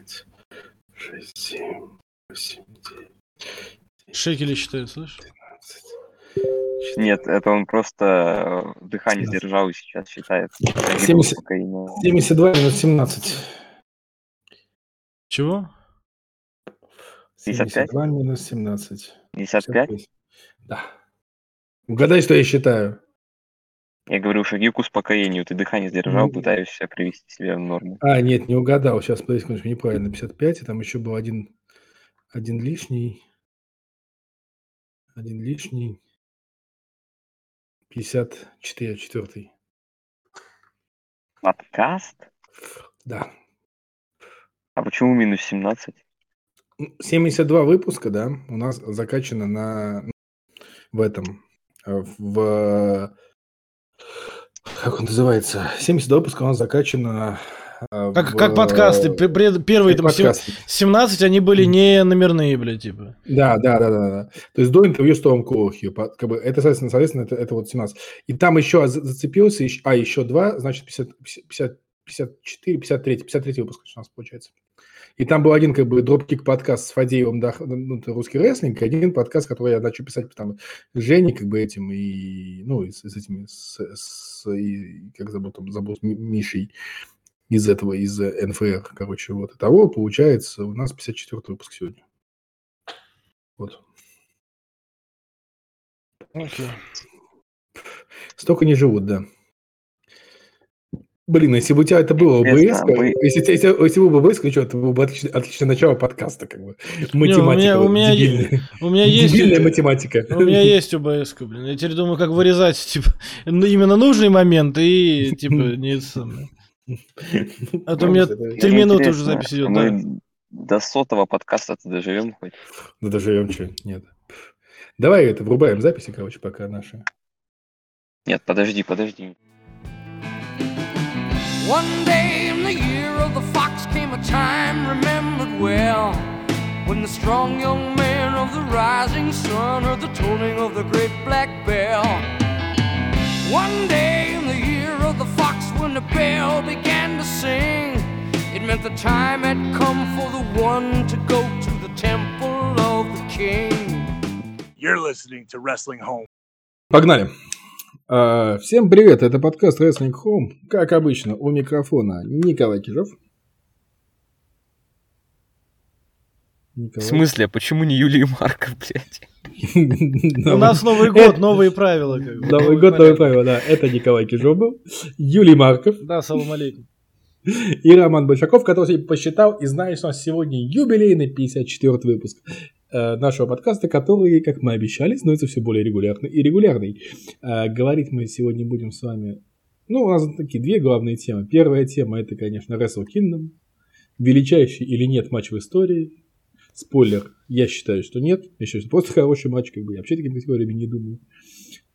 пять, шесть, семь, восемь, девять. Шекели считают, слышишь? Нет, это он просто э, дыхание сдержал и сейчас считает. 70 72 минус 17. Чего? 55? 72 минус 17. 55? Да. Угадай, что я считаю. Я говорю, шаги к успокоению. Ты дыхание сдержал, Ну. пытаешься привести себя в норму. А, нет, не угадал. Сейчас, подожди, секундочку, неправильно. 55, и там еще был один, один лишний. Один лишний. 54, четвертый. Подкаст? Да. А почему минус 17? Ну, 72 выпуска, да, у нас закачано на в этом, э, в как он называется, 72 выпуска у нас закачано э, Как, в- как подкасты. Пред- Первые как там подкасты. 17, они были не номерные, блядь, типа. Да, да, да, да, да. То есть до интервью с Томом Коухью, как бы это, соответственно, соответственно это, это вот 17. И там еще за- зацепился, а еще два, значит 50, 50, 54, 53, 53 выпуск у нас получается. И там был один как бы дропкик подкаст с Фадеевым, да, ну, русский рестлинг, и один подкаст, который я начал писать там с Женей, как бы этим, и, ну, и с, с этими, с, с- и, как забыл, там, забыл, Ми- Мишей из этого, из НФР, короче, вот. Итого, получается, у нас 54 выпуск сегодня. Вот. Окей. Столько не живут, да. Блин, если бы у тебя это было ОБС, вы- если, если, если бы ОБС, что, это было бы отличное, отличное начало подкаста, как бы. у меня- Математика, у меня дебильная. У меня есть... Дебильная математика. У меня есть ОБС, блин. Я теперь думаю, как вырезать, типа, ну, именно нужный момент и, типа, не самое. А то у меня Три минуты уже запись идет, Мы до сотого подкаста-то доживем хоть? Ну, доживем, что, нет. Давай это, врубаем записи, короче, пока наши. Нет, подожди, подожди. One day in the year of the fox came a time remembered well when the strong young man of the rising sun heard the tolling of the great black bell. One day in the year of the fox when the bell began to sing, it meant the time had come for the one to go to the temple of the king. You're listening to Wrestling Home. Погнали. А, Всем привет, это подкаст Wrestling Home. Как обычно, у микрофона Николай Кижов. В Николай. смысле, а почему не Юлий Марков, блядь? У нас Новый год, новые правила. как бы. Новый год, новые правила, да. Это Николай Кижов был, Юлий Марков Да, салам алейкум. и Роман Большаков, который посчитал и знает, что у нас сегодня юбилейный 54 выпуск э, нашего подкаста, который, как мы обещали, становится все более регулярный и регулярный. Э, Говорить мы сегодня будем с вами... Ну, у нас такие две главные темы. Первая тема – это, конечно, Wrestle Kingdom. Величайший или нет матч в истории. Спойлер, я считаю, что нет. Я считаю, что просто хороший матч, как бы я вообще такими категориями не думаю.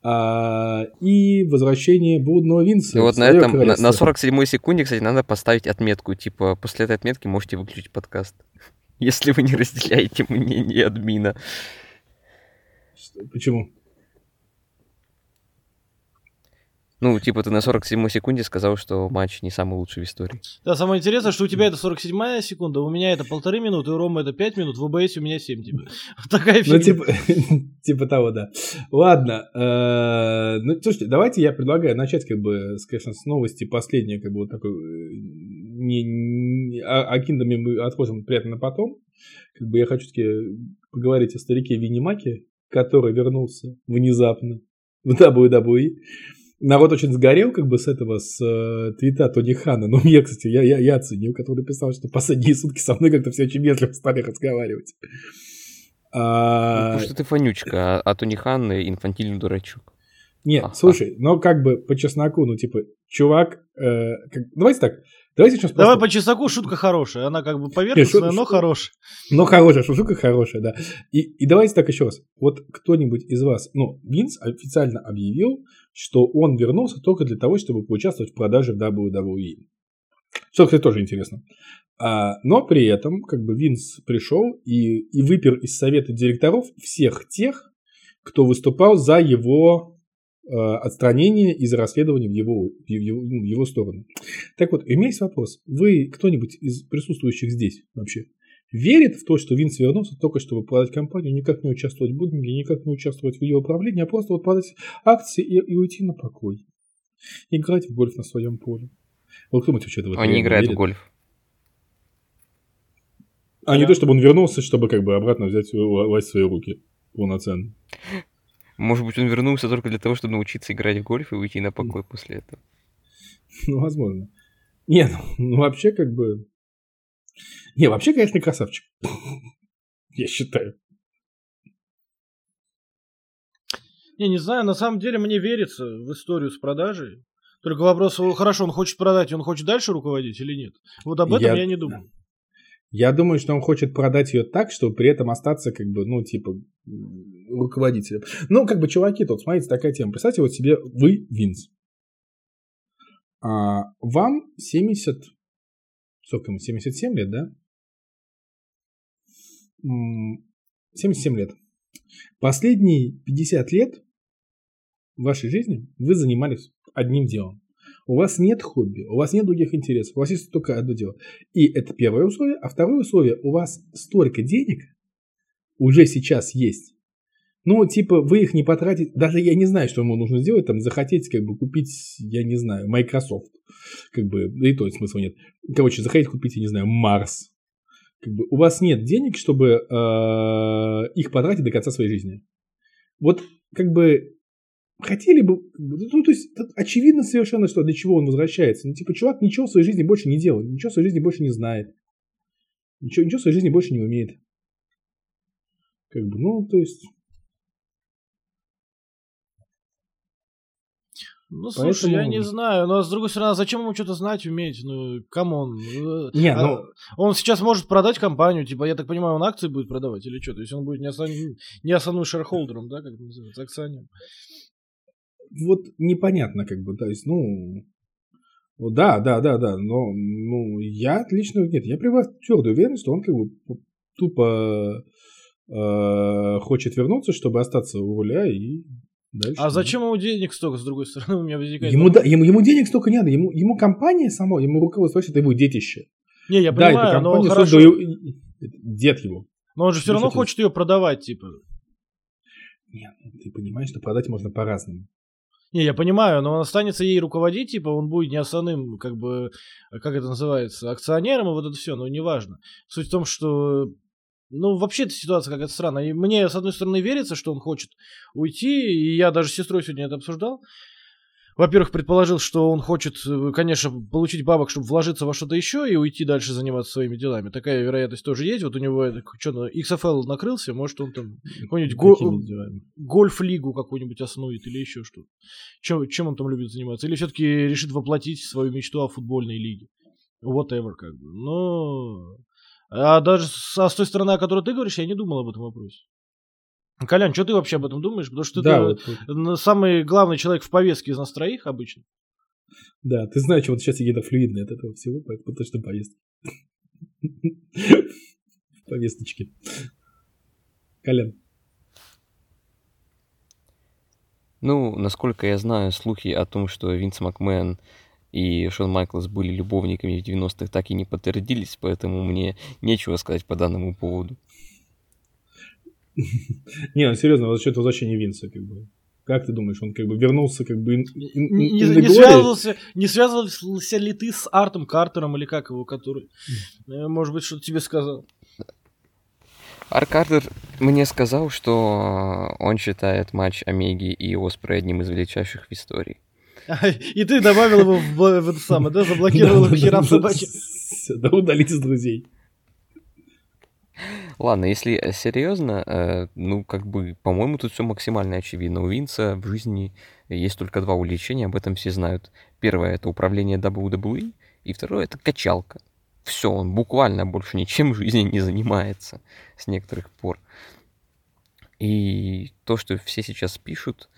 А, и возвращение блудного Винса. И вот на этом, на, на 47-й секунде, кстати, надо поставить отметку. Типа, после этой отметки можете выключить подкаст. Если вы не разделяете мнение админа. Что- Почему? Ну, типа, ты на 47-й секунде сказал, что матч не самый лучший в истории. Да, самое интересное, что у тебя это 47 секунда, у меня это полторы минуты, у Ромы это 5 минут, в ОБС у меня 7, типа. Такая Ну, фигня. типа, типа того, да. Ладно. э, Ну, слушайте, давайте я предлагаю начать, как бы, с, конечно, с новости последней, как бы, вот такой... Не, не- о, о Киндоме мы отложим приятно на потом. Как бы я хочу таки поговорить о старике Виннимаке, который вернулся внезапно в WWE. Народ очень сгорел, как бы, с этого, с э, твита Тони Хана. Ну, я, кстати, я, я, я оценил, который написал, что последние сутки со мной как-то все очень медленно стали разговаривать. А, Потому что ты фанючка, а, а Тони Хан инфантильный дурачок. Нет, Ага. слушай, но как бы по чесноку, ну, типа, чувак... э, как- давайте так, давайте сейчас Давай просто... по чесноку шутка хорошая, она как бы поверхностная, шут- но хорошая. Ну, хорошая, шутка хорошая, да. И, и давайте так еще раз. Вот кто-нибудь из вас... Ну, Винс официально объявил, что он вернулся только для того, чтобы поучаствовать в продаже в WWE. Что, кстати, тоже интересно. А, но при этом, как бы, Винс пришел и, и выпер из совета директоров всех тех, кто выступал за его э, отстранения из расследования в его, в его, ну, в его сторону. Так вот, есть вопрос. Вы, кто-нибудь из присутствующих здесь вообще, верит в то, что Винс вернулся только чтобы продать компанию, никак не участвовать в буднинге, никак не участвовать в ее управлении, а просто вот продать акции и, и уйти на покой? Играть в гольф на своем поле. Вот кто-нибудь вообще в это Он не играет в верит? гольф. А не то, чтобы он вернулся, чтобы как бы обратно взять вла- власть в свои руки полноценно. Может быть, он вернулся только для того, чтобы научиться играть в гольф и уйти на покой после этого. Ну, возможно. Не, ну, ну, вообще как бы... Не, вообще, конечно, красавчик. Я считаю. Не, не знаю, на самом деле мне верится в историю с продажей. Только вопрос, хорошо, он хочет продать, и он хочет дальше руководить или нет? Вот об этом Я- я, не думаю. Я думаю, что он хочет продать ее так, чтобы при этом остаться, как бы, ну, типа, руководителем. Ну, как бы, чуваки, тут, смотрите, такая тема. Представьте вот себе, вы Винс. А, вам 70... Сколько ему? 77 лет, да? М, 77 лет. Последние 50 лет вашей жизни вы занимались одним делом. У вас нет хобби, у вас нет других интересов, у вас есть только одно дело. И это первое условие. А второе условие, у вас столько денег уже сейчас есть. Ну, типа, вы их не потратите. Даже я не знаю, что ему нужно сделать. Там захотеть, как бы, купить, я не знаю, Microsoft. Как бы, да и то смысла нет. Короче, захотеть купить, я не знаю, Марс. Как бы, у вас нет денег, чтобы э, их потратить до конца своей жизни. Вот, как бы, хотели бы, ну, то есть, очевидно совершенно, что для чего он возвращается. Ну, типа, чувак ничего в своей жизни больше не делает, ничего в своей жизни больше не знает. Ничего, ничего в своей жизни больше не умеет. Как бы, ну, то есть... Ну, слушай, я Поэтому- не знаю, но с другой стороны, а зачем ему что-то знать, уметь? Ну, come on. э, Не, а ну, Он сейчас может продать компанию, типа, я так понимаю, он акции будет продавать или что? То есть он будет не, основ... не основным shareholder 'ом, да, как это называется, акционером. Вот непонятно, как бы, то есть, ну... Да, да, да, да, но ну, я лично нет, я привожу твердую уверенность, что он как бы тупо э, хочет вернуться, чтобы остаться у руля и дальше. А зачем ему денег столько, с другой стороны, у меня возникает... Ему, вопрос. да, ему, ему денег столько не надо, ему, ему компания сама, ему руководство, это его детище. Не, я да, понимаю, эту но компанию хорошо. его- дед его. Но он же все равно хочет ее продавать, типа. Нет, ну, ты понимаешь, что продать можно по-разному. Не, я понимаю, но он останется ей руководить, типа, он будет не основным, как бы, как это называется, акционером, и вот это все, но неважно. Суть в том, что, ну, вообще эта ситуация какая-то странная. И мне, с одной стороны, верится, что он хочет уйти, и я даже с сестрой сегодня это обсуждал. Во-первых, предположил, что он хочет, э, конечно, получить бабок, чтобы вложиться во что-то еще и уйти дальше заниматься своими делами. Такая вероятность тоже есть. Вот у него это, что, XFL накрылся, может, он там какой-нибудь го- делами? гольф-лигу какую-нибудь основит или еще что-то. Чем, чем он там любит заниматься? Или все-таки решит воплотить свою мечту о футбольной лиге? Whatever, как бы. Но... А даже с, а с той стороны, о которой ты говоришь, я не думал об этом вопросе. Колян, что ты вообще об этом думаешь? Потому что Да, ты вот, самый главный человек в повестке из нас троих обычно. Да, ты знаешь, вот сейчас я флюидный от этого всего, поэтому точно поездка. Повесточки. Колян. Ну, насколько я знаю, слухи о том, что Винс Макмен и Шон Майклс были любовниками в 90-х, так и не подтвердились, поэтому мне нечего сказать по данному поводу. Не, ну серьезно, вот насчет возвращения Винса, как бы. Как ты думаешь, он как бы вернулся как бы... ин- Не, ин- не- ин- не glory? связывался, не связывался ли ты с Артом Картером или как его, который, э, может быть, что-то тебе сказал? Ар Картер мне сказал, что он считает матч Омеги и Оспрей одним из величайших в истории. И ты добавил его в, это самое, да? Заблокировал его херам собачьим. Да удалить из друзей. Ладно, если э, серьезно, э, ну, как бы, по-моему, тут все максимально очевидно. У Винса в жизни есть только два увлечения, об этом все знают. Первое — это управление WWE, и второе — это качалка. Все, он буквально больше ничем в жизни не занимается с некоторых пор. И то, что все сейчас пишут,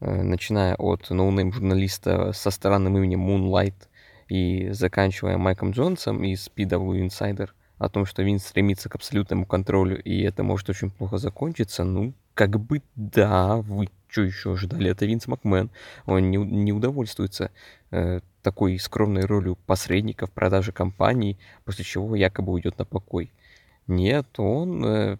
э, начиная от no-name журналиста со странным именем Moonlight и заканчивая Майком Джонсом из PW Insider, о том, что Винс стремится к абсолютному контролю, и это может очень плохо закончиться, ну, как бы да, вы что еще ожидали? Это Винс Макмен. Он не, не удовольствуется э, такой скромной ролью посредника в продаже компаний, после чего якобы уйдет на покой. Нет, он, э,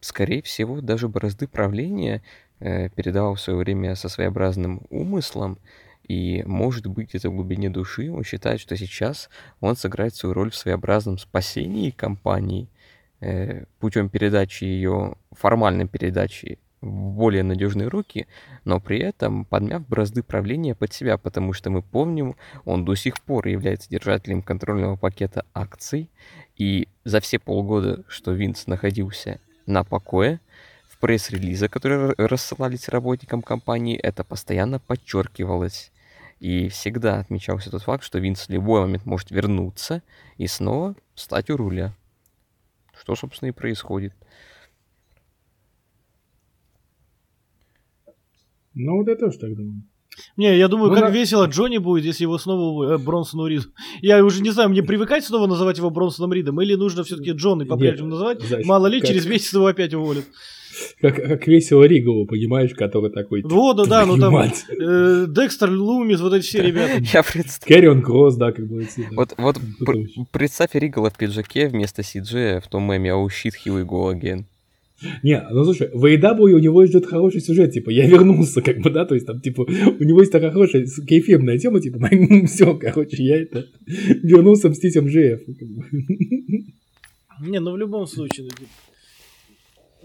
скорее всего, даже бразды правления э, передавал в свое время со своеобразным умыслом, и, может быть, где-то в глубине души он считает, что сейчас он сыграет свою роль в своеобразном спасении компании э, путем передачи ее, формальной передачи в более надежные руки, но при этом подмяв бразды правления под себя, потому что мы помним, он до сих пор является держателем контрольного пакета акций, и за все полгода, что Винс находился на покое, в пресс-релизы, которые рассылались работникам компании, это постоянно подчеркивалось. И всегда отмечался тот факт, что Винс в любой момент может вернуться и снова стать у руля. Что, собственно, и происходит. Ну, вот я тоже так думаю. Не, я думаю, Ну, как да. весело Джонни будет, если его снова э, Бронсону Риду. Я уже не знаю, мне привыкать снова называть его Бронсоном Ридом, или нужно все-таки Джонни по-прежнему называть? Мало ли, как- через месяц его опять уволят. Как, как весело Ригову, понимаешь, который такой... Вот, да, да, ну «Твою там мать». э, Декстер, Лумис, вот эти все ребята. Я представляю. Кэрион Кросс, да, как бы. Вот, вот еще? представь Ригала в пиджаке вместо Сиджея в том меме «Oh shit, here we go again». Не, ну слушай, в AEW у него ждет хороший сюжет, типа, я вернулся, как бы, да, то есть там, типа, у него есть такая хорошая кейфебная тема, типа, все, короче, я это, вернулся мстить МЖФ. как бы. Не, ну в любом случае, ну, типа,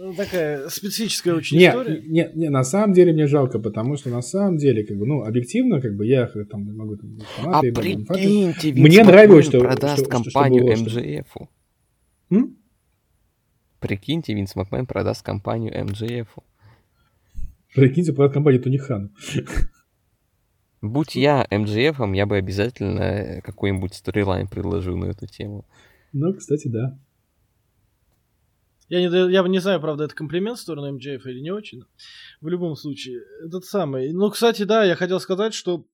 ну, такая специфическая очень Не, история. не, не, на самом деле мне жалко, потому что на самом деле, как бы, ну, объективно, как бы, я там могу там, А фанаты, AEW, не фанаты. прикиньте, Мне Винс нравилось, что- продаст что- что- что компанию было, что- МJF. М? Прикиньте, Винс Макмен продаст компанию МJF. Прикиньте, про компанию Тони Хан. Будь я МJF, я бы обязательно э, какой-нибудь сторилайн предложил на эту тему. Ну, кстати, да. Я не, я не знаю, правда, это комплимент в сторону МДФ или не очень. В любом случае, этот самый. Ну, кстати, да, я хотел сказать, что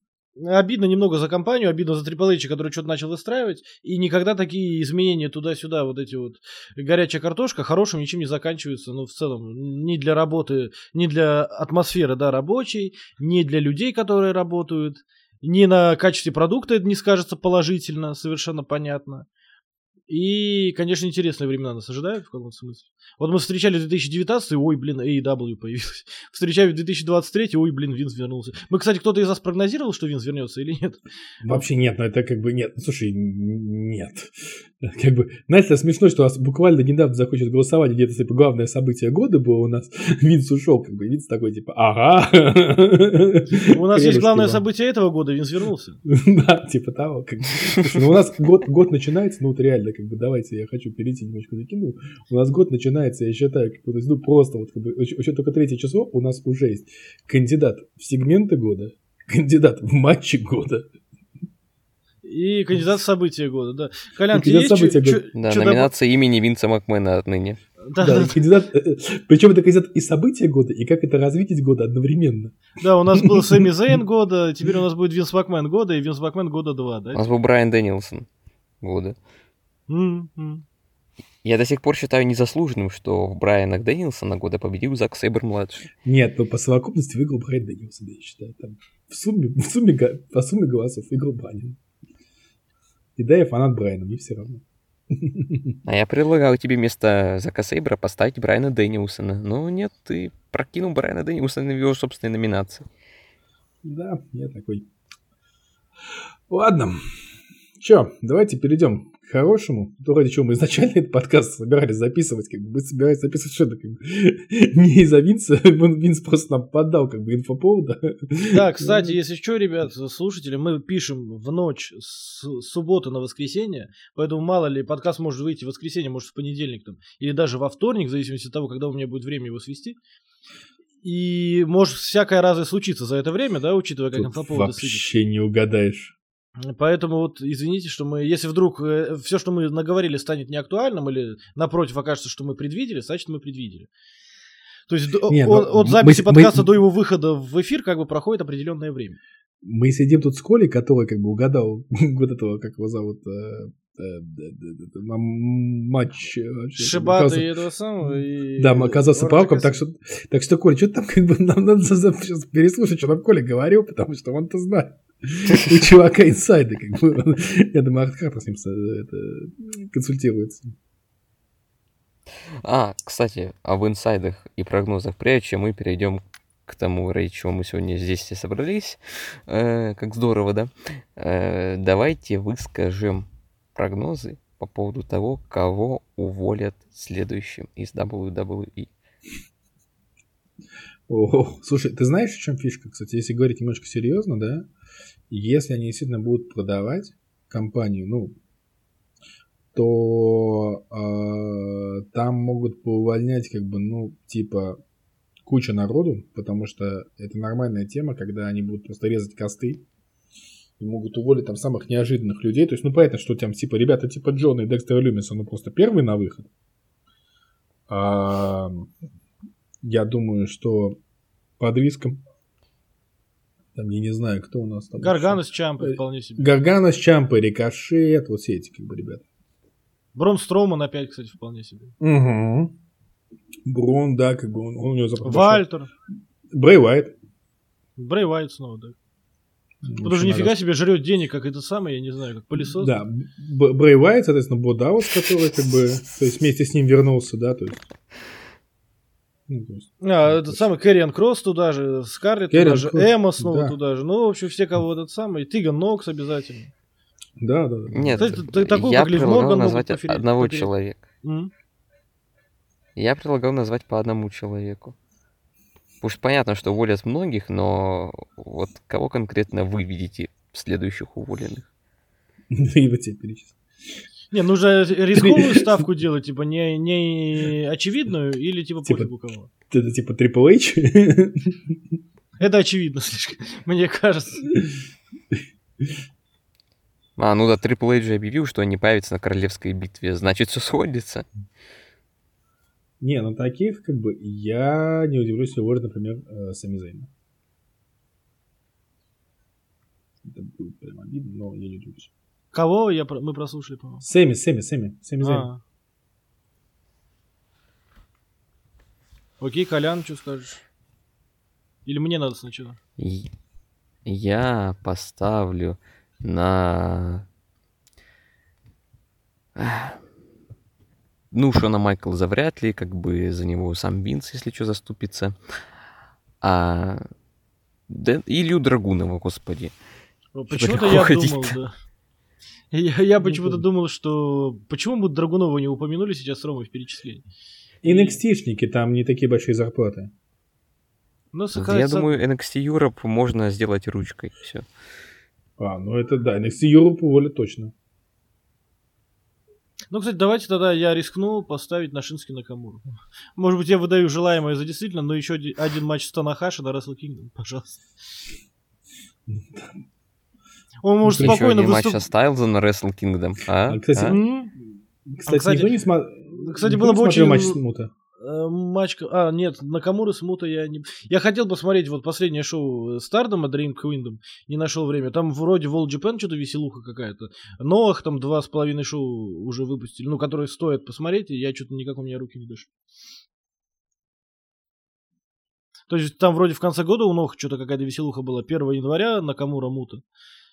обидно немного за компанию, обидно за H, который что-то начал выстраивать, и никогда такие изменения туда-сюда, вот эти вот горячая картошка, хорошим ничем не заканчиваются, ну, в целом, ни для работы, ни для атмосферы, да, рабочей, ни для людей, которые работают, ни на качестве продукта это не скажется положительно, совершенно понятно. И, конечно, интересные времена нас ожидают в каком-то смысле. Вот мы встречали 2019, ой, блин, AEW появилась. Встречали 2023, ой, блин, Винс вернулся. Мы, кстати, кто-то из нас прогнозировал, что Винс вернется или нет? Вообще нет, но это как бы нет. Слушай, нет. Как бы, знаешь, это смешно, что у нас буквально недавно закончилось голосование, где-то, типа, главное событие года было у нас. Винс ушел, как бы, Винс такой, типа, ага. У нас есть главное событие этого года, Винс вернулся. Да, типа того. Ну у нас год, год начинается, ну вот реально, как бы, давайте, я хочу перейти немножко закину. У нас год начинается, я считаю, как бы, ну просто вот, как бы, еще только третье число, у нас уже есть кандидат в сегменты года, кандидат в матчи года. И кандидат в события года, да. Колян, в есть чё- события года. чё- Да, чё номинация имени Винса Макмена отныне. Да, Да, да, кандидат, э, э, причем это кандидат и события года, и как это развитие года одновременно. да, у нас был Сэмми Зейн года, теперь у нас будет Винс Макмен года и Винс Макмен года 2, У да? нас был Брайан Дэнилсон года. Я до сих пор считаю незаслуженным, что в Брайана Дэнилсона года победил Зак Сейбр-младший. Нет, но по совокупности выиграл Брайан Дэнилсон, я считаю. Там, в сумме, в сумме, по сумме голосов выиграл Брайан. И да, я фанат Брайана, мне все равно. А я предлагал тебе вместо Зака Сейбра поставить Брайана Дэнилсона. Но нет, ты прокинул Брайана Дэнилсона в его собственной номинации. Да, я такой. Ладно. Че, давайте перейдем хорошему. То, ради чего мы изначально этот подкаст собирались записывать. Как бы мы собирались записывать что-то как бы, не из-за Винса. Винс просто нам подал как бы инфоповода. Да, кстати, если что, ребят, слушатели, мы пишем в ночь с субботы на воскресенье, поэтому мало ли, подкаст может выйти в воскресенье, может в понедельник там, или даже во вторник, в зависимости от того, когда у меня будет время его свести. И может всякое разное случиться за это время, да, учитывая, как инфоповоды вообще не угадаешь. Поэтому вот извините, что мы, если вдруг все, что мы наговорили, станет неактуальным, или напротив окажется, что мы предвидели, значит мы предвидели. То есть Не, ну, от, от мы- записи мы- подкаста до его выхода в эфир как бы проходит определенное время. Мы сидим тут с Колей, который как бы угадал вот этого, как его зовут, э, э, матч... э, Шибата и этого самого. И... Да, мы оказался палком, так что, так что, Коль, что там как бы нам надо сейчас переслушать, что там Коля говорил, потому что он-то знает. У чувака инсайды, как бы. Я думаю, Артхартер с ним это, консультируется. А, кстати, об инсайдах и прогнозах, прежде чем мы перейдем к тому, ради чего мы сегодня здесь все собрались, э, как здорово, да? Э, давайте выскажем прогнозы по поводу того, кого уволят следующим из. WWE. О, слушай, ты знаешь, в чем фишка, кстати, если говорить немножко серьезно, да? Если они действительно будут продавать компанию, ну, то э, там могут поувольнять, как бы, ну, типа, куча народу, потому что это нормальная тема, когда они будут просто резать косты и могут уволить там самых неожиданных людей. То есть, ну, понятно, что там, типа, ребята типа Джона и Декстера Люмиса, ну, просто первый на выход. А, я думаю, что под риском там, я не знаю, кто у нас там. Гаргана с Чампой Э, вполне себе. Гаргана с Чампой, Рикошет, вот все эти, как бы, ребята. Брон Строуман опять, кстати, вполне себе. Угу. Брон, да, как бы он, он у него запас. Вальтер. Брей Уайт. Брей Уайт снова, да. Ну, Потому что нифига себе жрет денег, как это самое, я не знаю, как пылесос. Да, Брей Уайт, соответственно, Бодаус, который как бы, то есть вместе с ним вернулся, да, то есть. Ну, то есть, А, этот самый Кэриан Кросс туда же, Скарлетт Кэриан туда же, Кросс, Эмма снова да. туда же. Ну, в общем, все, кого этот самый. Тиган Нокс обязательно. да, да, да. Нет, Кстати, ты- такого, я предлагал назвать пофери- одного пофери- человека. М. Я предлагал назвать по одному человеку. Пусть понятно, что уволят многих, но вот кого конкретно вы видите в следующих уволенных? И вот тебе перечислил. Не, нужно рисковую ставку делать, типа не, не очевидную или типа Типа- пофигу кого. Это типа Triple H. Это очевидно слишком, мне кажется. А, ну да, Triple H же объявил, что они появятся на королевской битве, значит, все сходится. Не, ну таких, как бы, я не удивлюсь, если уволят, например, э, Сами Зейна. Это будет прям обидно, но я не удивлюсь. Кого я, мы прослушали, по-моему. Сэмми, Сэмми, Сэмми, Сэмми Зейн. А. Окей, Колян, что скажешь? Или мне надо сначала? Я поставлю на... Ну, Шона Майклза вряд ли, как бы за него сам Винс, если что, заступится. А... Дэн- Илью Драгунова, господи. Почему-то я думал, да. Я, я Ну, почему-то думал, что... Почему мы Драгунова не упомянули сейчас Рома в перечислении? NXT-шники, там не такие большие зарплаты. Ну, Я сохранится- думаю, NXT Europe можно сделать ручкой. Все. А, ну это да, NXT Europe уволят точно. Ну, кстати, давайте тогда я рискну поставить на Шински Накамуру. Может быть, я выдаю желаемое за действительно, но еще оди- один матч с Танахаши на Wrestle Kingdom, пожалуйста. Он может Еще спокойно матч выступать. со Стайлза на Wrestle Kingdom. А? А, кстати, А? Кстати, кстати, никто не смотрел. кстати, было бы очень- матч Смута. Э, Матч... А, нет, Накамура с Мута я не... Я хотел посмотреть вот последнее шоу Стардома Dream Kingdom, не нашел время. Там вроде Wall Japan что-то веселуха какая-то. Новых там два с половиной шоу уже выпустили, ну, которые стоят посмотреть, и я что-то никак у меня руки не дошли. То есть там вроде в конце года у Нох что-то какая-то веселуха была. 1 января Накамура Мута.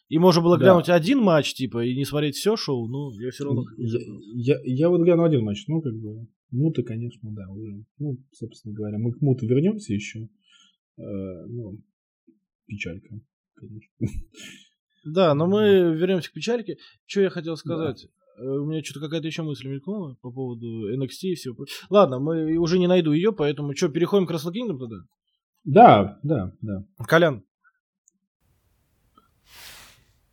И можно было Да. глянуть один матч, типа, и не смотреть все шоу, ну, я все равно... Я, я, я вот глянул один матч, ну, как бы, Мута, конечно, да, уже. Ну, собственно говоря, мы к Муту вернемся еще. Э, ну, печалька, конечно. Да, но мы вернемся к печальке. Что я хотел сказать? Э, У меня что-то какая-то еще мысль мелькнула по поводу NXT и всего. Ладно, мы уже не найду ее, поэтому что, переходим к Wrestle Kingdom тогда? Да, да, да. Колян.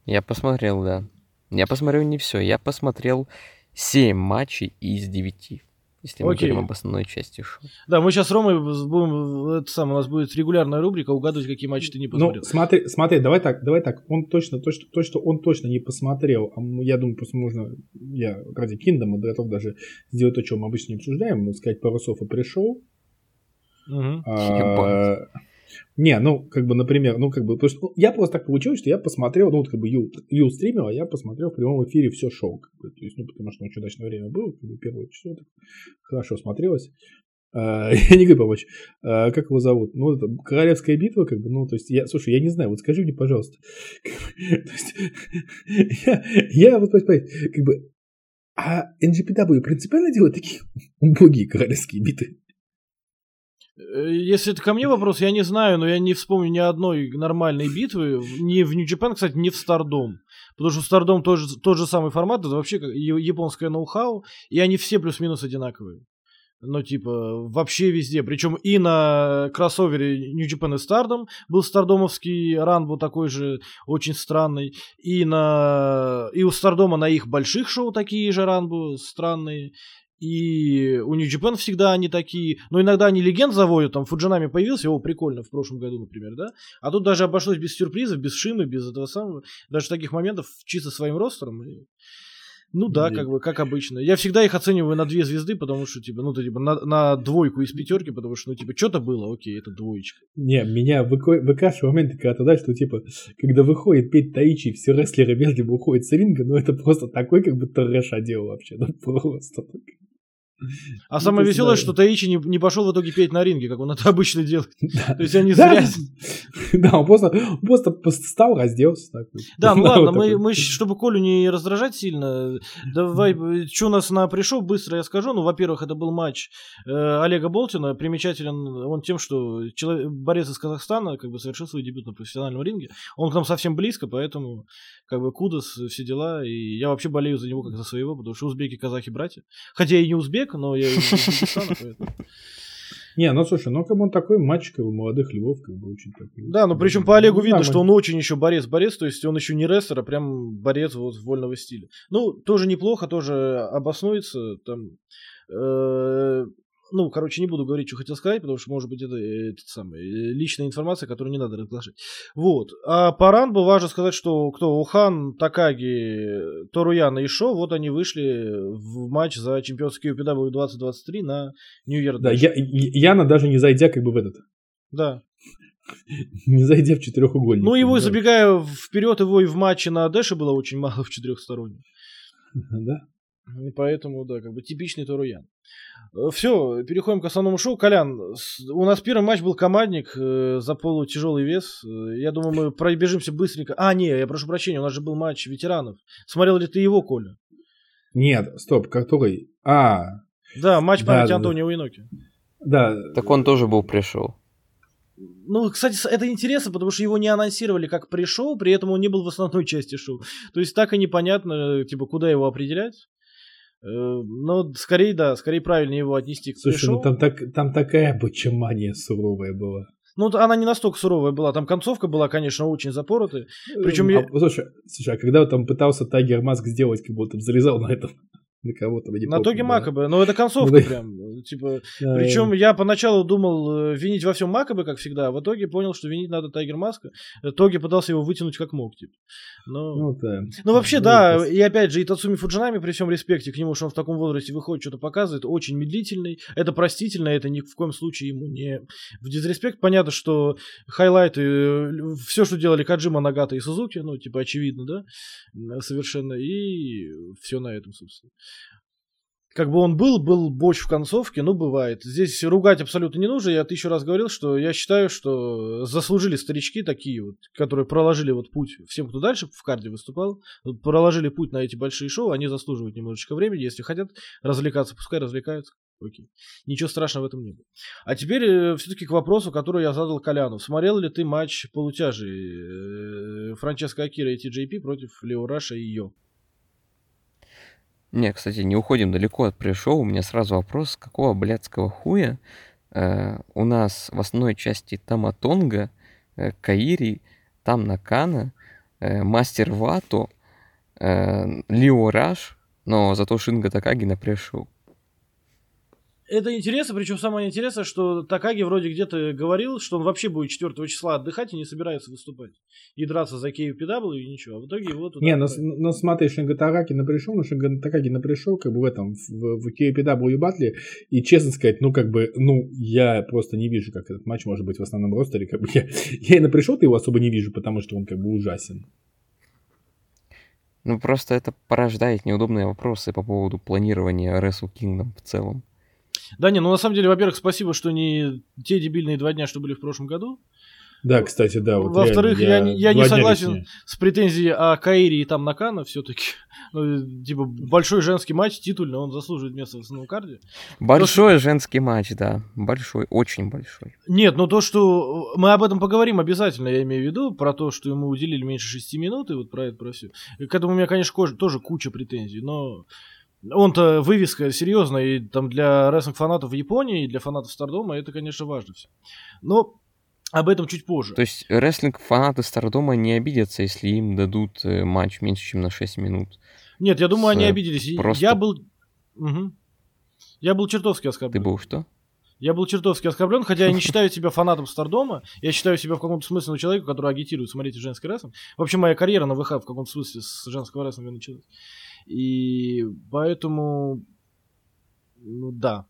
Я посмотрел, да. Я посмотрел не все. Я посмотрел 7 матчей из 9. Если мы Окей. говорим об основной части шоу. Да, мы сейчас с Ромой будем, это самое, у нас будет регулярная рубрика угадывать, какие матчи ты не Ну, посмотрел. смотри, смотри, давай так, давай так. Он точно, точно, то, что он точно не посмотрел, а я думаю, просто можно, я ради Киндома готов даже сделать то, что мы обычно не обсуждаем, ну, сказать пару слов о пришел. Мгм. Не, ну, как бы, например, ну, как бы, потому что ну, я просто так получилось, что я посмотрел, ну, вот, как бы, Ю, Ю стримил, а я посмотрел в прямом эфире все шоу, как бы, то есть, ну, потому что очень удачное время было, как бы, первое число, так хорошо смотрелось. А, я не говорю помочь. А, как его зовут? Ну, это Королевская битва, как бы, ну, то есть, я, слушай, я не знаю, вот скажи мне, пожалуйста. То есть, я, я вот, как бы, а NGPW принципиально делает такие убогие королевские битвы? Э, если это ко мне вопрос, я не знаю, но я не вспомню ни одной нормальной битвы, ни в New Japan, кстати, ни в Stardom. Потому что Stardom тоже тот же самый формат, это вообще японское ноу-хау, и они все плюс-минус одинаковые. Ну, типа, вообще везде. Причем и на кроссовере New Japan и Stardom был стардомовский ранбу такой же, очень странный. И, на... и у Стардома на их больших шоу такие же ранбу странные. И у New Japan всегда они такие. Но иногда они легенд заводят. Там Фуджинами появился, его прикольно в прошлом году, например, да? А тут даже обошлось без сюрпризов, без шимы, без этого самого. Даже таких моментов чисто своим ростером. И... Ну да, как бы, как обычно. Я всегда их оцениваю на две звезды, потому что, типа, ну, то, типа, на, на двойку из пятерки, потому что, ну, типа, что-то было, окей, это двоечка. Не, меня выкашивает моменты, когда туда, что, типа, когда выходит Петь Таичи, все рестлеры между уходят с ринга, ну, это просто такой, как бы, трэш одел вообще, ну, просто. А ну, самое веселое, что Таичи не, не пошел в итоге петь на ринге, как он это обычно делает. То есть они зря... Да, он просто, просто стал, разделся. Так. Да, ну ладно, мы, чтобы Колю не раздражать сильно, давай, что у нас на пришел, быстро я скажу. Ну, во-первых, это был матч э, Олега Болтина. Примечателен он тем, что борец из Казахстана как бы совершил свой дебют на профессиональном ринге. Он к нам совсем близко, поэтому как бы кудос, все дела. И я вообще болею за него как за своего, потому что узбеки, казахи, братья. Хотя и не узбек, но я из Узбекистана, поэтому... Не, ну слушай, ну как бы он такой как бы молодых львов, как бы очень такой. Да, ну причем по Олегу ну, видно, что он очень еще борец-борец, то есть он еще не рестлер, а прям борец вот вольного стиля. Ну, тоже неплохо, тоже обоснуется, там, э, ну, короче, не буду говорить, что хотел сказать, потому что, может быть, это, это самое, э, личная информация, которую не надо разглашать. Вот. А по Ранбу важно сказать, что кто? Ухан, Такаги, Торуяна и Шо, вот они вышли в матч за чемпионский UPW 2023 на Year Да, я, Яна даже не зайдя как бы в этот. Да. Не зайдя в четырехугольник. Ну, его, забегая вперед, его и в матче на Дэше было очень мало в четырехстороннем. Да. И поэтому, да, как бы типичный Торуян. Э, Все, переходим к основному шоу. Колян, у нас первый матч был командник э, за полутяжелый вес. Э, я думаю, мы пробежимся быстренько. А, не, я прошу прощения, у нас же был матч ветеранов. Смотрел ли ты его, Коля? Нет, стоп, который? А. Да, матч памяти да, Антонио да. Иноки. Да. Так он тоже был пришел. Ну, кстати, это интересно, потому что его не анонсировали как пришел, при этом он не был в основной части шоу. То есть так и непонятно, типа, куда его определять. Ну, скорее, да, скорее правильно его отнести к Слушай, пришел. ну там, так, там такая бочемания суровая была. Ну, она не настолько суровая была. Там концовка была, конечно, очень запоротая. Причем а, я... слушай, слушай, а когда там пытался Тайгер Маск сделать, как будто залезал на этом на кого-то. На Тоги Макабе, но это концовка ну, прям. Типа, да, причем я поначалу думал э, винить во всем Макабе, как всегда, а в итоге понял, что винить надо Тайгер Маска. Тоги пытался его вытянуть как мог, типа. Но... Ну, да. ну вообще, ну, да, это... и опять же, и Тацуми Фуджинами, при всем респекте к нему, что он в таком возрасте выходит, что-то показывает, очень медлительный, это простительно, это ни в коем случае ему не в дизреспект. Понятно, что хайлайты, э, все, что делали Каджима, Нагата и Сузуки, ну, типа, очевидно, да, совершенно, и все на этом, собственно как бы он был, был боч в концовке, ну, бывает. Здесь ругать абсолютно не нужно. Я тысячу раз говорил, что я считаю, что заслужили старички такие вот, которые проложили вот путь всем, кто дальше в карде выступал, проложили путь на эти большие шоу, они заслуживают немножечко времени. Если хотят развлекаться, пускай развлекаются. Окей. Ничего страшного в этом не было. А теперь э, все-таки к вопросу, который я задал Коляну. Смотрел ли ты матч полутяжей э, Франческо Акира и TJP против Лео Раша и Йо? Не, кстати, не уходим далеко от пришел. У меня сразу вопрос, какого блядского хуя э, у нас в основной части Таматонга, э, Каири, там Накана, э, Мастер Вато, э, Лио Раш, но зато Шинга Такаги на пришел. Это интересно, причем самое интересное, что Такаги вроде где-то говорил, что он вообще будет 4 числа отдыхать и не собирается выступать. И драться за KUPW и ничего. А в итоге его туда... Не, но, но смотри, Шинга Тараки напришел, но Шинга Такаги напришел как бы в этом, в, в KUPW батле, и честно сказать, ну как бы, ну я просто не вижу, как этот матч может быть в основном ростере, как бы я, я и напришел-то его особо не вижу, потому что он как бы ужасен. Ну, просто это порождает неудобные вопросы по поводу планирования Wrestle Kingdom в целом. Да не, ну на самом деле, во-первых, спасибо, что не те дебильные два дня, что были в прошлом году. Да, кстати, да. Вот Во-вторых, я, я, я не согласен с претензией о Каире и там Накана все-таки. Ну, типа, большой женский матч, титульный, он заслуживает места в основном карде. Большой то, женский матч, да. Большой, очень большой. Нет, ну то, что... Мы об этом поговорим обязательно, я имею в виду, про то, что ему уделили меньше шести минут, и вот про это, про все. К этому у меня, конечно, тоже куча претензий, но... Он-то вывеска серьезная, и там для рестлинг фанатов в Японии, и для фанатов Стардома это, конечно, важно все. Но об этом чуть позже. То есть рестлинг фанаты Стардома не обидятся, если им дадут э, матч меньше, чем на 6 минут. Нет, я думаю, они обиделись. Просто... Я был... Угу. Я был чертовски оскорблен. Ты был что? Я был чертовски оскорблен, хотя я не считаю себя фанатом Стардома. Я считаю себя в каком-то смысле человеком, который агитирует смотреть женский рестлинг. Вообще, моя карьера на ВХ в каком-то смысле с женского рестлинга началась. И поэтому, ну да.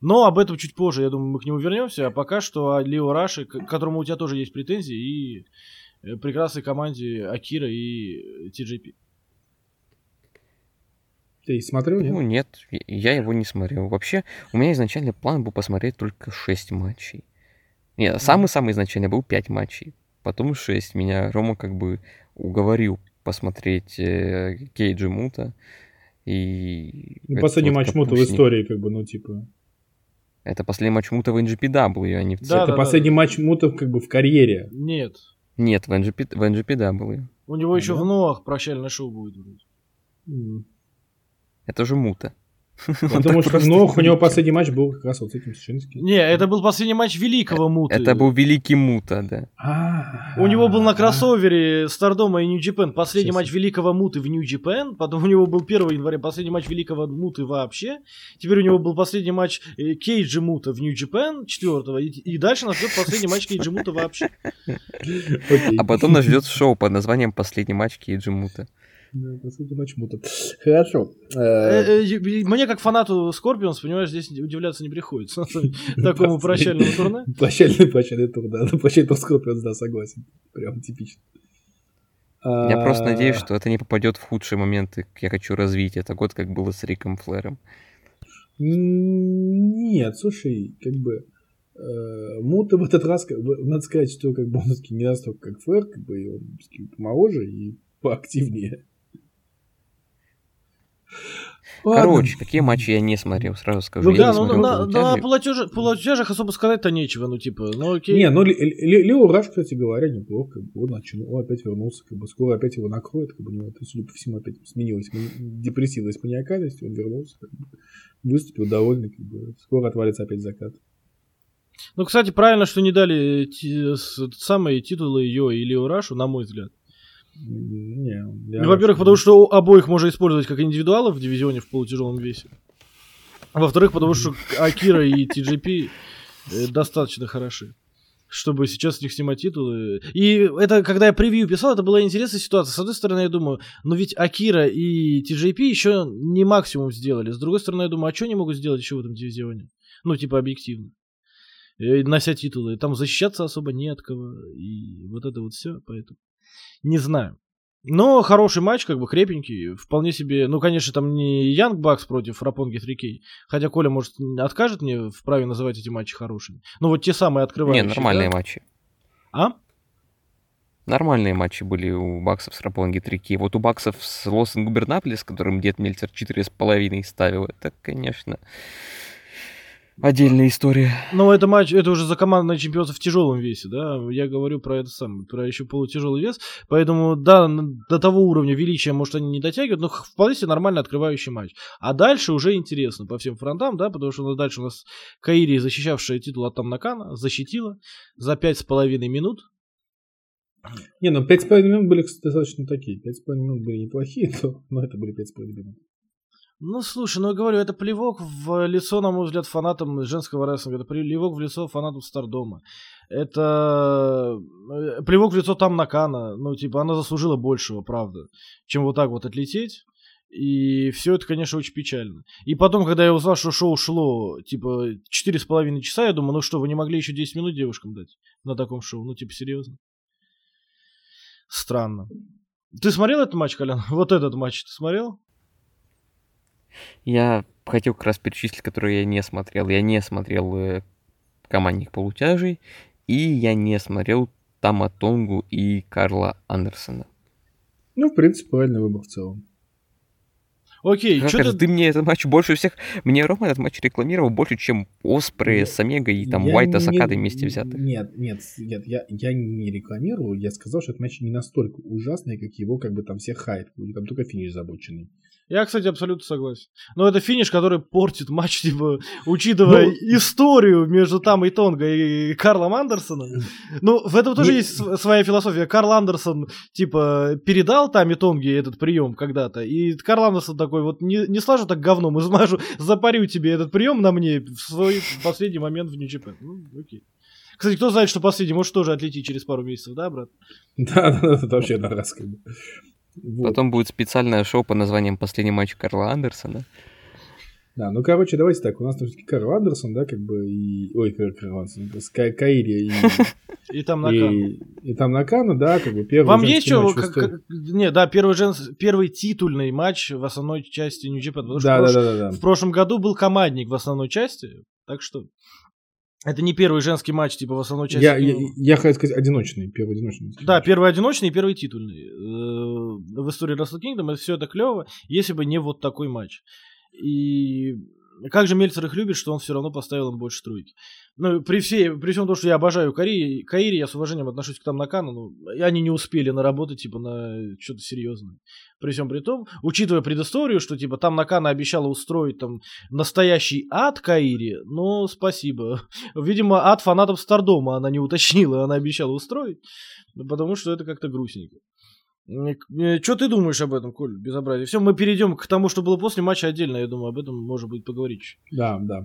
Но об этом чуть позже, я думаю, мы к нему вернемся. А пока что о Лео Раши, к которому у тебя тоже есть претензии, и э, прекрасной команде Акира и TJP. Ты смотрел, нет? Ну, нет, я его не смотрел. Вообще, у меня изначально план был посмотреть только 6 матчей. Нет, самый-самый изначально был 5 матчей. Потом 6. Меня Рома как бы уговорил посмотреть э, Кейджи Мута. И... Ну, последний вот матч Мута в истории, как бы, ну, типа... Это последний матч Мута в NGPW, а не в да, Это да, последний да. матч Мута как бы в карьере. Нет. Нет, в, NGP, в NGPW. У него еще да? в Ноах прощальное шоу будет. Mm. Это же Мута. Потому что ну, у него последний матч был как раз вот с этим Шинским. Не, это был последний матч Великого Мута. Это был Великий Мута, да. У него был на кроссовере Стардома и New Japan последний матч Великого Муты в New Japan, потом у него был 1 января последний матч Великого Муты вообще, теперь у него был последний матч э, Кейджи Мута в New Japan 4 и дальше нас ждет последний матч Кейджи Мута вообще. А потом нас ждет шоу под названием «Последний матч Кейджи Мута». Да, по почему-то. Хорошо. Э, э, э, мне, как фанату Скорпионс, понимаешь, здесь удивляться не приходится. Такому прощальному турне. Прощальный, прощальный тур, да. Ну, прощальный тур Скорпионс, да, согласен. Прям типично. Я просто надеюсь, что это не попадет в худшие моменты. Я хочу развить это год, как было с Риком Флэром. Нет, слушай, как бы Мута в этот раз, надо сказать, что как бы он не настолько как Флэр, как бы он помоложе и поактивнее. Короче, какие матчи я не смотрел, сразу скажу. Ну да, ну на, на платеж, платежах особо сказать-то нечего, ну типа, ну окей. Не, ну Лео Раш, кстати говоря, неплохо, как бы, он начал, опять вернулся, как бы скоро опять его накроет, как бы у него, судя по всему, опять сменилась депрессивность, маниакальность, он вернулся, как бы, выступил довольный, как бы, скоро отвалится опять закат. Ну, кстати, правильно, что не дали самые титулы ее и Лео Рашу, на мой взгляд. Не, ну, во-первых, потому что обоих можно использовать как индивидуалов в дивизионе в полутяжелом весе. Во-вторых, потому что Акира и TGP э, достаточно хороши, чтобы сейчас с них снимать титулы. И это, когда я превью писал, это была интересная ситуация. С одной стороны, я думаю, ну ведь Акира и TJP еще не максимум сделали. С другой стороны, я думаю, а что они могут сделать еще в этом дивизионе? Ну, типа, объективно. И э, нося титулы. Там защищаться особо не от кого. И вот это вот все, поэтому... Не знаю. Но хороший матч, как бы крепенький, вполне себе. Ну, конечно, там не Янг Бакс против Рапонги 3 Хотя Коля, может, откажет мне в праве называть эти матчи хорошими. Ну, вот те самые открывающие. Не, нормальные да? матчи. А? Нормальные матчи были у Баксов с Рапонги 3 Вот у Баксов с Лосом Губернаполис, с которым Дед Мельцер 4,5 ставил, это, конечно, Отдельная история. Но это матч, это уже за командное чемпионство в тяжелом весе, да. Я говорю про это самое, про еще полутяжелый вес. Поэтому, да, до того уровня величия, может, они не дотягивают, но вполне себе нормально открывающий матч. А дальше уже интересно по всем фронтам, да, потому что у нас дальше у нас Каири, защищавшая титул от Тамнакана, защитила за пять с половиной минут. Не, ну пять с половиной минут были достаточно такие. Пять с половиной минут были неплохие, то, но это были пять с половиной минут. Ну, слушай, ну я говорю, это плевок в лицо, на мой взгляд, фанатам женского рестлинга. Это плевок в лицо фанатам Стардома. Это э, плевок в лицо там Накана. Ну, типа, она заслужила большего, правда, чем вот так вот отлететь. И все это, конечно, очень печально. И потом, когда я узнал, что шоу шло, типа, четыре с половиной часа, я думаю, ну что, вы не могли еще 10 минут девушкам дать на таком шоу? Ну, типа, серьезно? Странно. Ты смотрел этот матч, Колян? Вот этот матч ты смотрел? Я хотел как раз перечислить, которые я не смотрел. Я не смотрел э, командных полутяжей, и я не смотрел Тама Тонгу и Карла Андерсона. Ну, в принципе, правильный выбор в целом. Окей, Как что ты... ты мне этот матч больше всех... Мне Рома этот матч рекламировал больше, чем Оспрей Нет, с Омегой и там Уайта с Акадой вместе взятых. Нет, нет, нет, я, я не рекламирую, я сказал, что этот матч не настолько ужасный, как его как бы там все хайп, там только финиш забоченный. Я, кстати, абсолютно согласен. Но это финиш, который портит матч, типа, учитывая историю между там и Тонго и Карлом Андерсоном. Ну, в этом тоже Не- есть св- своя философия. Карл Андерсон, типа, передал там и Тонге этот прием когда-то. И Карл Андерсон такой, вот не, не слажу так говном, измажу, запарю тебе этот прием на мне в свой последний момент в Нью-Джапан. Ну, окей. Кстати, кто знает, что последний, может тоже отлететь через пару месяцев, да, брат? Да, да, да, это вообще на раз как бы. Вот. Потом будет специальное шоу по названием «Последний матч Карла Андерсона». Да, ну, короче, давайте так, у нас там все-таки Карл Андерсон, да, как бы, и... Ой, Карл Карл Андерсон, Ска- Каири и... И там Накана. и, и там Накана, да, как бы первый Вам есть что? Как, как- не, да, первый, женс... первый титульный матч в основной части Да, да, прош- да, да, да. в прошлом году был командник в основной части, так что это не первый женский матч типа в основной части. Я, я, я хотел сказать одиночный, первый одиночный. Да, первый одиночный и первый титульный. Э, В истории Wrestle Kingdom это все это клево, если бы не вот такой матч. И как же Мельцер их любит, что он все равно поставил им больше тройки. Ну, при, всей, при всем том, что я обожаю Каири, Каири, я с уважением отношусь к там Накану, но и они не успели наработать, типа, на что-то серьезное. При всем при том, учитывая предысторию, что, типа, там Накана обещала устроить там настоящий ад Каири, ну, спасибо. Видимо, ад фанатов Стардома она не уточнила, она обещала устроить, ну, потому что это как-то грустненько. Что ты думаешь об этом, Коль, безобразие? Все, мы перейдем к тому, что было после матча отдельно, я думаю, об этом может быть поговорить. Да, да.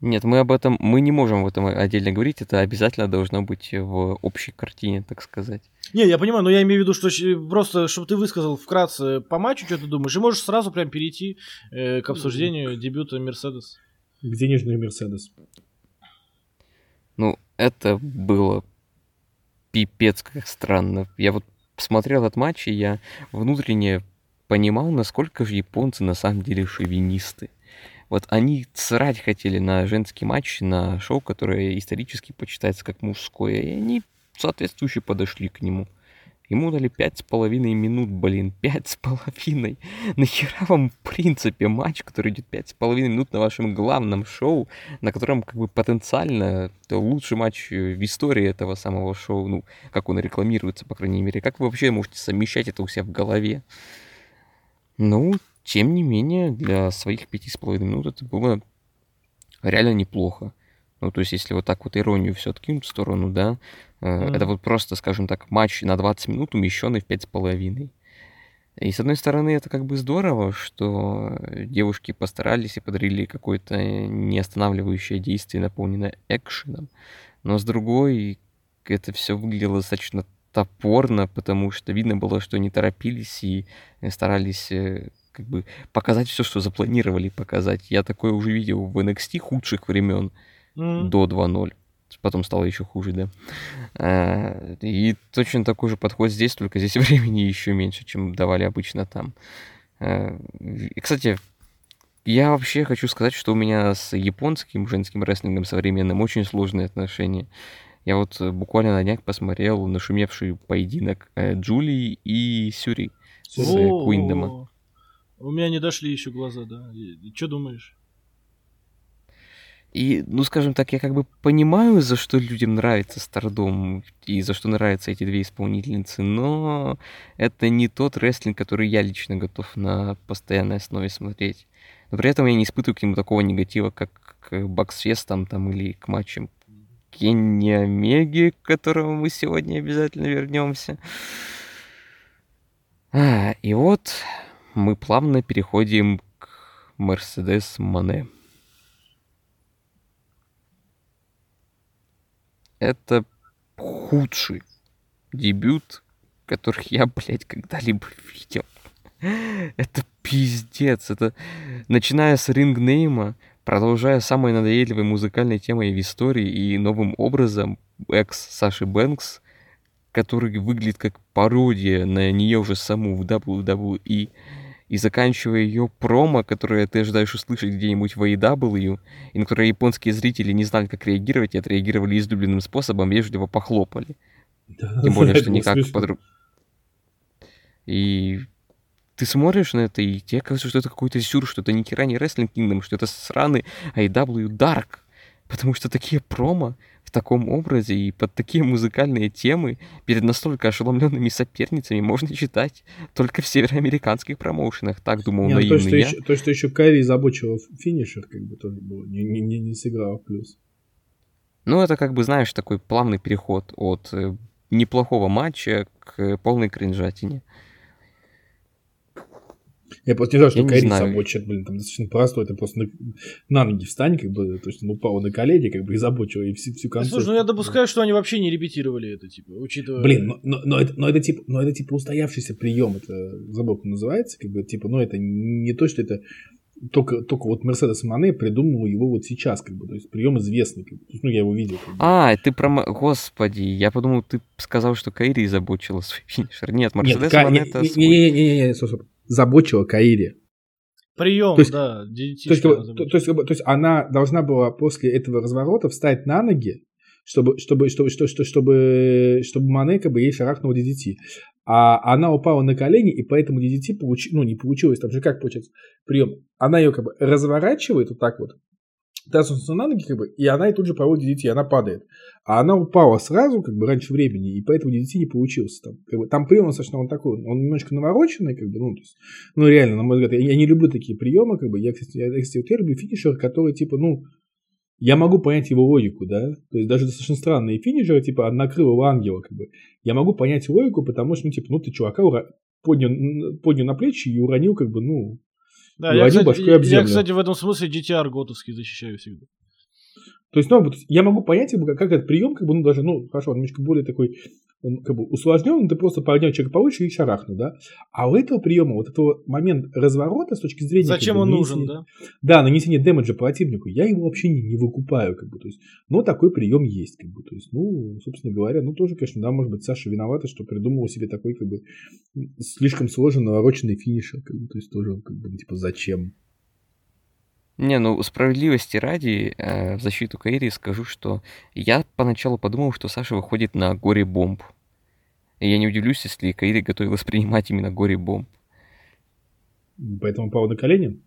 Нет, мы об этом, мы не можем об этом отдельно говорить, это обязательно должно быть в общей картине, так сказать. Не, я понимаю, но я имею в виду, что просто, чтобы ты высказал вкратце по матчу, что ты думаешь, и можешь сразу прям перейти э, к обсуждению дебюта Мерседес. Где нежный Мерседес? Ну, это было пипец как странно. Я вот смотрел этот матч, и я внутренне понимал, насколько же японцы на самом деле шовинисты. Вот они срать хотели на женский матч, на шоу, которое исторически почитается как мужское, и они соответствующе подошли к нему. Ему дали пять с половиной минут, блин, пять с половиной. Нахера вам, в принципе, матч, который идет пять с половиной минут на вашем главном шоу, на котором, как бы, потенциально это лучший матч э, в истории этого самого шоу, ну, как он рекламируется, по крайней мере. Как вы вообще можете совмещать это у себя в голове? Ну, тем не менее, для своих пяти с половиной минут это было реально неплохо. Ну, то есть, если вот так вот иронию все откинуть в сторону, да, э, Мгм. это вот просто, скажем так, матч на 20 минут, умещенный в пять с половиной. И с одной стороны, это как бы здорово, что девушки постарались и подарили какое-то неостанавливающее действие, наполненное экшеном. Но с другой, это все выглядело достаточно топорно, потому что видно было, что они торопились и э, старались э, как бы показать все, что запланировали показать. Я такое уже видел в NXT худших времен До 2.0. Потом стало еще хуже, да. А, И точно такой же подход здесь, только здесь времени еще меньше, чем давали обычно там. А, И, кстати, я вообще хочу сказать, что у меня с японским женским рестлингом современным очень сложные отношения. Я вот э, буквально на днях посмотрел нашумевший поединок э, Джулии и Сюри с э, Куиндома. У меня не дошли еще глаза, да. Что думаешь? И, ну, скажем так, я как бы понимаю, за что людям нравится Стардом и за что нравятся эти две исполнительницы, но это не тот рестлинг, который я лично готов на постоянной основе смотреть. Но при этом я не испытываю к нему такого негатива, как к Баксфестам там или к матчам Кенни Омеги, к которому мы сегодня обязательно вернемся. А, и вот мы плавно переходим к Мерседес Мане. Это худший дебют, который я, блядь, когда-либо видел. Это пиздец. Это начиная с рингнейма, продолжая самой надоедливой музыкальной темой в истории и новым образом экс Саши Бэнкс, который выглядит как пародия на нее уже саму в WWE, и заканчивая ее промо, которое ты ожидаешь услышать где-нибудь в AEW, и на которое японские зрители не знали, как реагировать, и отреагировали излюбленным способом, вежливо похлопали. Да, Тем более, что никак подруг... И ты смотришь на это, и тебе кажется, что это какой-то сюр, что это не Wrestling Kingdom, что это сраный AEW Dark. Потому что такие промо таком образе и под такие музыкальные темы перед настолько ошеломленными соперницами можно читать только в североамериканских промоушенах. Так думал Не, ну то, наивный что я. еще, то, что еще Кайри забочил финишер, как бы тоже было, не, не, не, не сыграл в плюс. Ну, это как бы, знаешь, такой плавный переход от э, неплохого матча к э, полной кринжатине. Я просто не знаю, что Я не Кайри знаю. забочит, блин, там достаточно просто, это просто на, на ноги встань, как бы, то есть он упал на колени, как бы, и забочил, и всю, всю концовку. Слушай, ну я допускаю, что они вообще не репетировали это, типа, учитывая... Блин, но, но, но это, но, это типа, но это типа устоявшийся прием, это забыл, как называется, как бы, типа, ну это не то, что это только, только вот Мерседес Мане придумал его вот сейчас, как бы, то есть прием известный, как бы, ну я его видел. Как бы. А, ты про... Господи, я подумал, ты сказал, что Кайри забочила свой финишер. Нет, Мерседес Мане не, это не, свой. не, не, не, не, стоп, стоп. Забочила Каири. Прием, То есть- да, То есть, что то, забыла. то есть, то есть она должна была после этого разворота встать на ноги, чтобы, чтобы, чтобы, чтобы, чтобы, чтобы, чтобы Мане как бы ей шарахнул DDT. А она упала на колени, и поэтому DDT получи, ну, не получилось. Там же как получается прием? Она ее как бы разворачивает вот так вот, тащится на ноги, как бы, и она и тут же проводит и она падает. А она упала сразу, как бы, раньше времени, и поэтому DDT не получился. Там, как бы, там прием достаточно он такой, он немножко навороченный, как бы, ну, то есть, ну, реально, на мой взгляд, я, я не люблю такие приемы, как бы, я, кстати, я, кстати, я люблю финишер, который, типа, ну, я могу понять его логику, да, то есть даже достаточно странные финишеры, типа, накрылого ангела, как бы, я могу понять логику, потому что, ну, типа, ну, ты чувака ура- поднял, поднял на плечи и уронил, как бы, ну, Да, я, кстати, башкой я, об я, землю. кстати, в этом смысле DTR готовский защищаю всегда. То есть, ну, вот я могу понять, как, бы, как этот прием, как бы, ну, даже, ну, хорошо, он немножко более такой, он как бы усложнен, ты просто поднял человека повыше и шарахнул, да. А у этого приема, вот этого момент разворота с точки зрения... как Зачем бы, он нужен, да? Да, нанесение дэмэджа противнику, я его вообще не, не выкупаю, как бы, то есть, но такой прием есть, как бы, то есть, ну, собственно говоря, ну, тоже, конечно, да, может быть, Саша виновата, что придумала себе такой, как бы, слишком сложный, навороченный финишер, как бы, то есть, тоже, как бы, типа, зачем? Не, ну справедливости ради, э, в защиту Кайри скажу, что я поначалу подумал, что Саша выходит на горе бомб. И я не удивлюсь, если Кайри готовилась принимать именно горе бомб. Поэтому пал на колени?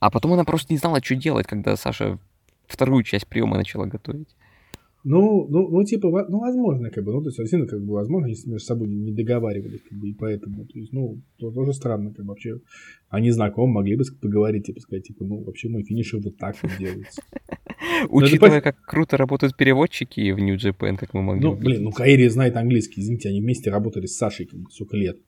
А потом она просто не знала, что делать, когда Саша вторую часть приема начала готовить. Ну, ну, ну, типа, ну, возможно, как бы, ну, то есть, действительно, как бы, возможно, если между собой не договаривались, как бы, и поэтому, то есть, ну, то тоже странно, как бы, вообще, они знакомы, могли бы поговорить, типа, сказать, типа, ну, вообще, мой финишер вот так вот делается. Учитывая, как круто работают переводчики в New Japan, как мы могли Ну, блин, ну. Каири знает английский, извините, они вместе работали с Сашей, как бы, сколько лет.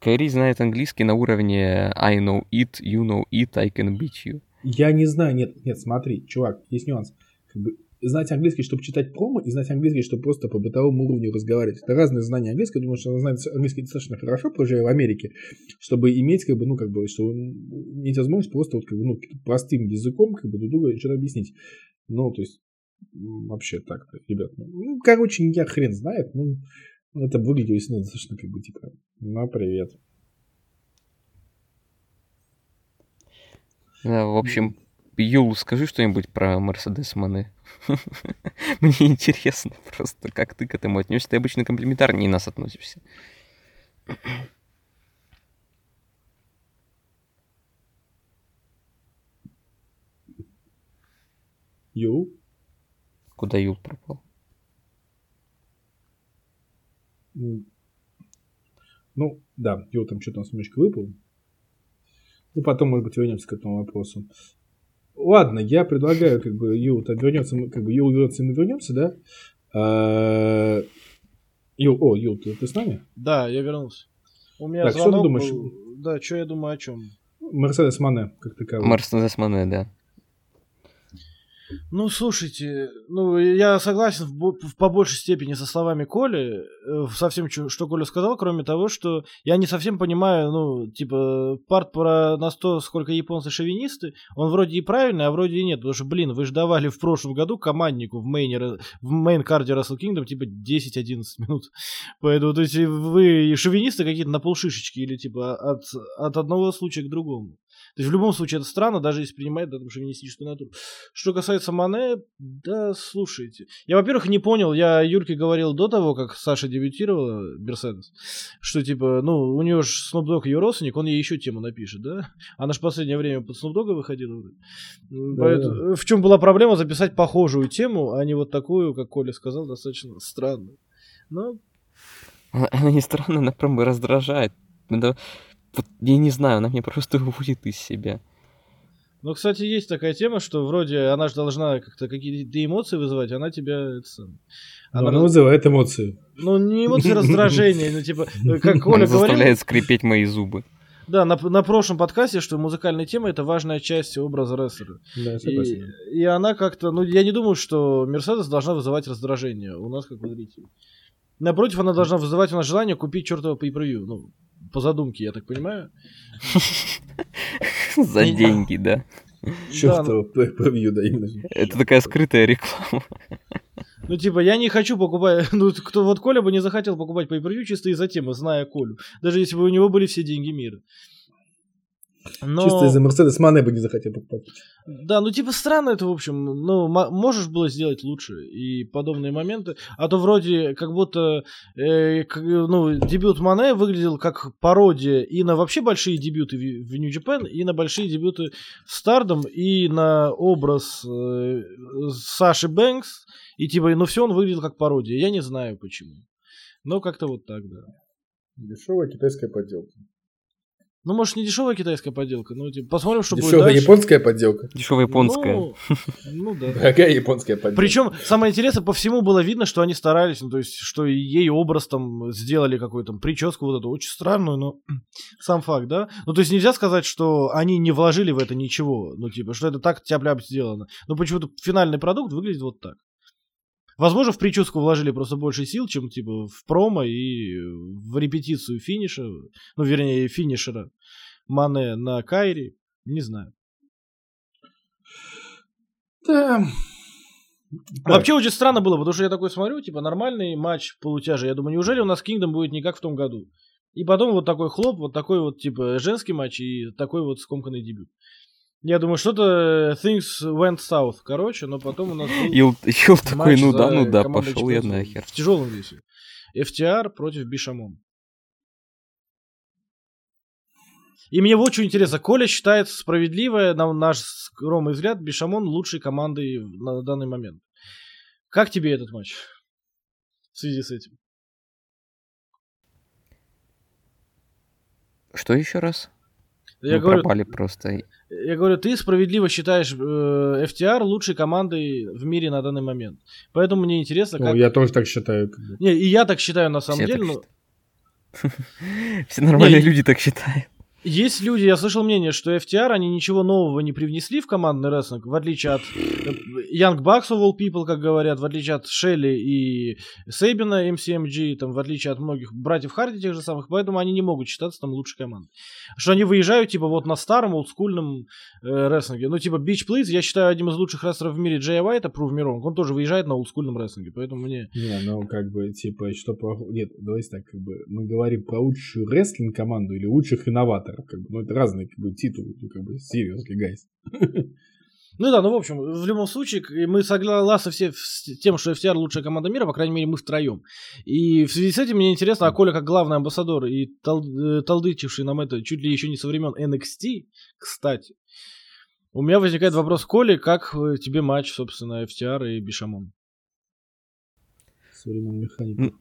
Кайри знает английский на уровне I know it, you know it, I can beat you. Я не знаю, нет, нет, смотри, чувак, есть нюанс. Как бы, знать английский, чтобы читать промо, и знать английский, чтобы просто по бытовому уровню разговаривать. Это разные знания английского. Думаю, что она знает английский достаточно хорошо, проживая в Америке, чтобы иметь, как бы, ну, как бы, чтобы иметь возможность просто вот, как бы, ну, простым языком, как бы, друг другу что-то объяснить. Ну, то есть, вообще так-то, ребят. Ну, короче, я хрен знает, ну, это выглядело действительно достаточно, как бы, типа, ну, привет. Да, в общем, Юл, скажи что-нибудь про Мерседес Мане. Мне интересно просто, как ты к этому отнесешься. Ты обычно комплиментарнее нас относишься. Ю, Куда Юл пропал? Ну, да, Ю там что-то у нас немножко выпал. Ну, потом, может быть, вернемся к этому вопросу. Ладно, я предлагаю, как бы, Ю там вернется, мы- как бы, Ю вернется, и мы вернемся, да? А, Ю, о, Ю, ты, ты с нами? Да, я вернулся. У меня Так, что ты звонок думаешь? был. Да, что я думаю о чем? Мерседес Мане, как таковой. Мерседес Мане, да. Ну, слушайте, ну, я согласен в, в по большей степени со словами Коли, э, со всем, что Коля сказал, кроме того, что я не совсем понимаю, ну, типа, парт про на 100, сколько японцы шовинисты, он вроде и правильный, а вроде и нет, потому что, блин, вы же давали в прошлом году команднику в мейне, в мейн-карде Wrestle Kingdom, типа, 10-11 минут. Поэтому, то есть, вы шовинисты какие-то на полшишечки или, типа, от, от одного случая к другому. То есть в любом случае это странно, даже если принимает да, там, шовинистическую натуру. Что касается Мане, да, слушайте. Я, во-первых, не понял, я Юрке говорил до того, как Саша дебютировала, Мерседес, что, типа, ну, у нее же Snoop Dogg ее родственник, он ей еще тему напишет, да? Она же в последнее время под Snoop Dogg выходила. вроде. М, Да, поэтому- В чем была проблема записать похожую тему, а не вот такую, как Коля сказал, достаточно странно. Но Она, она не странно, она прям раздражает. Это- вот я не знаю, она мне просто выводит из себя. Ну, кстати, есть такая тема, что вроде она же должна как-то какие-то эмоции вызывать, она тебя... Это, самое, Она, она- вызывает эмоции. ну, не эмоции раздражения, ну, типа, как Она Коля говорил, заставляет скрипеть мои зубы. да, на, на прошлом подкасте, что музыкальная тема это важная часть образа рестлера. Да, И, согласен. и она как-то, ну, я не думаю, что Мерседес должна вызывать раздражение у нас, как у зрителей. Напротив, она должна вызывать у нас желание купить чертова pay ну, по задумке, я так понимаю. За деньги, да. Чёртово превью, да, именно. Это такая скрытая реклама. Ну, типа, я не хочу покупать... Ну, кто вот Коля бы не захотел покупать pay чисто из-за темы, зная Колю. Даже если бы у него были все деньги мира. Но... Чисто из-за Мерседес Мане бы не захотел покупать. Да, ну типа странно это, в общем, ну, мо- можешь было сделать лучше и подобные моменты, а то вроде как будто, э, ну, дебют Мане выглядел как пародия и на вообще большие дебюты в, в New Japan, и на большие дебюты в Стардом, и на образ э, Саши Бэнкс, и типа, ну все он выглядел как пародия, я не знаю почему. Но как-то вот так, да. Дешевая китайская подделка. Ну, может, не дешевая китайская подделка, ну, типа, посмотрим, что будет Дешевая дальше. японская подделка. Дешевая японская. Ну, ну да. Дорогая японская подделка. Причем самое интересное, по всему было видно, что они старались, ну, то есть, что и ей образ там сделали какую-то там прическу вот эту очень странную, но сам факт, да? Ну, то есть нельзя сказать, что они не вложили в это ничего, ну, типа, что это так тяп-ляп сделано. Но почему-то финальный продукт выглядит вот так. Возможно, в прическу вложили просто больше сил, чем, типа, в промо и в репетицию финиша, ну, вернее, финишера Мане на Кайри, не знаю. Да. Вообще очень странно было, потому что я такой смотрю, типа нормальный матч полутяжа. Я думаю, неужели у нас Kingdom будет не как в том году? И потом вот такой хлоп, вот такой вот типа женский матч и такой вот скомканный дебют. Я думаю, что-то things went south, короче, но потом у нас был Ил, Ил такой, ну да, ну да, пошел я нахер. В тяжелом весе. FTR против Бишамон. И мне вот что интересно. Коля считает справедливое, на наш скромный взгляд, Бишамон лучшей командой на данный момент. Как тебе этот матч? В связи с этим. Что еще раз? Я Мы говорю, пропали просто. Я говорю, ты справедливо считаешь э, FTR лучшей командой в мире на данный момент. Поэтому мне интересно, Ну, как... я тоже так считаю. Не, и я так считаю на самом Все деле. но- Все нормальные люди так считают. Есть люди, я слышал мнение, что FTR, они ничего нового не привнесли в командный рестлинг, в отличие от э, Young Bucks of all people, как говорят, в отличие от Шелли и Сейбина MCMG, там, в отличие от многих братьев Харди тех же самых, поэтому они не могут считаться там лучшей командой. Что они выезжают, типа, вот на старом, олдскульном э, рестлинге. Ну, типа, Beach Please, я считаю, одним из лучших рестлеров в мире Джея Уайта, Me Wrong, он тоже выезжает на олдскульном рестлинге, поэтому мне... Не, ну как бы, типа, что. Нет, давайте так, как бы, мы говорим про лучшую рестлинг команду или лучших инноваторов, как бы, ну это разные, как бы, титулы, ну, как бы, seriously, guys. Ну да, ну в общем, в любом случае, мы согласны все с тем, что FTR лучшая команда мира, по крайней мере, мы втроем. И в связи с этим мне интересно, а Коля как главный амбассадор и тол- э, толдычивший нам это чуть ли еще не со времен NXT, кстати, у меня возникает вопрос Коле, как э, тебе матч, собственно, FTR и Бишамон? Современный механик. Ну,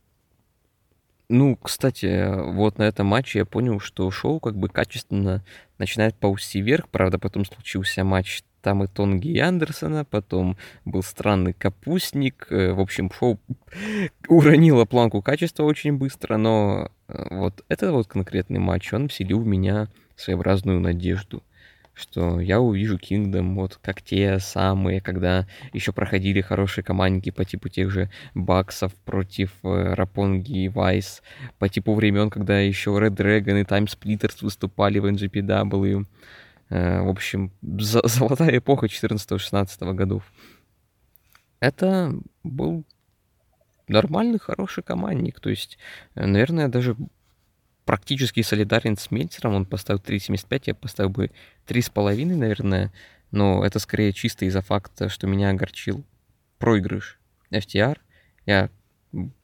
Ну, кстати, вот на этом матче я понял, что шоу как бы качественно начинает ползти вверх. Правда, потом случился матч там и Тонги и Андерсона, потом был странный капустник. Э, В общем, шоу уронило планку качества очень быстро, но э, вот этот вот конкретный матч, он вселил в меня своеобразную надежду что я увижу Kingdom вот как те самые, когда еще проходили хорошие командники по типу тех же Баксов против э, Рапонги и Вайс, по типу времен, когда еще Red Dragon и Time Splitters выступали в NGPW. Э, в общем, золотая эпоха 14-16 годов. Это был нормальный, хороший командник. То есть, э, наверное, даже практически солидарен с Мельцером. Он поставил 3.75, я поставил бы 3,5, наверное. Но это скорее чисто из-за факта, что меня огорчил проигрыш FTR. Я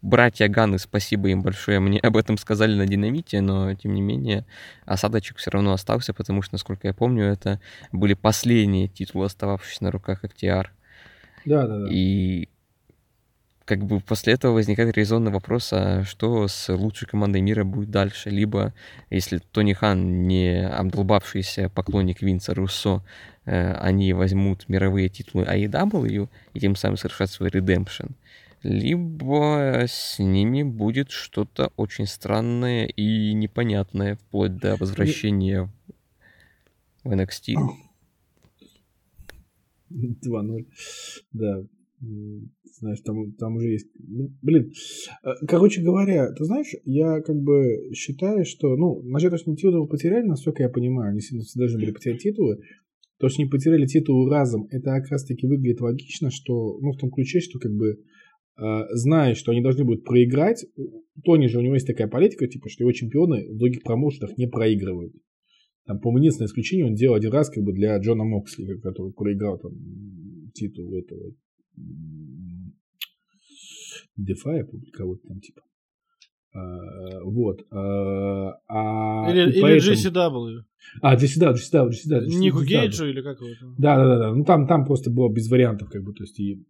братья Ганы, спасибо им большое, мне об этом сказали на динамите, но тем не менее осадочек все равно остался, потому что, насколько я помню, это были последние титулы, остававшиеся на руках FTR. Да, да, да. И как бы после этого возникает резонный вопрос, а что с лучшей командой мира будет дальше? Либо, если Тони Хан не обдолбавшийся поклонник Винца Руссо, э, они возьмут мировые титулы AEW и тем самым совершат свой редемпшн, либо с ними будет что-то очень странное и непонятное, вплоть до возвращения в NXT. 2-0. Да, знаешь, там, там уже есть... Ну, блин, э, короче говоря, ты знаешь, я как бы считаю, что, ну, насчет, что титулы потеряли, насколько я понимаю, они должны были потерять титулы, то, что они потеряли титул разом, это как раз-таки выглядит логично, что, ну, в том ключе, что как бы э, зная, что они должны будут проиграть, Тони же у него есть такая политика, типа, что его чемпионы в других промоушенах не проигрывают. Там, по-моему, единственное исключение он делал один раз как бы для Джона Моксли, который проиграл там титул этого DeFi опубликовать там типа. А, вот. А, а, или или поэтому... GCW. А, GCW, GCW, GCW. Нику Гейджу или как его там? Да, да, да, да. Ну там, там просто было без вариантов, как бы, то есть и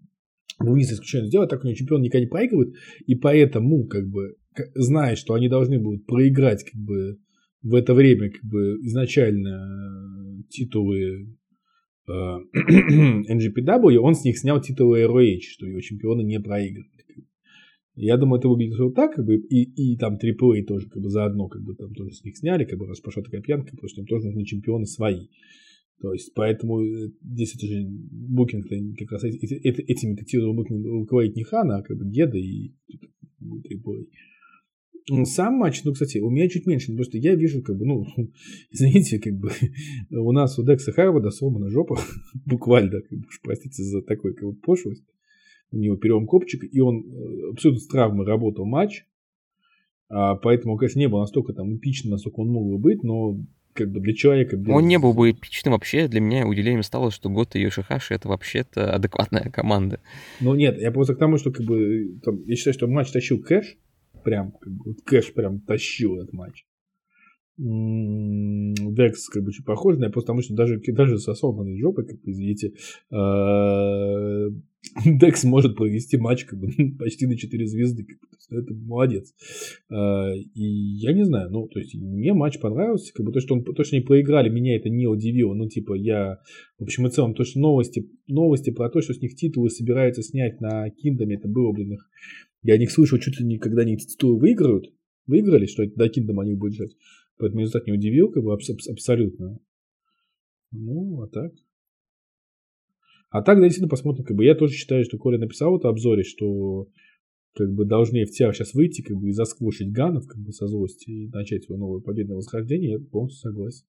Луис исключение сделать, так у него чемпион никогда не проигрывает, и поэтому, как бы, зная, что они должны будут проиграть, как бы, в это время, как бы, изначально титулы NGPW, он с них снял титулы ROH, что его чемпионы не проигрывали. Я думаю, это выглядит вот так, как бы, и, и там AAA тоже как бы заодно, как бы там тоже с них сняли, как бы раз пошла такая пьянка, потому что им тоже нужны чемпионы свои. То есть, поэтому э, здесь это же букинг как раз эти, эти, этими титулами руководит не Хана, а как бы Деда и AAA. Сам матч, ну, кстати, у меня чуть меньше, потому что я вижу, как бы, ну, извините, как бы, у нас у Декса Харварда сломана жопа, буквально, как бы, простите за такой, как бы, пошлость. У него перелом копчика, и он э, абсолютно с травмой работал матч, а, поэтому, конечно, не был настолько там эпичным, насколько он мог бы быть, но как бы для человека... Без... Он не был бы эпичным вообще, для меня удивлением стало, что Гота и Йошихаши это вообще-то адекватная команда. Ну нет, я просто к тому, что как бы, там, я считаю, что матч тащил Кэш, прям, как бы, вот Кэш прям тащил этот матч. Декс как бы чуть похуже, но просто потому что даже, даже с осознанной жопой, как вы извините, а, Декс может провести матч как бы, почти на 4 звезды. Как бы, это молодец. А, и я не знаю, ну, то есть, мне матч понравился. Как бы, то, что, он, то, что они проиграли, меня это не удивило. Ну, типа, я, в общем и целом, то, что новости, новости про то, что с них титулы собираются снять на Киндоме, это было, блин, их... Я о них слышал чуть ли не, когда они титулы выиграют. Выиграли, что это до Киндома они будут жать. Поэтому результат не удивил, как бы аб- абсолютно. Ну, а так. А так, да, действительно, посмотрим. Как бы я тоже считаю, что Коля написал это обзоре, что как бы должны в FTR сейчас выйти, как бы и засквошить Ганов, как бы со злости и начать свое новое победное восхождение, я полностью согласен.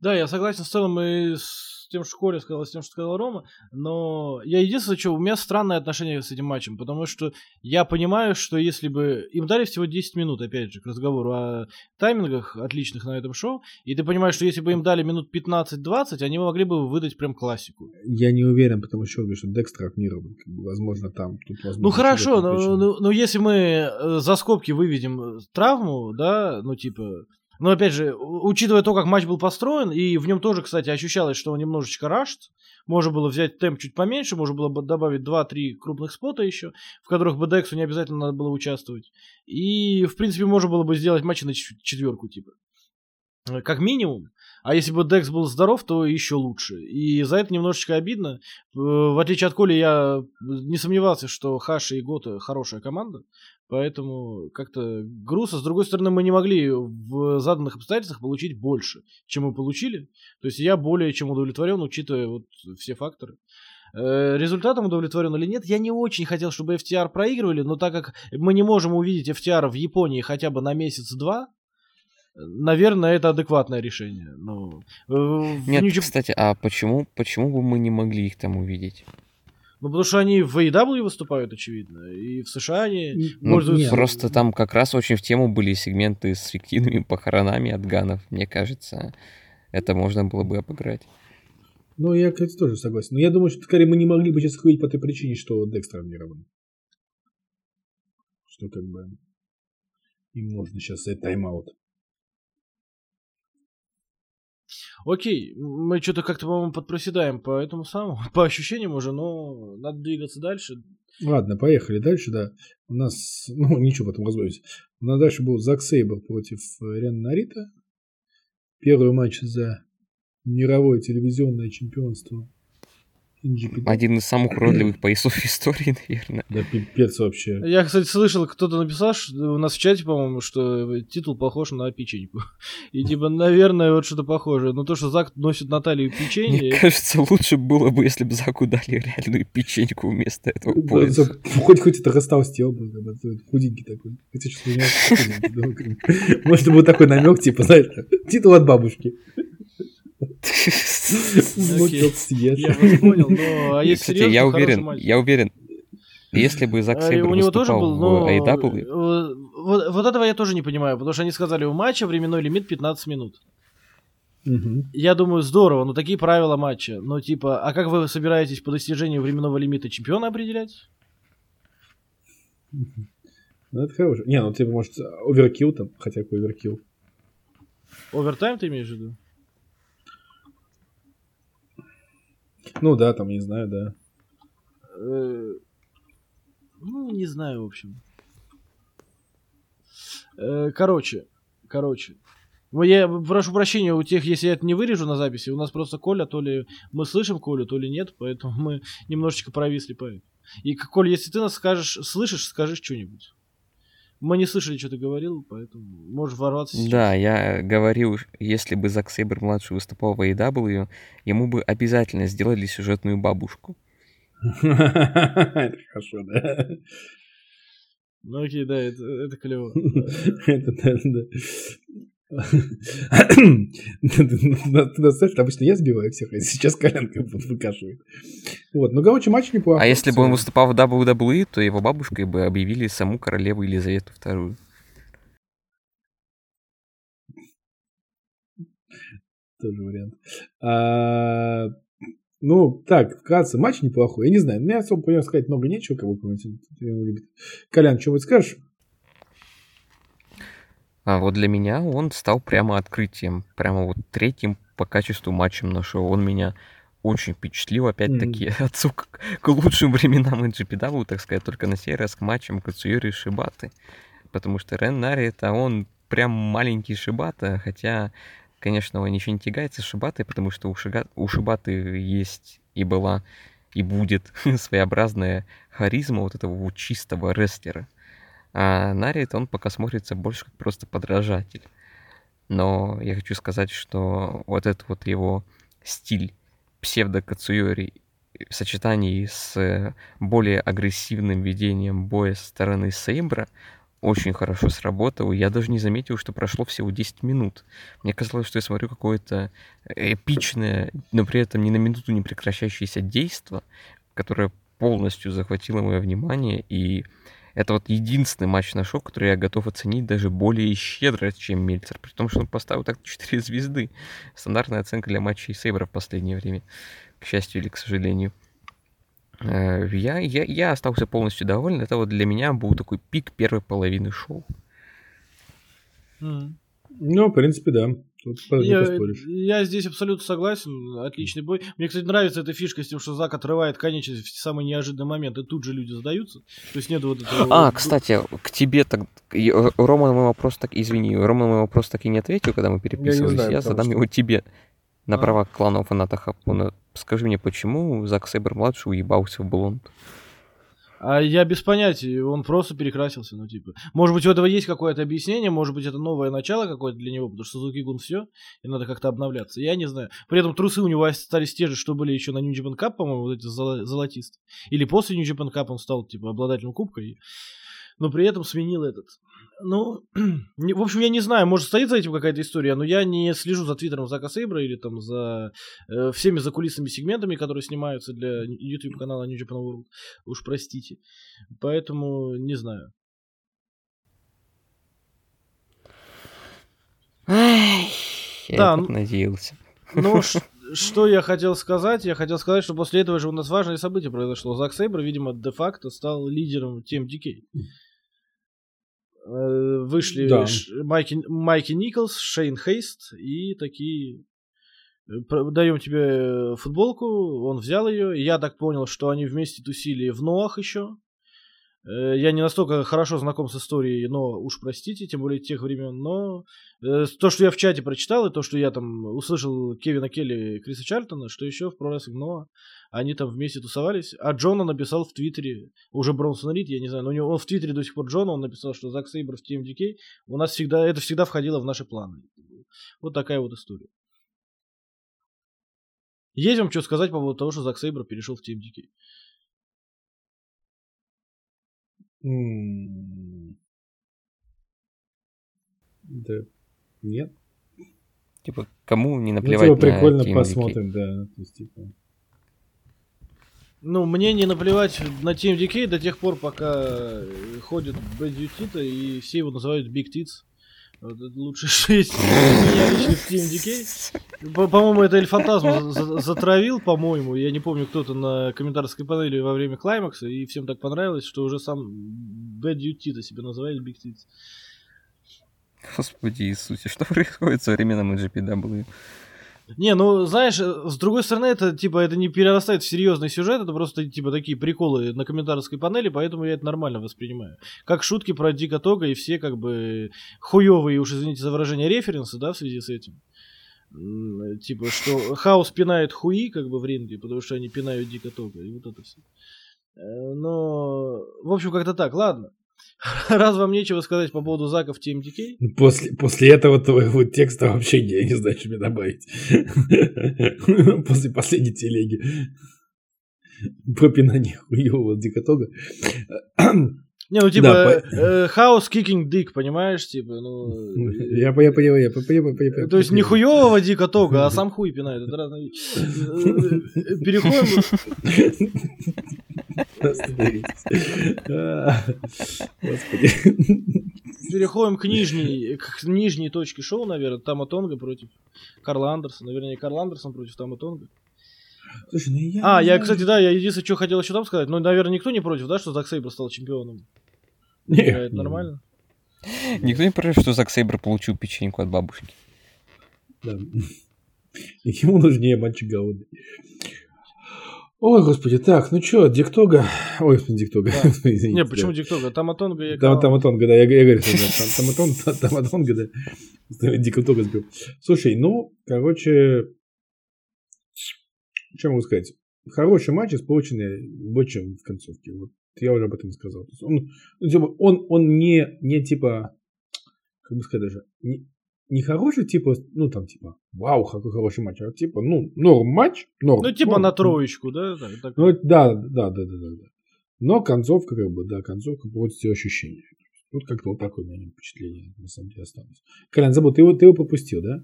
Да, я согласен в целом и с тем, что Коля сказал, с тем, что сказал Рома, но я единственное, что у меня странное отношение с этим матчем, потому что я понимаю, что если бы им дали всего 10 минут, опять же, к разговору о таймингах отличных на этом шоу, и ты понимаешь, что если бы им дали минут 15-20, они могли бы выдать прям классику. Я не уверен, потому что, что Декстер отмирован, как бы, возможно, там. Тут, возможно, ну хорошо, но, но, но если мы э, за скобки выведем э, травму, да, ну типа но опять же, учитывая то, как матч был построен, и в нем тоже, кстати, ощущалось, что он немножечко рашт, можно было взять темп чуть поменьше, можно было бы добавить 2-3 крупных спота еще, в которых бы Дексу не обязательно надо было участвовать. И, в принципе, можно было бы сделать матчи на четверку, типа. Как минимум. А если бы Декс был здоров, то еще лучше. И за это немножечко обидно. Э, в отличие от Коли, я не сомневался, что Хаши и Гота хорошая команда. Поэтому как-то грустно. С другой стороны, мы не могли в заданных обстоятельствах получить больше, чем мы получили. То есть я более чем удовлетворен, учитывая вот все факторы. Э, результатом удовлетворен или нет, я не очень хотел, чтобы FTR проигрывали, но так как мы не можем увидеть FTR в Японии хотя бы на месяц-два, наверное, это адекватное решение. Ну, Нет, Нью... кстати, а почему, почему бы мы не могли их там увидеть? Ну, потому что они в AEW выступают, очевидно, и в США они ну, пользуются... Просто там как раз очень в тему были сегменты с фиктивными похоронами от ганов, мне кажется. Это можно было бы обыграть. Ну, я, кстати, тоже согласен. Но я думаю, что скорее мы не могли бы сейчас их по той причине, что Декс травмирован. Что как бы им нужно сейчас взять тайм-аут. Окей, мы что-то как-то, по-моему, подпроседаем по этому самому, по ощущениям уже, но надо двигаться дальше. Ладно, поехали дальше, да. У нас, ну, ничего потом разберемся. У нас дальше был Зак Сейбр против Рен Нарита. Первый матч за мировое телевизионное чемпионство один из самых уродливых поясов истории, наверное. Да пипец вообще. Я, кстати, слышал, кто-то написал что, у нас в чате, по-моему, что титул похож на печеньку. И типа, наверное, вот что-то похожее. Но то, что Зак носит на талию печенье... Мне кажется, лучше было бы, если бы Заку дали реальную печеньку вместо этого пояса. Хоть хоть это растолстел бы, худенький такой. Хотя сейчас у Может, был такой намек, типа, знаешь, титул от бабушки. Я вас понял, но а если Кстати, я уверен, я уверен, если бы Зак Сейбр у него тоже был, но... AEW... Э, вот, вот этого я тоже не понимаю, потому что они сказали, у матча временной лимит 15 минут. Угу. Я думаю, здорово, но такие правила матча. Но типа, а как вы собираетесь по достижению временного лимита чемпиона определять? Ну, это хорошо. Не, ну типа, может, оверкил там, хотя какой оверкил. Овертайм ты имеешь в виду? Ну да, там, не знаю, да. Э, ну, не знаю, в общем. Э, короче, короче. Я прошу прощения у тех, если я это не вырежу на записи. У нас просто Коля, то ли мы слышим Колю, то ли нет, поэтому мы немножечко провисли по этому. И, Коля, если ты нас скажешь, слышишь, скажи что-нибудь. Мы не слышали, что ты говорил, поэтому можешь ворваться сейчас. Да, я говорил, если бы Зак Сейбер младший выступал в AEW, ему бы обязательно сделали сюжетную бабушку. Это хорошо, да. Ну окей, да, это, это клево. Это, да, да. Достаточно, обычно я сбиваю всех, а сейчас коленка выкашивает. Вот, ну, короче, матч неплохой. А если бы он выступал в WWE, то его бабушкой бы объявили саму королеву Елизавету II. Тоже вариант. А, ну, так, вкратце, матч неплохой. Я не знаю, мне особо по нему сказать много нечего, как помните. Колян, что вы скажешь? А вот для меня он стал прямо открытием, прямо вот третьим по качеству матчем на шоу. Он меня очень впечатлил, опять-таки, mm-hmm. отсылка к, лучшим временам NGPW, так сказать, только на сей раз к матчам Кацуюри и Шибаты. Потому что Рен Нари это он прям маленький Шибата, хотя, конечно, он ничего не тягается с Шибатой, потому что у, Шига... у Шибаты есть и была, и будет своеобразная харизма вот этого вот чистого рестлера. А Нарит, он пока смотрится больше как просто подражатель. Но я хочу сказать, что вот этот вот его стиль псевдо-кацуйори в сочетании с более агрессивным ведением боя со стороны Сейбра очень хорошо сработал. Я даже не заметил, что прошло всего 10 минут. Мне казалось, что я смотрю какое-то эпичное, но при этом ни на минуту не прекращающееся действо, которое полностью захватило мое внимание и это вот единственный матч на шоу, который я готов оценить даже более щедро, чем Мельцер. При том, что он поставил так 4 звезды. Стандартная оценка для матчей Сейбра в последнее время. К счастью или к сожалению. Э, я, я, я остался полностью доволен. Это вот для меня был такой пик первой половины шоу. Ну, в принципе, да. Тут не Я, я здесь абсолютно согласен. Отличный бой. Мне, кстати, нравится эта фишка с тем, что Зак отрывает конечность в самый неожиданный момент, и тут же люди сдаются. То есть нет вот этого... А, вот- кстати, к тебе так... э, Рома мой вопрос так... Извини, Рома мой вопрос так и не ответил, когда мы переписывались. знаю, Я задам что- его тебе. На А. правах клана фаната Хапона. Скажи мне, почему Зак Сейбер-младший уебался в блонд? А я без понятия, он просто перекрасился, ну типа. Может быть, у этого есть какое-то объяснение, может быть, это новое начало какое-то для него, потому что Сузуки Гун все, и надо как-то обновляться. Я не знаю. При этом трусы у него остались те же, что были еще на New Japan Cup, по-моему, вот эти золо- золотистые. Или после New Japan Cup он стал, типа, обладателем кубка, и... но при этом сменил этот. Ну, в общем, я не знаю, может, стоит за этим какая-то история, но я не слежу за твиттером Зака Сейбра или там за э, всеми закулисными сегментами, которые снимаются для YouTube-канала New Japan World. Уж простите. Поэтому не знаю. Ай, я Да, так ну- надеялся. Ну, что я хотел сказать? Я хотел сказать, что после этого же у нас важное событие произошло. Зак Сейбр, видимо, де-факто стал лидером TMDK. Э, Вышли Да. Майки, Майки Николс, Шейн Хейст и такие... э, Даем тебе э, футболку, он взял ее. Я так понял, что они вместе тусили в Ноах еще. Э, Я не настолько хорошо знаком с историей, но уж простите, тем более тех времен. Но э, то, что я в чате прочитал, и то, что я там услышал Кевина Келли и Криса Чартона, что еще в Pro Noah они там вместе тусовались. А Джона написал в Твиттере, уже Бронсон Рид, я не знаю, но у него, он в Твиттере до сих пор Джона, он написал, что Зак Сейбр в TMDK, у нас всегда, это всегда входило в наши планы. Вот такая вот история. Есть вам что сказать по поводу того, что Зак Сейбр перешел в TMDK? Да. Нет. Типа, кому не Ну, наплевать типа, на прикольно TMDK? посмотрим, да. То есть, типа, Ну, мне не наплевать на TMDK до тех пор, пока ходит Бэдди Тита, и все его называют Big Tits. TMDK. По- По-моему, это Эль Фантазм за- за- затравил, по-моему. Я не помню, кто-то на комментаторской панели во время клаймакса, и всем так понравилось, что уже сам Бэдди Тита себя называет Big Tits. Господи Иисусе, что происходит в современном GPW? Не, ну, знаешь, э, с другой стороны, это, типа, это не перерастает в серьезный сюжет, это просто, типа, такие приколы на комментаторской панели, поэтому я это нормально воспринимаю. Как шутки про Дика Тога и все, как бы, хуевые, уж извините за выражение, референсы, да, в связи с этим. М, Типа, что Хаос пинает хуи, как бы, в ринге, потому что они пинают Дика Тога, и вот это все. Но, в общем, как-то так, ладно. Раз вам нечего сказать по поводу Зака в TMDK, ну, После, после этого твоего текста вообще я не знаю, что мне добавить. После последней телеги. Про пинание хуевого дикотога. Не, ну типа Да, э, хаос kicking dick, понимаешь, типа, ну. э, Я я понял, я понял. То есть не хуевого дика тога, а сам хуй пинает. Это разные. Э, Переходим. Переходим к нижней, к нижней точке шоу, наверное. Тама Тонга против Карла Андерсона. Вернее, Карл Андерсон против Тама Тонга. Слушай, ну я... А, я, знаю. кстати, да, я единственное, что хотел еще там сказать. Ну, наверное, никто не против, да, что Зак Сейбр стал чемпионом. Не, Это нормально. Никто не против, что Зак Сейбр получил печеньку от бабушки. Да. Ему нужнее мальчик голодный. Ой, господи, так, ну чё, Диктога... Ой, господи, Диктога. Да. Извините, Не, да. почему Диктога? Тама Тонга я Там, Таматонга, да, я, я говорю, что да, там- Таматон, Таматонга, да. Диктога сбил. Слушай, ну, короче, что могу сказать? Хороший матч, испорченный бочем в концовке. Вот я уже об этом сказал. То есть он, ну, типа, он, он не, не типа, как бы сказать даже, не, не хороший, типа, ну там типа, вау, какой хороший матч, а типа, ну, норм матч, норм. Ну, типа норм. на троечку, да? так- так. Ну, да, да, да, да, да, да. Но концовка, как бы, да, концовка портит ощущения. Вот как-то вот такое у меня впечатление, на самом деле, осталось. Колян, забыл, ты его, ты его пропустил, да?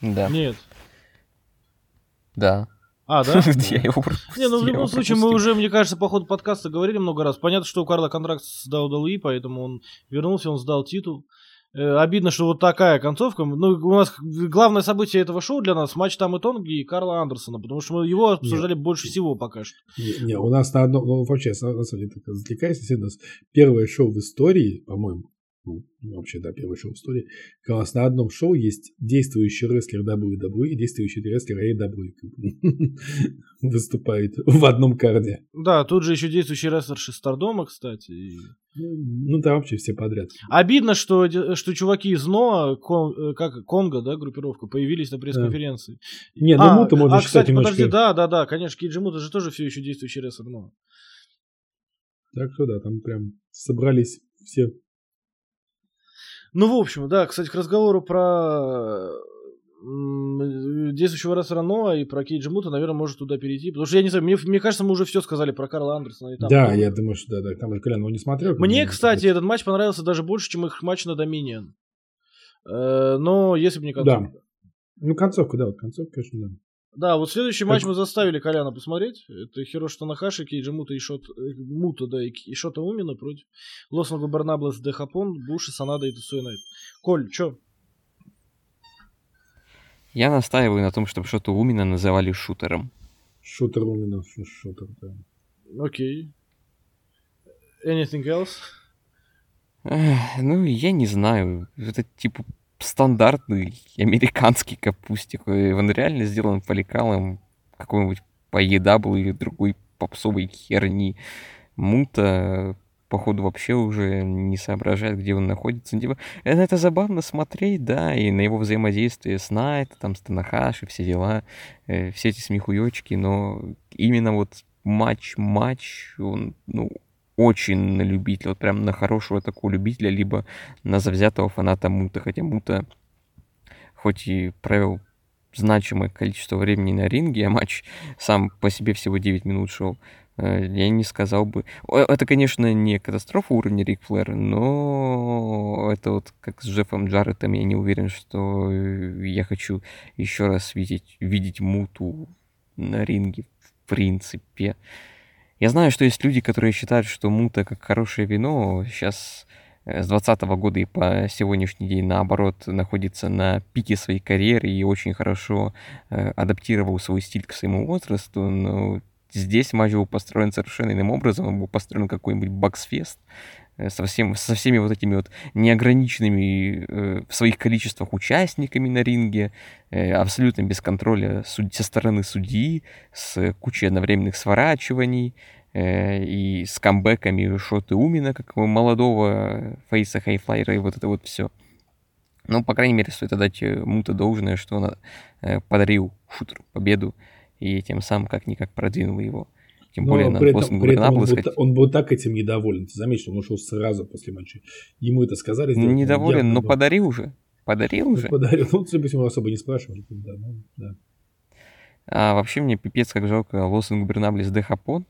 Да. Нет. Да. А, да? Я его. Не, ну в любом случае мы уже, мне кажется, по ходу подкаста говорили много раз. Понятно, что у Карла контракт с WWE, поэтому он вернулся, он сдал титул. Э, обидно, что вот такая концовка. Ну, у нас главное событие этого шоу для нас матч Тамы Тонги и Карла Андерсона, потому что мы его обсуждали больше всего пока что. Не, не, у нас на одном, ну, вообще, на, самом деле, так затекайся, у нас первое шоу в истории, по-моему, ну, вообще, да, первое шоу в истории, как раз на одном шоу есть действующий рестлер WWE и действующий рестлер AEW выступает в одном карде. Да, тут же еще действующий рестлер Шестардома, кстати. И... Ну, да, вообще все подряд. Обидно, что, что чуваки из НОА, кон, э, как Конго, да, группировка, появились на пресс-конференции. Да. Не, ну а, Мута можно а, считать кстати, немножко... подожди, да, да, да, конечно, Кейджи Мута же тоже все еще действующий рестлер НОА. Так что да, там прям собрались все. Ну, в общем, да, кстати, к разговору про действующего рестлера Ноа и про Кейджа Мута, наверное, может туда перейти. Потому что я не знаю, мне, мне кажется, мы уже все сказали про Карла Андерсона. И там, да, я думаю, что да, да, там же Колян его не смотрел. Мне, кстати, этот матч понравился даже больше, чем их матч на Доминион. Э, но если бы не концовка. Да. Ну, концовка, да, вот концовка, конечно, да. Да, вот следующий матч мы заставили Коляна посмотреть. Это Хироши Танахаши, Кейджи Мута и Шот... Э, Мута, да, и Шота Умина против Лоснога Барнаблес, Дехапон, Буши, Санада и Тусуэ Найт. Коль, чё? Я настаиваю на том, чтобы Шота Умина называли шутером. Шутер Умина, шутер, да. Окей. Anything else? ну, я не знаю. Это типа стандартный американский капустик. Он реально сделан по лекалам какой-нибудь по EW или другой попсовой херни. Мута, походу, вообще уже не соображает, где он находится. Типа, это, это забавно смотреть, да, и на его взаимодействие с Найт, там, с Танахаши, все дела, э, все эти смехуёчки, но именно вот матч-матч, он, ну, очень на любителя, вот прям на хорошего такого любителя, либо на завзятого фаната Мута. Хотя Мута хоть и провел значимое количество времени на ринге, а матч сам по себе всего 9 минут шел, э, я не сказал бы... Это, конечно, не катастрофа уровня Рик Флэр, но это вот как с Джеффом Джарретом, я не уверен, что я хочу еще раз видеть, видеть Муту на ринге в принципе. Я знаю, что есть люди, которые считают, что мута как хорошее вино сейчас э, с 2020 года и по сегодняшний день, наоборот, находится на пике своей карьеры и очень хорошо э, адаптировал свой стиль к своему возрасту, но здесь матч был построен совершенно иным образом, он был построен какой-нибудь боксфест, со, всем, со всеми вот этими вот неограниченными э, в своих количествах участниками на ринге, э, абсолютно без контроля суд, со стороны судьи, с кучей одновременных сворачиваний э, и с камбэками Шоты Умина, как молодого фейса Хайфлайера и вот это вот все. Ну, по крайней мере, стоит отдать э, Мута должное, что он э, подарил шутеру победу и тем самым как-никак продвинул его. Тем Но более на при этом, при этом он, был, он был так этим недоволен. Ты заметишь, он ушел сразу после матча. Ему это сказали. Сделать, недоволен, но был. подарил уже. Подарил ну, уже. Подарил. Ну, допустим, особо не спрашивали. Да, ну, да. А вообще мне пипец как жалко Лос Ингубернаблес де Хапон,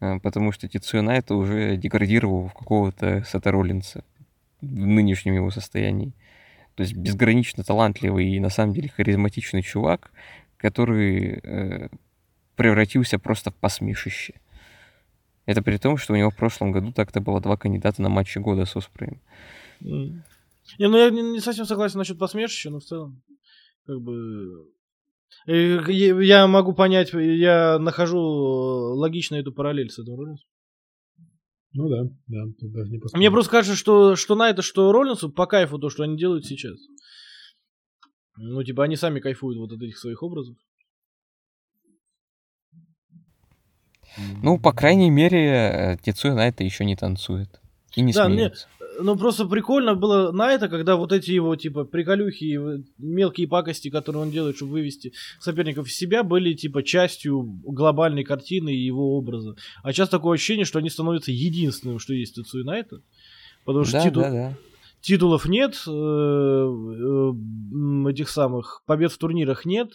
э, потому что Тицуэна это уже деградировал в какого-то Сета Роллинса в нынешнем его состоянии. То есть безгранично талантливый и на самом деле харизматичный чувак, который э, превратился просто в посмешище. Это при том, что у него в прошлом году так-то было два кандидата на матче года с Оспреем. Mm. Не, ну я не совсем согласен насчет посмешища, но в целом, как бы... Э, я могу понять, я нахожу логично эту параллель с этим Роллинсом. Ну да, да. Тут даже не Мне просто кажется, что, что на это, что Роллинсу по кайфу то, что они делают сейчас. Ну, типа, они сами кайфуют вот от этих своих образов. Ну, по крайней мере, э, Тецуя на это еще не танцует. И не да, смеется. Мне, ну, просто прикольно было на это, когда вот эти его, типа, приколюхи, мелкие пакости, которые он делает, чтобы вывести соперников из себя, были, типа, частью глобальной картины и его образа. А сейчас такое ощущение, что они становятся единственным, что есть Тецуя на это. Потому что да, титул... да, да. Титулов нет, э, э, этих самых побед в турнирах нет,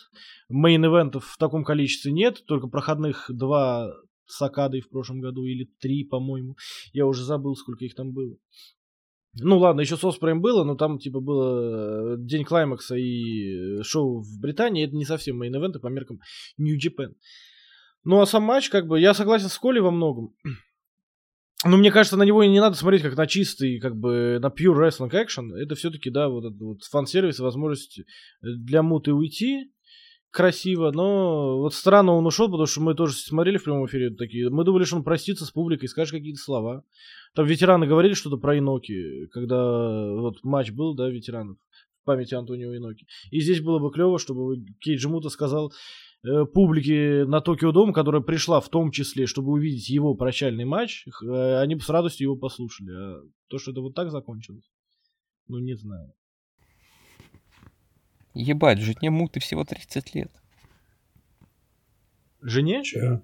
мейн-эвентов в таком количестве нет, только проходных два с Окадой в прошлом году, или три, по-моему. Я уже забыл, сколько их там было. Ну ладно, еще с Оспреем было, но там типа было э, День Climax а и э, шоу в Британии. Это не совсем мейн-эвенты по меркам New Japan. Ну а сам матч, как бы, я согласен с Колей во многом. Но мне кажется, на него и не надо смотреть как на чистый, как бы на pure wrestling action. Это все-таки, да, вот этот вот фан-сервис, возможность для муты уйти, красиво, но вот странно он ушел, потому что мы тоже смотрели в прямом эфире такие. Мы думали, что он простится с публикой, скажет какие-то слова. Там ветераны говорили что-то про Иноки, когда вот матч был, да, ветеранов в памяти Антонио Иноки. И здесь было бы клево, чтобы Кейджи Мута сказал э, публике на Токио Дом, которая пришла в том числе, чтобы увидеть его прощальный матч, э, они бы с радостью его послушали. А то, что это вот так закончилось, ну не знаю. Ебать, жене Муты всего 30 лет. Жене? Че?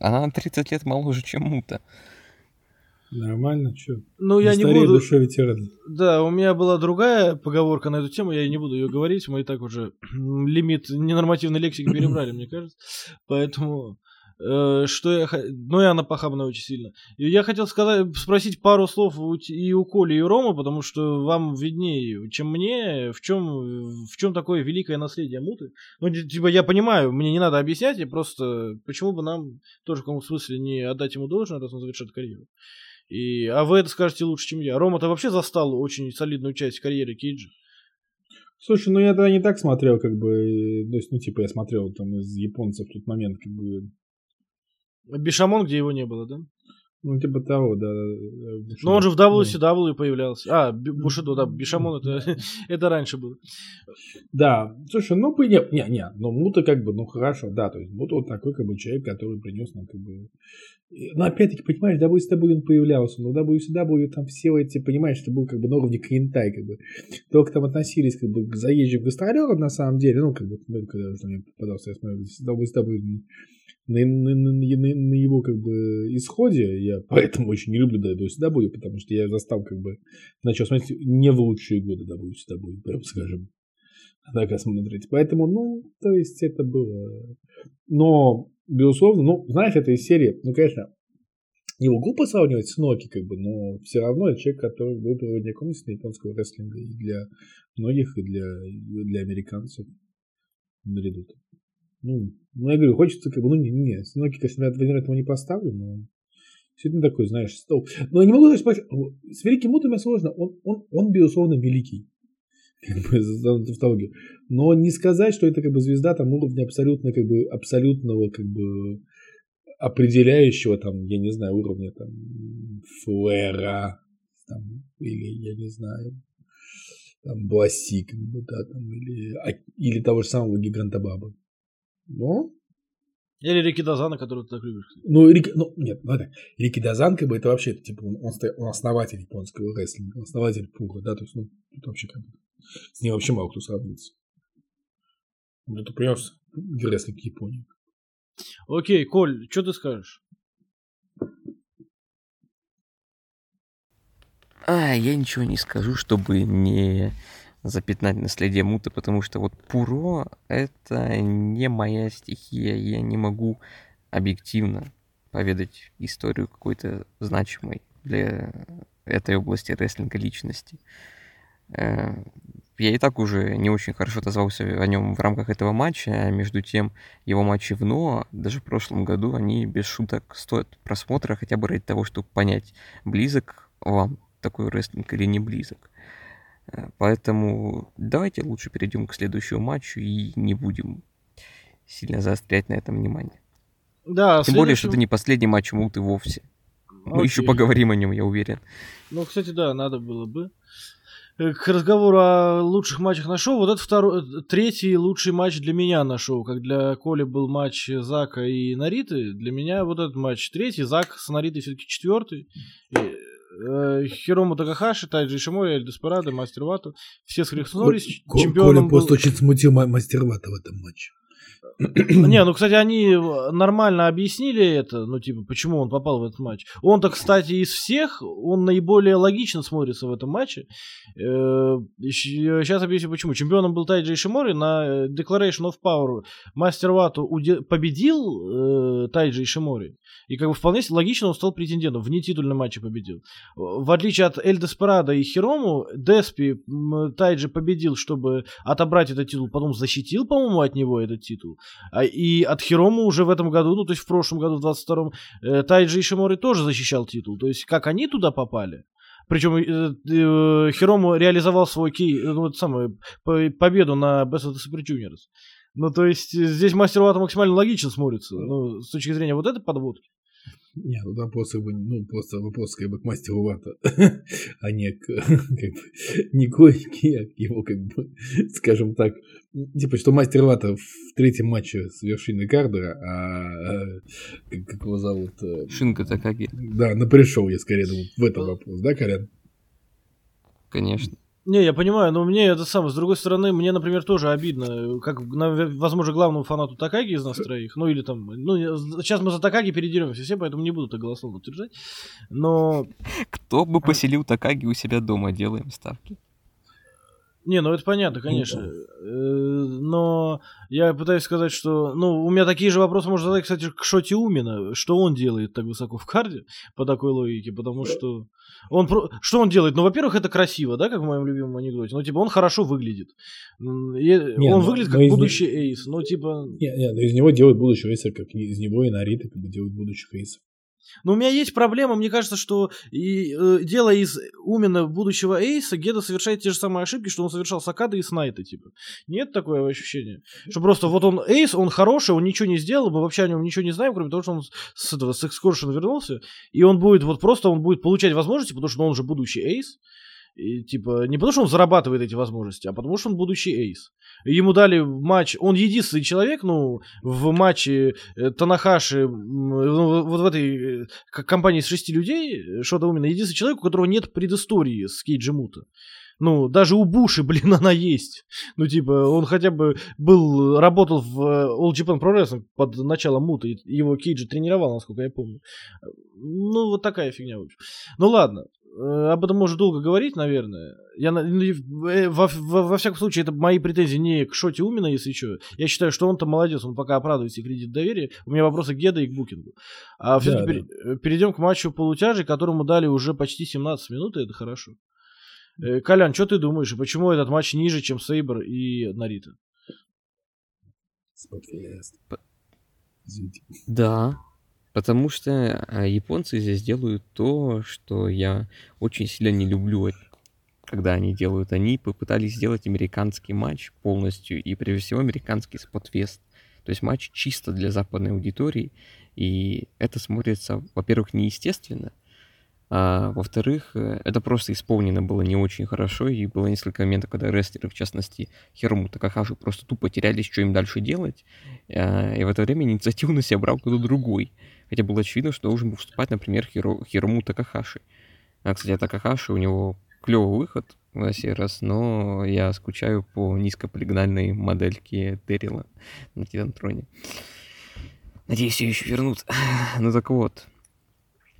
Она на 30 лет моложе, чем Мута. Нормально, что? Ну, я не буду... душа ветерана. Да, у меня была другая поговорка на эту тему, я не буду ее говорить, мы и так уже лимит ненормативной лексики перебрали, мне кажется. Поэтому что я... Ну, и она похабная очень сильно. И я хотел сказать, спросить пару слов и у Коли, и у Ромы, потому что вам виднее, чем мне, в чем, в чем такое великое наследие Муты. Ну, типа, я понимаю, мне не надо объяснять, я просто... Почему бы нам тоже в каком смысле не отдать ему должное, раз он завершит карьеру? И, а вы это скажете лучше, чем я. Рома, ты вообще застал очень солидную часть карьеры Кейджа. Слушай, ну я тогда не так смотрел, как бы, э, то есть, ну, типа, я смотрел там из японцев в тот момент, как бы, Бишамон, где его не было, да? ну, типа того, да. да, да, Но он же в ну. WCW появлялся. А, Би- Бушидо, да, Бишамон это, это раньше было. Да, слушай, ну, не, не, не, ну, Мута как бы, ну, хорошо, да, то есть Мута вот такой, как бы, человек, который принес нам, как бы, и- ну, опять-таки, понимаешь, WCW он появлялся, но WCW там все эти, понимаешь, это был, как бы, на уровне Каентай, как бы, только там относились, как бы, к заезжим гастролерам, на самом деле, ну, как бы, ну, когда уже мне попадался, я смотрел, WCW на, на, на, на- его, как бы, исходе, я поэтому очень не люблю WCW, потому что я застал, как бы, начал смотреть не в лучшие годы WCW, прям скажем так смотреть. Поэтому, ну, то есть это было... Но, безусловно, ну, знаешь, это из серии, ну, конечно, его глупо сравнивать с Ноки, как бы, но все равно это человек, который был проводником истинно японского рестлинга и для многих, и для, и для американцев наряду. Ну, ну, я говорю, хочется, как бы, ну, не, не, с Ноки, конечно, тренера этого не поставлю, но действительно такой, знаешь, стол. Но я не могу сказать, с Великим Мутом мне сложно, он, он, он, безусловно, великий как бы, за тавтологию. Но не сказать, что это как бы звезда там уровня абсолютно как бы абсолютного как бы определяющего там, я не знаю, уровня там Флэра там, или я не знаю там Бласи, как бы, да, там, или, а- или того же самого Гиганта Баба. Но, Или Рики Дазана, который ты так любишь. ну, Рики, ну, нет, ну, это, Рики Дазан, как бы, это вообще, типа, он, он, основатель японского рестлинга, основатель пуха, да, то есть, ну, это вообще как бы, с ним вообще мало кто сравнится. Он это принес рестлинг Японии. Окей, Коль, что ты скажешь? А, я ничего не скажу, чтобы не запятнать наследие Муты, потому что вот Пуро — это не моя стихия. Я не могу объективно поведать историю какой-то значимой для этой области рестлинга личности. Э, Я и так уже не очень хорошо отозвался о нем в рамках этого матча, а между тем его матчи в НОА, даже в прошлом году, они без шуток стоят просмотра, хотя бы ради того, чтобы понять, близок вам такой рестлинг или не близок. Поэтому давайте лучше перейдем к следующему матчу и не будем сильно заострять на этом внимание. Да, Тем более, что это не последний матч Муты вовсе. Мы еще поговорим о нем, я уверен. Ну, кстати, да, надо было бы. Э, К разговору о лучших матчах на шоу, вот это второй, э, третий лучший матч для меня на шоу, как для Коли был матч Зака и Нариты, для меня вот этот матч третий, Зак с Наритой все-таки четвертый. И, э, Хирому Такахаши, Тайджи Шимори, Эль Деспарадо, Мастер Вату, все схлестнулись, чемпионом был... смутил мастер Вата в этом матче. Не, ну, кстати, они нормально объяснили это, ну, типа, почему он попал в этот матч. Он-то, кстати, из всех, он наиболее логично смотрится в этом матче. Сейчас объясню, почему. Чемпионом был Тайджи Шимори на э, Declaration of Power. Мастер Вату победил э, Тайджи Шимори. И как бы вполне логично он стал претендентом. В нетитульном матче победил. В отличие от Эль Деспарада и Хирому, Деспи Тайджи победил, чтобы отобрать этот титул, потом защитил, по-моему, от него этот титул. А, и от Хирому уже в этом году, ну, то есть в прошлом году, в 22-м, э, Тайджи Ишимори тоже защищал титул. То есть как они туда попали, Причем э, э, Хирому реализовал свой кей, ну, вот самую победу на Best of the Super Juniors. Ну, то есть здесь мастер Вата максимально логично смотрится, ну, с точки зрения вот этой подводки. Не, ну там просто, ну, просто вопрос как бы к мастеру Вата, а не к, как бы, не Койки, а к его, как бы, скажем так, типа, что мастер Вата в третьем матче с вершиной Кардера, а как, как его зовут? Э, Шинка Такаги. Да, напришел я скорее думаю, в этом вопрос, да, Колян? Конечно. Не, я понимаю, но мне это самое, с другой стороны, мне, например, тоже обидно, как, возможно, главному фанату Такаги из нас троих, ну или там, ну, сейчас мы за Такаги передеремся все, поэтому не буду так голословно утверждать, но... Кто бы поселил Такаги у себя дома, делаем ставки. Не, ну это понятно, конечно. Э, но я пытаюсь сказать, что... Ну, у меня такие же вопросы можно задать, кстати, к Шоти Умина. Что он делает так высоко в карде по такой логике? Потому что... Он про... Что он делает? Ну, во-первых, это красиво, да, как в моем любимом анекдоте. Ну, типа, он хорошо выглядит. И не, он ну, выглядит как будущий не... эйс. Ну, типа... Нет, нет, из него делают будущего эйса, как из него и Нарита как бы делают будущих эйсов. Но у меня есть проблема, мне кажется, что и, э, дело из именно будущего Эйса, Геда совершает те же самые ошибки, что он совершал с и Снайта, типа. Нет такого ощущения? Что просто вот он Эйс, он хороший, он ничего не сделал, мы вообще о нем ничего не знаем, кроме того, что он с этого, с экскуршена вернулся, и он будет вот просто, он будет получать возможности, потому что он же будущий Эйс, и, типа, не потому что он зарабатывает эти возможности, а потому что он будущий эйс. Ему дали матч, он единственный человек, ну, в матче э, Танахаши, ну, вот в этой э, компании из шести людей, что-то именно, единственный человек, у которого нет предыстории с Кейджи Мута. Ну, даже у Буши, блин, она есть. Ну, типа, он хотя бы был, работал в э, All Japan Pro Wrestling под началом Мута, его Кейджи тренировал, насколько я помню. Ну, вот такая фигня. Ну, ладно. Э, об этом можно долго говорить, наверное. Я, ну, э, во, во, во всяком случае, это мои претензии не к Шоте Умина, если что. Я считаю, что он-то молодец, он пока оправдывает себе кредит доверия. У меня вопросы к Геда и к Букингу. А все-таки да, пер, да. перейдем к матчу полутяжей, которому дали уже почти 17 минут, и это хорошо. Э, Колян, что ты думаешь, и почему этот матч ниже, чем Сейбр и Нарита? Да, Потому что а, японцы здесь делают то, что я очень сильно не люблю, когда они делают. Они попытались сделать американский матч полностью, и прежде всего американский спотфест. То есть матч чисто для западной аудитории, и это смотрится, во-первых, неестественно, а во-вторых, э, это просто исполнено было не очень хорошо, и было несколько моментов, когда рестлеры, в частности Хирому Такахаши, просто тупо терялись, что им дальше делать, а, и в это время инициативу на себя брал кто-то другой. Хотя было очевидно, что должен был выступать, например, Хиро, Хирому Такахаши. А, кстати, Такахаши, у него клевый выход на сей раз, но я скучаю по низкополигональной модельке Дэрила на Титантроне. Надеюсь, ее еще вернут. ну так вот.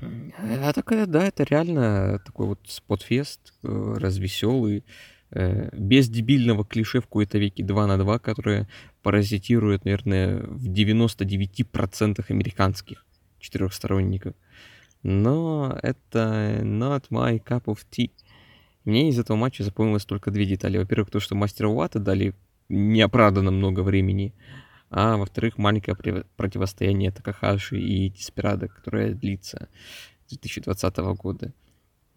А такая, да, это реально такой вот спотфест, э, развеселый, э, без дебильного клише в какой-то веке 2 на 2, которое паразитирует, наверное, в 99% американских четырехсторонников. Но это not my cup of tea. Мне из этого матча запомнилось только две детали. Во-первых, то, что мастеру Вата дали неоправданно много времени, а во-вторых, маленькое противостояние Такахаши и Диспирада, которое длится с 2020 года.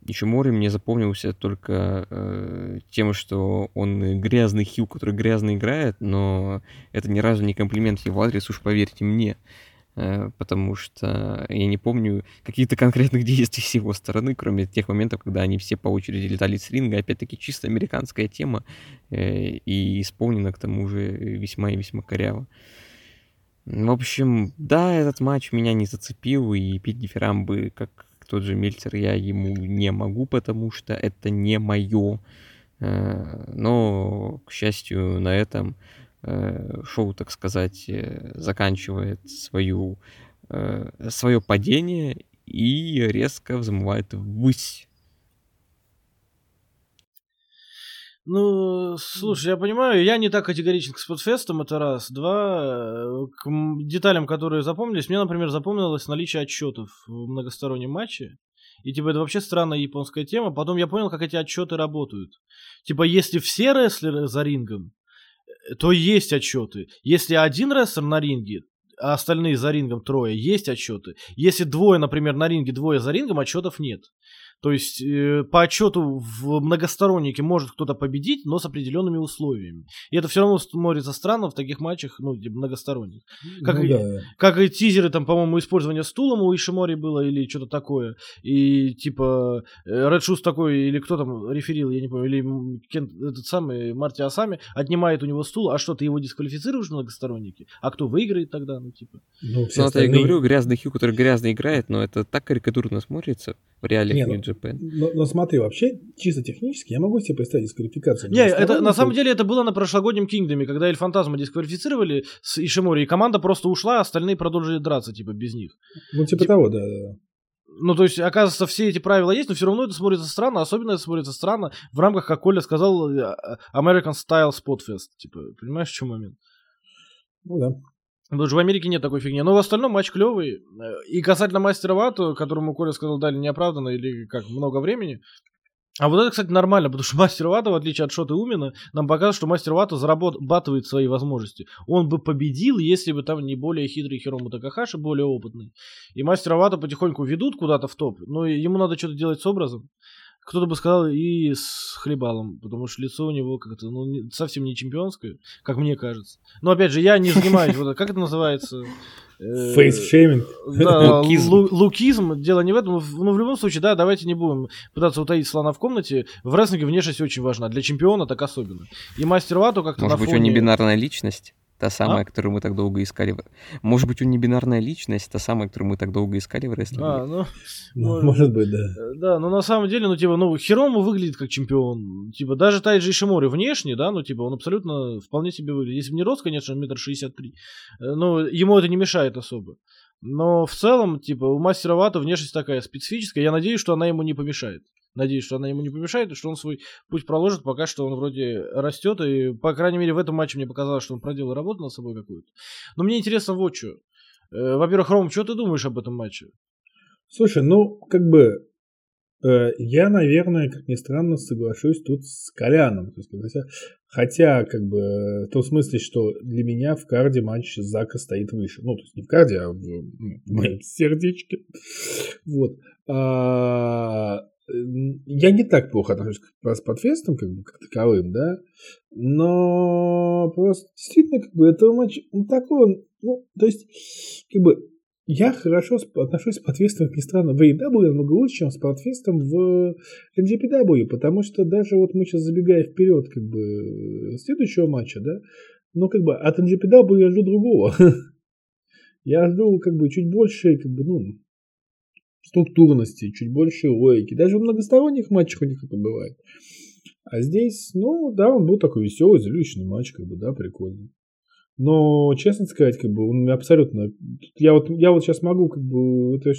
Еще Мори мне запомнился только э, тем, что он грязный хил, который грязно играет, но это ни разу не комплимент его адрес, уж поверьте мне. Э, потому что я не помню каких-то конкретных действий с его стороны, кроме тех моментов, когда они все по очереди летали с ринга. Опять-таки чисто американская тема э, и исполнена к тому же весьма и весьма коряво. В общем, да, этот матч меня не зацепил, и пить дифирамбы, как тот же Мельцер, я ему не могу, потому что это не мое. Э, но, к счастью, на этом шоу, так сказать, э, заканчивает свою, э, свое падение и резко взмывает ввысь. Ну, слушай, я понимаю, я не так категоричен к спортфестам, это раз. Два, к деталям, которые запомнились, мне, например, запомнилось наличие отчетов в многостороннем матче. И типа это вообще странная японская тема. Потом я понял, как эти отчеты работают. Типа, если все рестлеры за рингом, то есть отчеты. Если один рестлер на ринге, а остальные за рингом трое, есть отчеты. Если двое, например, на ринге, двое за рингом, отчетов нет. То есть э, по отчету в многостороннике может кто-то победить, но с определенными условиями. И это все равно смотрится странно в таких матчах, ну, типа многосторонних. Как, Ну и, да. как и тизеры, там, по-моему, использование стулом у Ишимори было или что-то такое. И типа Ред Шус такой, или кто там реферил, я не помню, или Кен- этот самый Марти Асами отнимает у него стул, а что, ты его дисквалифицируешь в многостороннике? А кто выиграет тогда, ну, типа? Ну, все Ну, это я остальные- говорю, грязный Хью, который грязно играет, но это так карикатурно смотрится в реалиях Не, ну, Japan. Но, но смотри, вообще, чисто технически, я могу себе представить дисквалификацию. Не, это на самом деле это было на прошлогоднем Кингдоме, когда Эль Фантазма дисквалифицировали с Ишимори, и команда просто ушла, а остальные продолжили драться, типа, без них. Ну, типа тип- того, да, да. Ну, то есть, оказывается, все эти правила есть, но все равно это смотрится странно, особенно это смотрится странно в рамках, как Коля сказал, э, American Style Spot Fest. Типа, понимаешь, в чем момент? Ну да. Потому что в Америке нет такой фигни. Но в остальном матч клевый. Э, И касательно мастера Вату, которому Коля сказал, дали неоправданно или как много времени. А вот это, кстати, нормально, потому что мастер Вата, в отличие от Шота Умина, нам показывает, что мастер Вата зарабатывает свои возможности. Он бы победил, если бы там не более хитрый Хирому Такахаши, более опытный. И мастера Вата потихоньку ведут куда-то в топ, но ему надо что-то делать с образом. Кто-то бы сказал и с хлебалом, потому что лицо у него как-то ну, не- совсем не чемпионское, как мне кажется. Но опять же, я не занимаюсь, вот, как это называется? Э, Фейс-шейминг. Да, Лукизм. лу- лукизм, дело не в этом. В- Ну, в любом случае, да, давайте не будем пытаться утаить слона в комнате. В рестлинге внешность очень важна. Для чемпиона так особенно. И мастер Вату как-то Может быть, фоне... он не бинарная личность? Та А? самая, которую мы так долго искали. в- Может быть, он не бинарная личность, та самая, которую мы так долго искали в рестлинге. А, ну, Ну, может. может быть, да. э, да, но на самом деле, ну, типа, ну, Хирому выглядит как чемпион. Типа, даже Тайджи Ишимори внешне, да, ну, типа, он абсолютно вполне себе выглядит. Если бы не рост, конечно, он метр шестьдесят три. Э, Но ему это не мешает особо. Но в целом, типа, у мастера Вата внешность такая специфическая. Я надеюсь, что она ему не помешает. Надеюсь, что она ему не помешает, и что он свой путь проложит. Пока что он вроде растет, и, по крайней мере, в этом матче мне показалось, что он проделал работу над собой какую-то. Но мне интересно вот что. Э, Во-первых, Ром, что ты думаешь об этом матче? Слушай, ну, как бы, э, я, наверное, как ни странно, соглашусь тут с Коляном. Хотя, хотя, как бы, в том смысле, что для меня в карде матч Зака стоит выше. Ну, то есть не в карде, а в, моем сердечке. Вот. А, я не так плохо отношусь к спотфестам, как бы, как таковым, да, но просто действительно, как бы, это матч, он такой, он, ну, то есть, как бы, я хорошо отношусь с подфестом, как ни странно, в AEW намного лучше, чем с подфестом в NGPW, потому что даже вот мы сейчас забегая вперед, как бы, следующего матча, да, но как бы от NGPW я жду другого. Я жду как бы чуть больше, как бы, ну, структурности, чуть больше логики. Даже в многосторонних матчах у них это бывает. А здесь, ну, да, он был такой веселый, зрелищный матч, как бы, да, прикольный. Но, честно сказать, как бы, он абсолютно... Я вот, я вот сейчас могу, как бы, это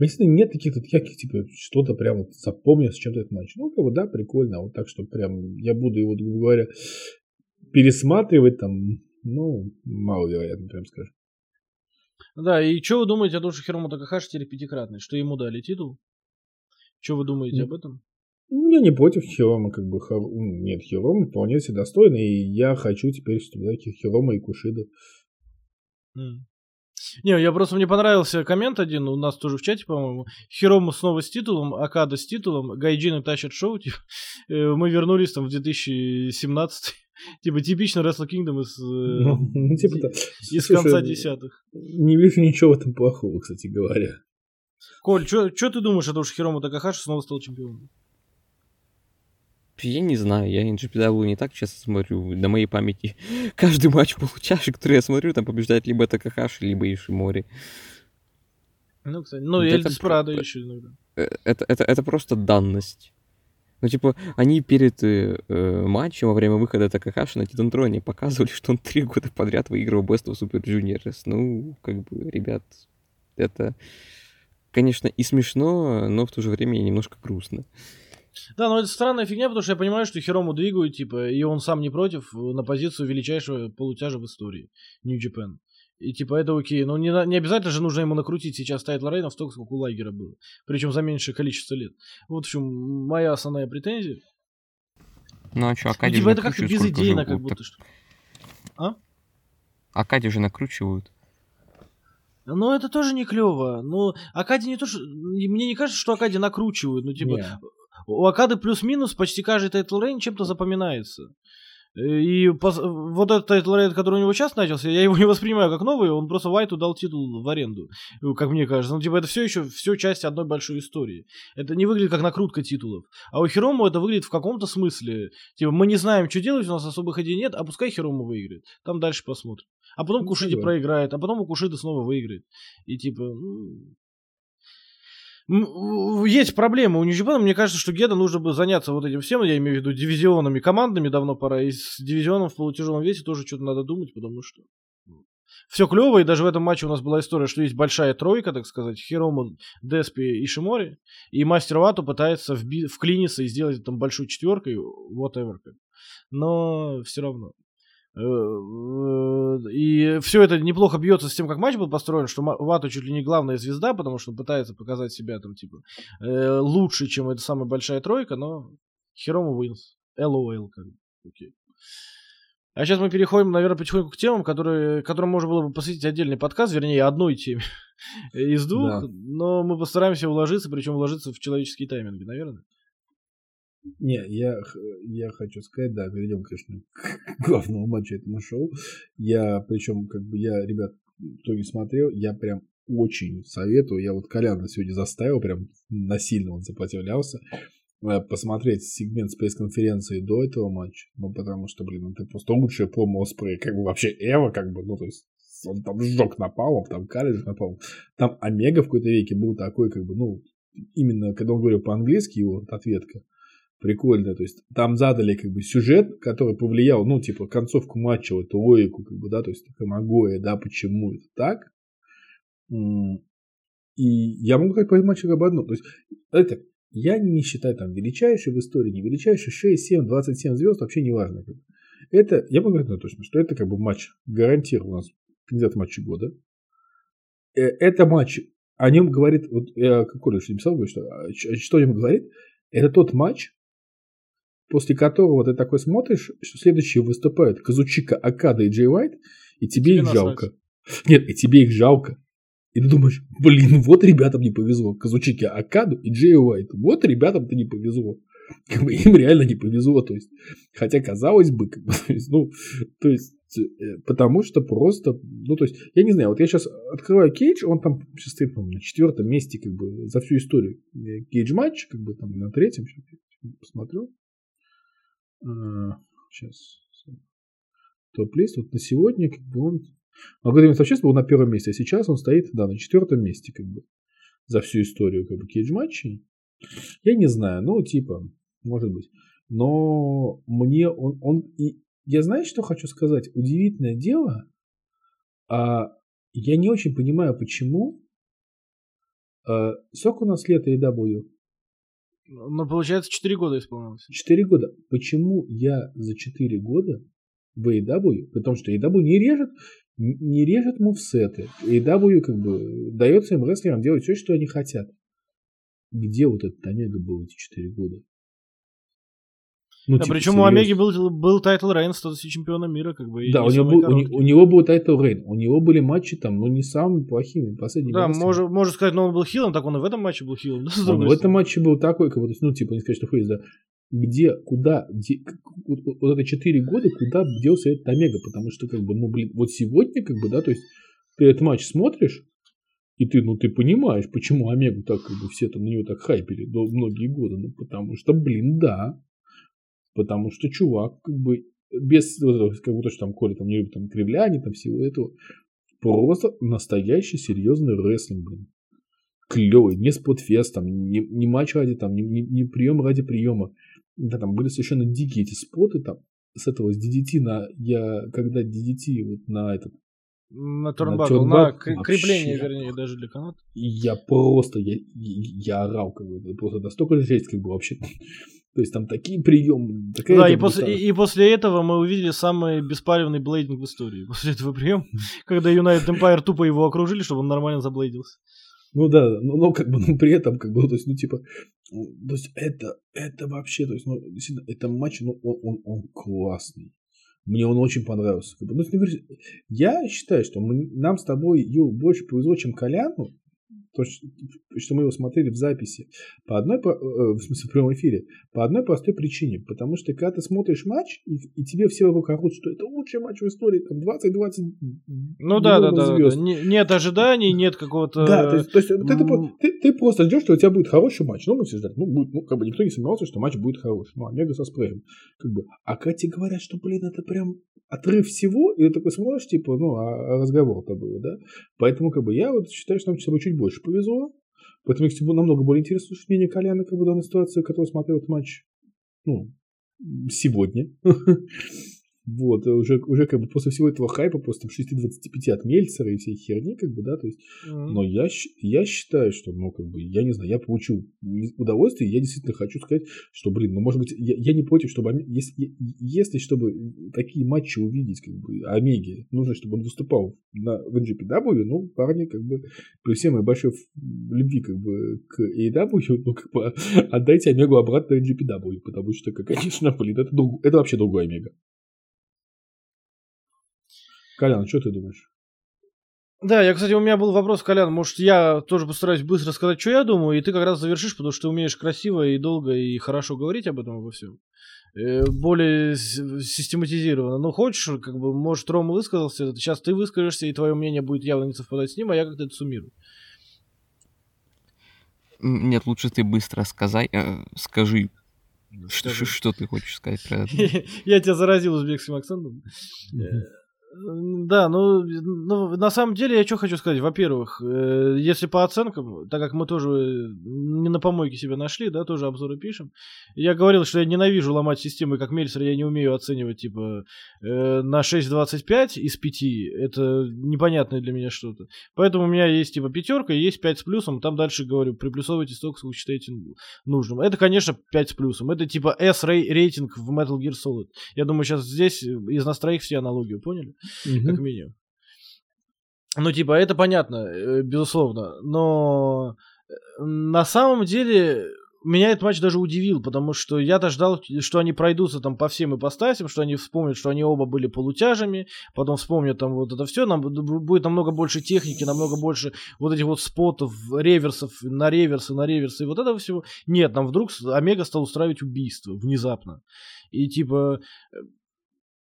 действительно нет каких-то ярких, типа, что-то прям вот запомнил с чем-то этот матч. Ну, как бы, да, прикольно, а вот так, что прям я буду его, грубо говоря, пересматривать там, ну, маловероятно, прям скажем. Да, и что вы думаете о том, что Хирому Такахаши теперь пятикратный? Что ему дали титул? Что вы думаете об этом? Ну, Я не против Хирома, как бы, хор- м, нет, Хирома вполне себе достойный, и я хочу теперь, чтобы да, Хирома и Кушида. М. Не, я просто мне понравился коммент один, у нас тоже в чате, по-моему. Хирому снова с титулом, Акада с титулом, Гайджины тащат шоу, типа. Э, Мы вернулись там в 2017 Типа типично Wrestle Kingdom из, э, Ну, ну, типа, из слушай, конца десятых. Не вижу ничего в этом плохого, кстати говоря. Коль, что ты думаешь о том, что Хирому Такахаши снова стал чемпионом? Я не знаю, я NGPW не так часто смотрю. На моей памяти каждый матч получаши, который я смотрю, там побеждает либо Такахаши, либо Ишимори. Ну, кстати, ну, Да Эль про- еще иногда. Э, Это, это, это просто данность. Ну, типа, они перед э, э, матчем во время выхода Такахаши на Титантроне показывали, что он три года подряд выигрывал Best of Super Juniors. Ну, как бы, ребят, это, конечно, и смешно, но в то же время и немножко грустно. Да, но это странная фигня, потому что я понимаю, что Хирому двигают, типа, и он сам не против э, на позицию величайшего полутяжа в истории. Japan. И типа это окей. Но не, не обязательно же нужно ему накрутить сейчас title reign а столько, сколько у Лайгера было. Причем за меньшее количество лет. Вот в чем моя основная претензия. Ну, а что, Ну, Окаде типа же это как-то безыдейно, как будто так- что. А? Окаде же накручивают. Ну, это тоже не клево. Ну, Окаде не то, что... Мне не кажется, что Окаде накручивают. Ну, типа, Не. у Окады плюс-минус почти каждый title reign чем-то запоминается. И пос- вот этот title reign, который у него сейчас начался, я его не воспринимаю как новый, он просто Вайту дал титул в аренду, э, как мне кажется. Ну, типа, это все еще все часть одной большой истории. Это не выглядит как накрутка титулов. А у Хирому это выглядит в каком-то смысле. Типа, мы не знаем, что делать, у нас особых идей нет, а пускай Хирому выиграет. Там дальше посмотрим. А потом Ну, Кушиде проиграет, а потом у Кушиды снова выиграет. И типа, ну, Есть проблемы у New Japan а. Мне кажется, что Гедо нужно бы заняться вот этим всем. Я имею в виду дивизионами, командами давно пора. И с дивизионом в полутяжелом весе тоже что-то надо думать, потому что все клево, и даже в этом матче у нас была история, что есть большая тройка, так сказать, Хирому, Деспи и Шимори, и Мастер Вату пытается вби- вклиниться и сделать там большой четверкой, whatever. Но все равно. Э, И все это неплохо бьется с тем, как матч был построен, что Вату чуть ли не главная звезда, потому что он пытается показать себя там, типа, э, лучше, чем эта самая большая тройка, но Хирому Винс. LOL, как бы. Окей. А сейчас мы переходим, наверное, потихоньку к темам, которые, которым можно было бы посвятить отдельный подкаст, вернее, одной теме из двух, Да. но мы постараемся уложиться, причем уложиться в человеческие тайминги, наверное. Не, я, я хочу сказать, да, перейдем, конечно, к главному матчу этого шоу. Я, причем, как бы, я, ребят, кто не смотрел, я прям очень советую. Я вот Коляна сегодня заставил, прям насильно он сопротивлялся, э, посмотреть сегмент с пресс-конференции до этого матча. Ну, потому что, блин, ну, это просто лучшее промо Оспрей, как бы вообще Эва, как бы, ну, то есть он там сжег напалом, там Калиш напалом. Там Омега в какой-то веке был такой, как бы, ну, именно когда он говорил по-английски, его ответка, прикольная. То есть там задали как бы сюжет, который повлиял, ну, типа, концовку матча, вот эту логику, как бы, да, то есть Камагоя, да, почему это так. И я могу сказать по этому матчу об одном. То есть это я не считаю там величайший в истории, не величайший 6, 7, 27 звезд, вообще не важно. как. Это, я могу говорить точно, что это как бы матч гарантированно у нас кандидат в матче года. Э, Это матч, о нем говорит, вот я как Коля написал, что, а, ч- что о нем говорит, это тот матч, после которого ты такой смотришь, что следующие выступают Казучика, Акада и Джей Уайт, и тебе, Тебе их насрать. жалко. Нет, и тебе их жалко. И ты думаешь, блин, вот ребятам не повезло. Казучике Акаду и Джей Уайт. Вот ребятам-то не повезло. Как бы им реально не повезло. То есть, хотя казалось бы, как бы, то есть, ну, то есть, э, потому что просто, ну, то есть, я не знаю, вот я сейчас открываю Кейдж, он там сейчас стоит, по-моему, на четвертом месте, как бы, за всю историю Кейдж матч, как бы, там, на третьем, сейчас посмотрю. Сейчас. Топ-лист, вот на сегодня, как бы, он а когда вообще был на первом месте, а сейчас он стоит, да, на четвертом месте, как бы, за всю историю, как бы, кейдж-матчей. Я не знаю, ну, типа, может быть. Но мне он, он и я знаю, что хочу сказать. Удивительное дело, а, я не очень понимаю, почему. А, сколько у нас лет AEW? Ну, получается, 4 года исполнилось. Четыре года. Почему я за четыре года в AEW, при том, что AEW не режет, не режет moveset ы. AEW как бы дает своим рестлерам делать все, что они хотят. Где вот этот Омега был эти четыре года? Ну, Да, типа, причем у серьезно. Омеги был, был title reign в статусе чемпиона мира, как бы. Да, у него, был, у, у него был title reign. У него были матчи там, ну, не самыми плохими. Последние Да, можно, можно сказать, но он был хилом, так он и в этом матче был хилом. да, с Он в этом матче был такой, как бы, ну, типа, не сказать, что фейс, да, где, куда, где, вот, вот- это 4 года, куда делся этот Омега, потому что, как бы, ну, блин, вот сегодня, как бы, да, то есть, ты этот матч смотришь, и ты, ну, ты понимаешь, почему Омегу так, как бы, все там на него так хайпели до многие годы, ну, потому что, блин, да, потому что чувак, как бы, без, вот этого, как бы, то, что там Коля там не любит там кривляний, там всего этого, просто настоящий серьезный рестлинг, блин клевый, не спотфест, там, не, не матч ради, там, не, не, не прием ради приема. Да, там были совершенно дикие эти споты, там, с этого, с DDT на, я, когда DDT вот на этот, На турнбакл, на вообще. крепление, вернее, даже для каната. я просто, я, я орал, как бы, просто настолько жесть, как бы, вообще. То есть, там такие приемы, такая Да, и как бы, после, и, и после этого мы увидели самый беспалевный блейдинг в истории. После этого приема, когда United Empire тупо его окружили, чтобы он нормально заблейдился. Ну да, ну, ну, как бы, ну, при этом, как бы, ну, то есть, ну, типа, ну, то есть, это, это вообще, то есть, ну, действительно, это матч, ну, он, он, он классный. Мне он очень понравился. Ну, я считаю, что мы, нам с тобой, Ю, больше повезло, чем Коляну, то, что мы его смотрели в записи, по одной, э, в смысле, в прямом эфире, по одной простой причине. Потому что когда ты смотришь матч, и, и тебе все вокруг орут, что это лучший матч в истории, там 20-20 Ну да, да, да, да, Нет ожиданий, нет какого-то... Да, то есть, то есть ты, ты, ты, ты просто ждешь, что у тебя будет хороший матч. Ну, мы все ждать. Ну, будет, ну, как бы никто не сомневался, что матч будет хороший. Ну, Омега со спреем. Как бы. А когда тебе говорят, что, блин, это прям отрыв всего, и ты такой смотришь, типа, ну, а, а разговор-то был, да? Поэтому, как бы, я вот считаю, что нам тобой чуть больше повезло. Поэтому мне намного более интересно слушать мнение Коляна, как бы, данной ситуации, который смотрел этот матч, ну, сегодня. Вот, уже, уже как бы после всего этого хайпа, после там 6.25 от Мельцера и всей херни, как бы, да, то есть, mm-hmm. но я, я считаю, что, ну, как бы, я не знаю, я получил удовольствие, я действительно хочу сказать, что, блин, ну, может быть, я, я не против, чтобы, если, если, чтобы такие матчи увидеть, как бы, Омеги, нужно, чтобы он выступал на, в NGPW, ну, парни, как бы, при всей моей большой любви, как бы, к AEW, ну, как бы, отдайте Омегу обратно NGPW, потому что, конечно, блин, это, это вообще другой Омега. Колян, что ты думаешь? Да, я, кстати, у меня был вопрос, Колян, может, я тоже постараюсь быстро сказать, что я думаю, и ты как раз завершишь, потому что ты умеешь красиво и долго и хорошо говорить об этом обо всем. Э, более систематизированно. Ну, хочешь, как бы, может, Рома высказался, сейчас ты выскажешься, и твое мнение будет явно не совпадать с ним, а я как-то это суммирую. Нет, лучше ты быстро сказай, э, скажи, что, что ты хочешь сказать про это. Я тебя заразил узбекским акцентом. Да, ну, ну, на самом деле, я что хочу сказать. Во-первых, э, если по оценкам, так как мы тоже не на помойке себя нашли, да, тоже обзоры пишем, я говорил, что я ненавижу ломать системы, как Мельсер, я не умею оценивать, типа, э, на 6.25 из 5, это непонятное для меня что-то. Поэтому у меня есть, типа, пятерка, есть 5 с плюсом, там дальше, говорю, приплюсовывайте столько, сколько считаете нужным. Это, конечно, 5 с плюсом. Это, типа, S-рейтинг в Metal Gear Solid. Я думаю, сейчас здесь из нас троих все аналогию поняли? Угу. как минимум. Ну, типа, это понятно, э, безусловно, но э, на самом деле меня этот матч даже удивил, потому что я-то ждал, что они пройдутся там по всем ипостасям, что они вспомнят, что они оба были полутяжами, потом вспомнят там вот это все, нам будет намного больше техники, намного больше вот этих вот спотов, реверсов, на реверсы, на реверсы и вот этого всего. Нет, нам вдруг Омега стал устраивать убийство внезапно. И типа э,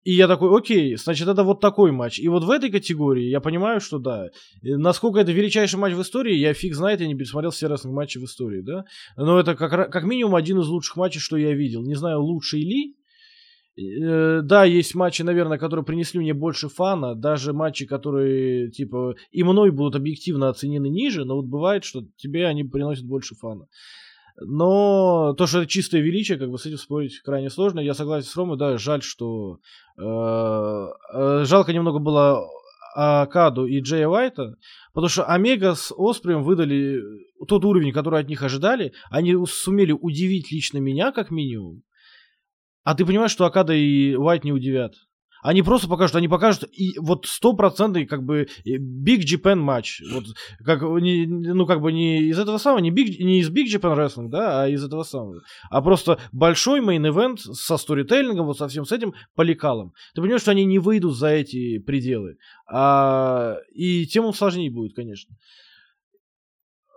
и я такой, окей, значит, это вот такой матч. И вот в этой категории я понимаю, что да. Насколько это величайший матч в истории, я фиг знает, я не пересмотрел все рестлинг матчи в истории, да. Но это как, как минимум один из лучших матчей, что я видел. Не знаю, лучший ли. Э, да, есть матчи, наверное, которые принесли мне больше фана, даже матчи, которые, типа, и мной будут объективно оценены ниже, но вот бывает, что тебе они приносят больше фана. Но то, что это чистое величие, как бы с этим спорить крайне сложно. Я согласен с Ромой, да, жаль, что... Э, э, жалко немного было Акаду и Джея Уайта, потому что Омега с Осприем выдали тот уровень, который от них ожидали. Они сумели удивить лично меня, как минимум. А ты понимаешь, что Акада и Уайт не удивят. Они просто покажут, они покажут и вот стопроцентный как бы Big Japan матч. Вот как, ну как бы не из этого самого, не, big, не из Big Japan Wrestling, да, а из этого самого. А просто большой мейн-эвент со сторителлингом, вот со всем с этим, по лекалам. Ты понимаешь, что они не выйдут за эти пределы. А, и тем сложнее будет, конечно.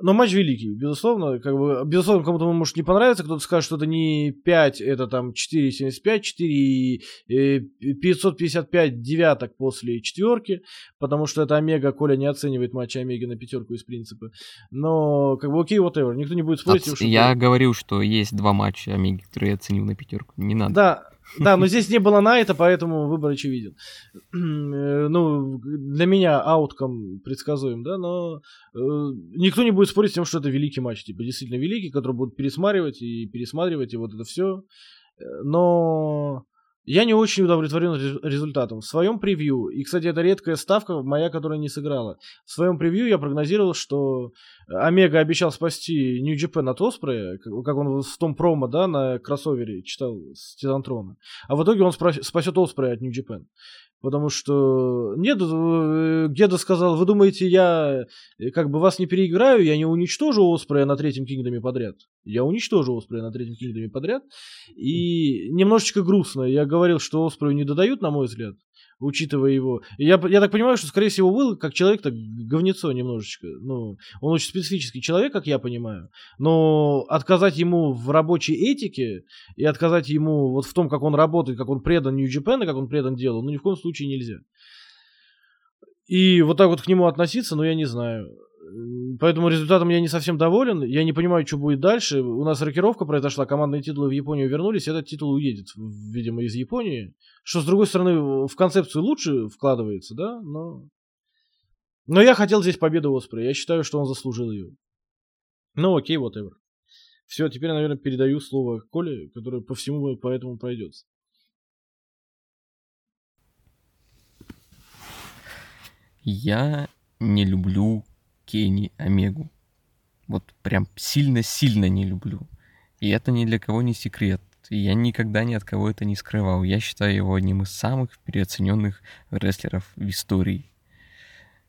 Но матч великий, безусловно. Как бы, безусловно, кому-то может не понравиться, кто-то скажет, что это не 5, это там 4,75, 4, 555 девяток после четверки, потому что это Омега, Коля не оценивает матчи Омеги на пятерку из принципа. Но, как бы, окей, whatever, никто не будет спорить. От... Я говорил, что есть два матча Омеги, которые я оценил на пятерку, не надо. Да, да, но здесь не было Найта, поэтому выбор очевиден. Э, ну, для меня аутком предсказуем, да, но э, никто не будет спорить с тем, что это великий матч, типа, действительно великий, который будут пересматривать и пересматривать, и вот это все. Э, но я не очень удовлетворен результатом. В своем превью, и, кстати, это редкая ставка моя, которая не сыграла. В своем превью я прогнозировал, что Омега обещал спасти Нью Джапен от Оспрея, как он в том промо, да, на кроссовере читал с Титантрона. А в итоге он спасет Оспрея от Нью Джапен. Потому что нет, э, Геда сказал, вы думаете, я э, как бы вас не переиграю, я не уничтожу Оспрея на третьем Кингдоме подряд. Я уничтожу Оспрея на третьем Кингдоме подряд. И немножечко грустно. Я говорил, что Оспрею не додают, на мой взгляд учитывая его. Я, я так понимаю, что, скорее всего, Уилл, как человек, так говнецо немножечко. Ну, он очень специфический человек, как я понимаю. Но отказать ему в рабочей этике и отказать ему вот в том, как он работает, как он предан Нью-Джапен и как он предан делу, ну, ни в коем случае нельзя. И вот так вот к нему относиться, ну, я не знаю. Поэтому результатом я не совсем доволен. Я не понимаю, что будет дальше. У нас рокировка произошла, командные титулы в Японию вернулись, этот титул уедет, видимо, из Японии. Что, с другой стороны, в концепцию лучше вкладывается, да, но... Но я хотел здесь победу Оспрея. Я считаю, что он заслужил ее. Ну, окей, whatever. Все, теперь, наверное, передаю слово Коле, который по всему по этому пройдется. Я не люблю Кенни Омегу. Вот прям сильно-сильно не люблю. И это ни для кого не секрет. И я никогда ни от кого это не скрывал. Я считаю его одним из самых переоцененных рестлеров в истории.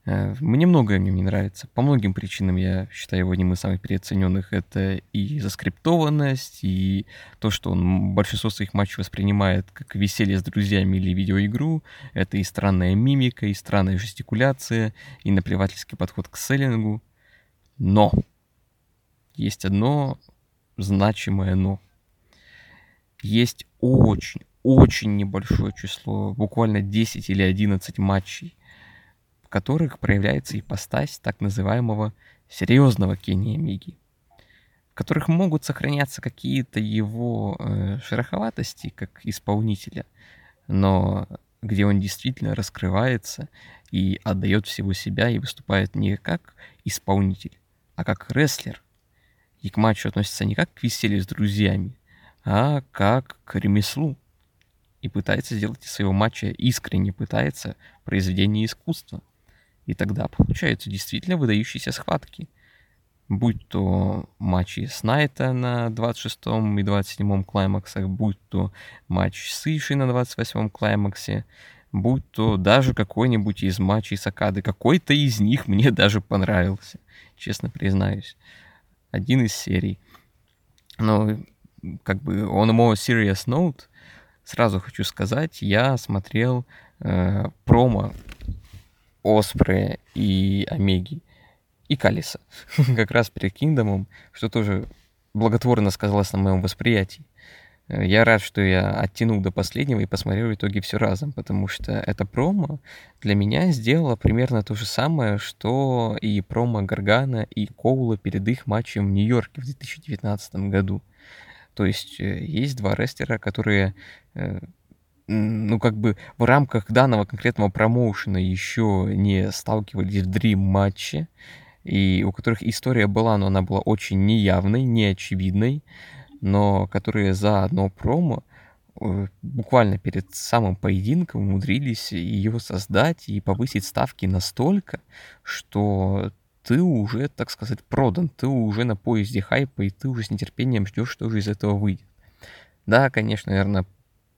Э, мне многое в нем не нравится. По многим причинам я считаю его одним из самых переоцененных. Это и заскриптованность, и то, что он большинство своих матчей воспринимает как веселье с друзьями или видеоигру. Это и странная мимика, и странная жестикуляция, и наплевательский подход к селлингу. Но есть одно значимое но. Есть очень, очень небольшое число, буквально 10 или 11 матчей, в которых проявляется ипостась так называемого серьезного Кенни Миги, в которых могут сохраняться какие-то его э, шероховатости как исполнителя, но где он действительно раскрывается и отдает всего себя и выступает не как исполнитель, а как рестлер. И к матчу относится не как к веселью с друзьями, а как к ремеслу. И пытается сделать из своего матча, искренне пытается, произведение искусства. И тогда получаются действительно выдающиеся схватки. Будь то матчи с Найта на 26 и 27 клаймаксах, будь то матч с Иши на 28 клаймаксе, будь то даже какой-нибудь из матчей с Акады. Какой-то из них мне даже понравился, честно признаюсь. Один из серий. Но как бы on a more serious note, сразу хочу сказать, я смотрел э, промо Оспре и Омеги, и Калиса, как раз перед Кингдомом, что тоже благотворно сказалось на моем восприятии. Э, я рад, что я оттянул до последнего и посмотрел в итоге все разом, потому что это промо для меня сделало примерно то же самое, что и промо Гаргана и Коула перед их матчем в Нью-Йорке в 2019 году. То есть э, есть два рестлера, которые э, ну, как бы в рамках данного конкретного промоушена еще не сталкивались в Dream матче, и у которых история была, но она была очень неявной, неочевидной, но которые за одно промо э, буквально перед самым поединком умудрились ее создать и повысить ставки настолько, что ты уже, так сказать, продан, ты уже на поезде хайпа, и ты уже с нетерпением ждешь, что же из этого выйдет. Да, конечно, наверное,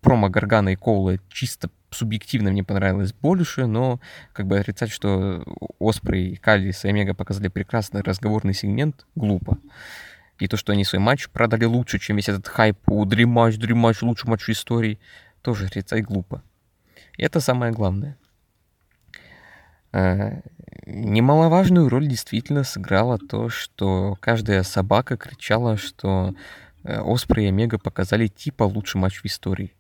промо Гаргана и Коула чисто субъективно мне понравилось больше, но как бы отрицать, что Оспрей, Калис и Омега показали прекрасный разговорный сегмент, глупо. И то, что они свой матч продали лучше, чем весь этот хайп у Dream Match, лучший матч истории, тоже отрицать глупо. И это самое главное. Э, немаловажную роль действительно сыграло то, что каждая собака кричала, что э, Оспрей и Омега показали типа лучший матч в истории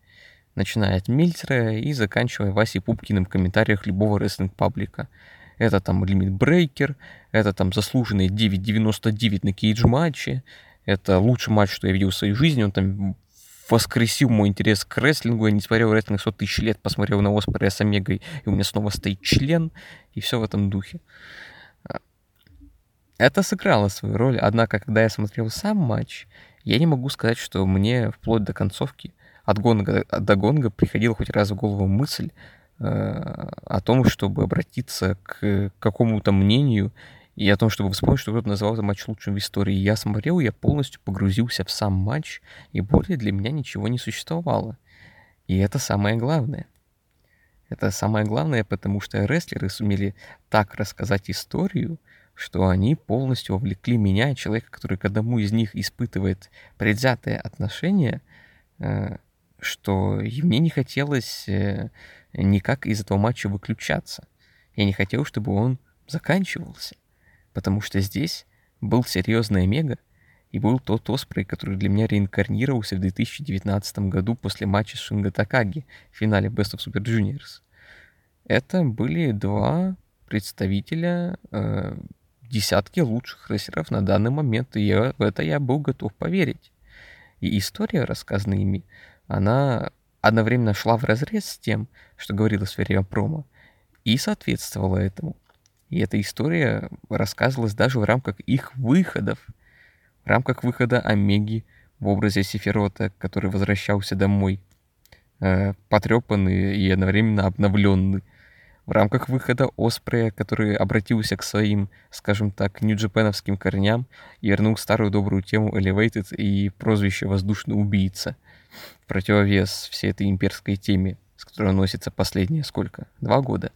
начиная от Мельтцера и заканчивая Васей Пупкиным в комментариях любого рестлинг-паблика. Это там limit breaker, это там заслуженный 9.99 на Cagematch е, это лучший матч, что я видел в своей жизни, он там воскресил мой интерес к рестлингу, я не смотрел рестлинг 100 тысяч лет, посмотрел на Оспрея с Омегой, и у меня снова стоит член, и все в этом духе. Это сыграло свою роль, однако, когда я смотрел сам матч, я не могу сказать, что мне вплоть до концовки от гонга до гонга приходила хоть раз в голову мысль э, о том, чтобы обратиться к какому-то мнению и о том, чтобы вспомнить, что кто-то называл этот матч лучшим в истории. Я смотрел, я полностью погрузился в сам матч, и более для меня ничего не существовало. И это самое главное. Это самое главное, потому что рестлеры сумели так рассказать историю, что они полностью увлекли меня, человека, который к одному из них испытывает предвзятое отношение, э, что мне не хотелось э, никак из этого матча выключаться. Я не хотел, чтобы он заканчивался, потому что здесь был серьезный Омега, и был тот Оспрей, который для меня реинкарнировался в 2019 году после матча с Шинго Такаги в финале Best of Super Juniors. Это были два представителя э, десятки лучших рестлеров на данный момент, и я, в это я был готов поверить. И история, рассказанная ими, она одновременно шла в разрез с тем, что говорилось в промо, и соответствовала этому. И эта история рассказывалась даже в рамках их выходов. В рамках выхода Омеги в образе Сефирота, который возвращался домой, э, потрепанный и одновременно обновленный. В рамках выхода Оспрея, который обратился к своим, скажем так, нью-джапеновским корням и вернул старую добрую тему Elevated и прозвище «Воздушный убийца», в противовес всей этой имперской теме, с которой носится последние сколько? Два года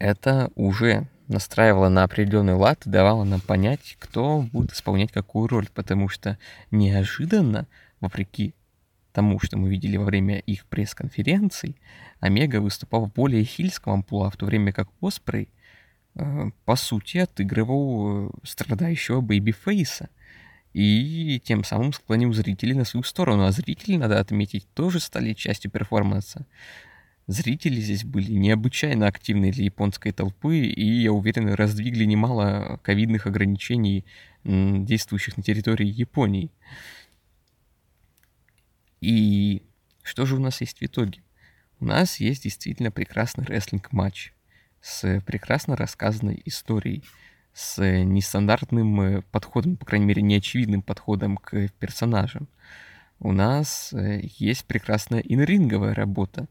это уже настраивало на определенный лад и давало нам понять, кто будет исполнять какую роль, потому что неожиданно, вопреки тому, что мы видели во время их пресс-конференций, Омега выступал в более хильском амплуа, в то время как Оспрей, э, по сути, отыгрывал э, страдающего babyface а и тем самым склонил зрителей на свою сторону. А зрители, надо отметить, тоже стали частью перформанса. Зрители здесь были необычайно активны для японской толпы, и, я уверен, раздвигли немало ковидных ограничений, действующих на территории Японии. И что же у нас есть в итоге? У нас есть действительно прекрасный рестлинг-матч с прекрасно рассказанной историей, с нестандартным э, подходом, по крайней мере, неочевидным подходом к персонажам. У нас э, есть прекрасная инринговая работа,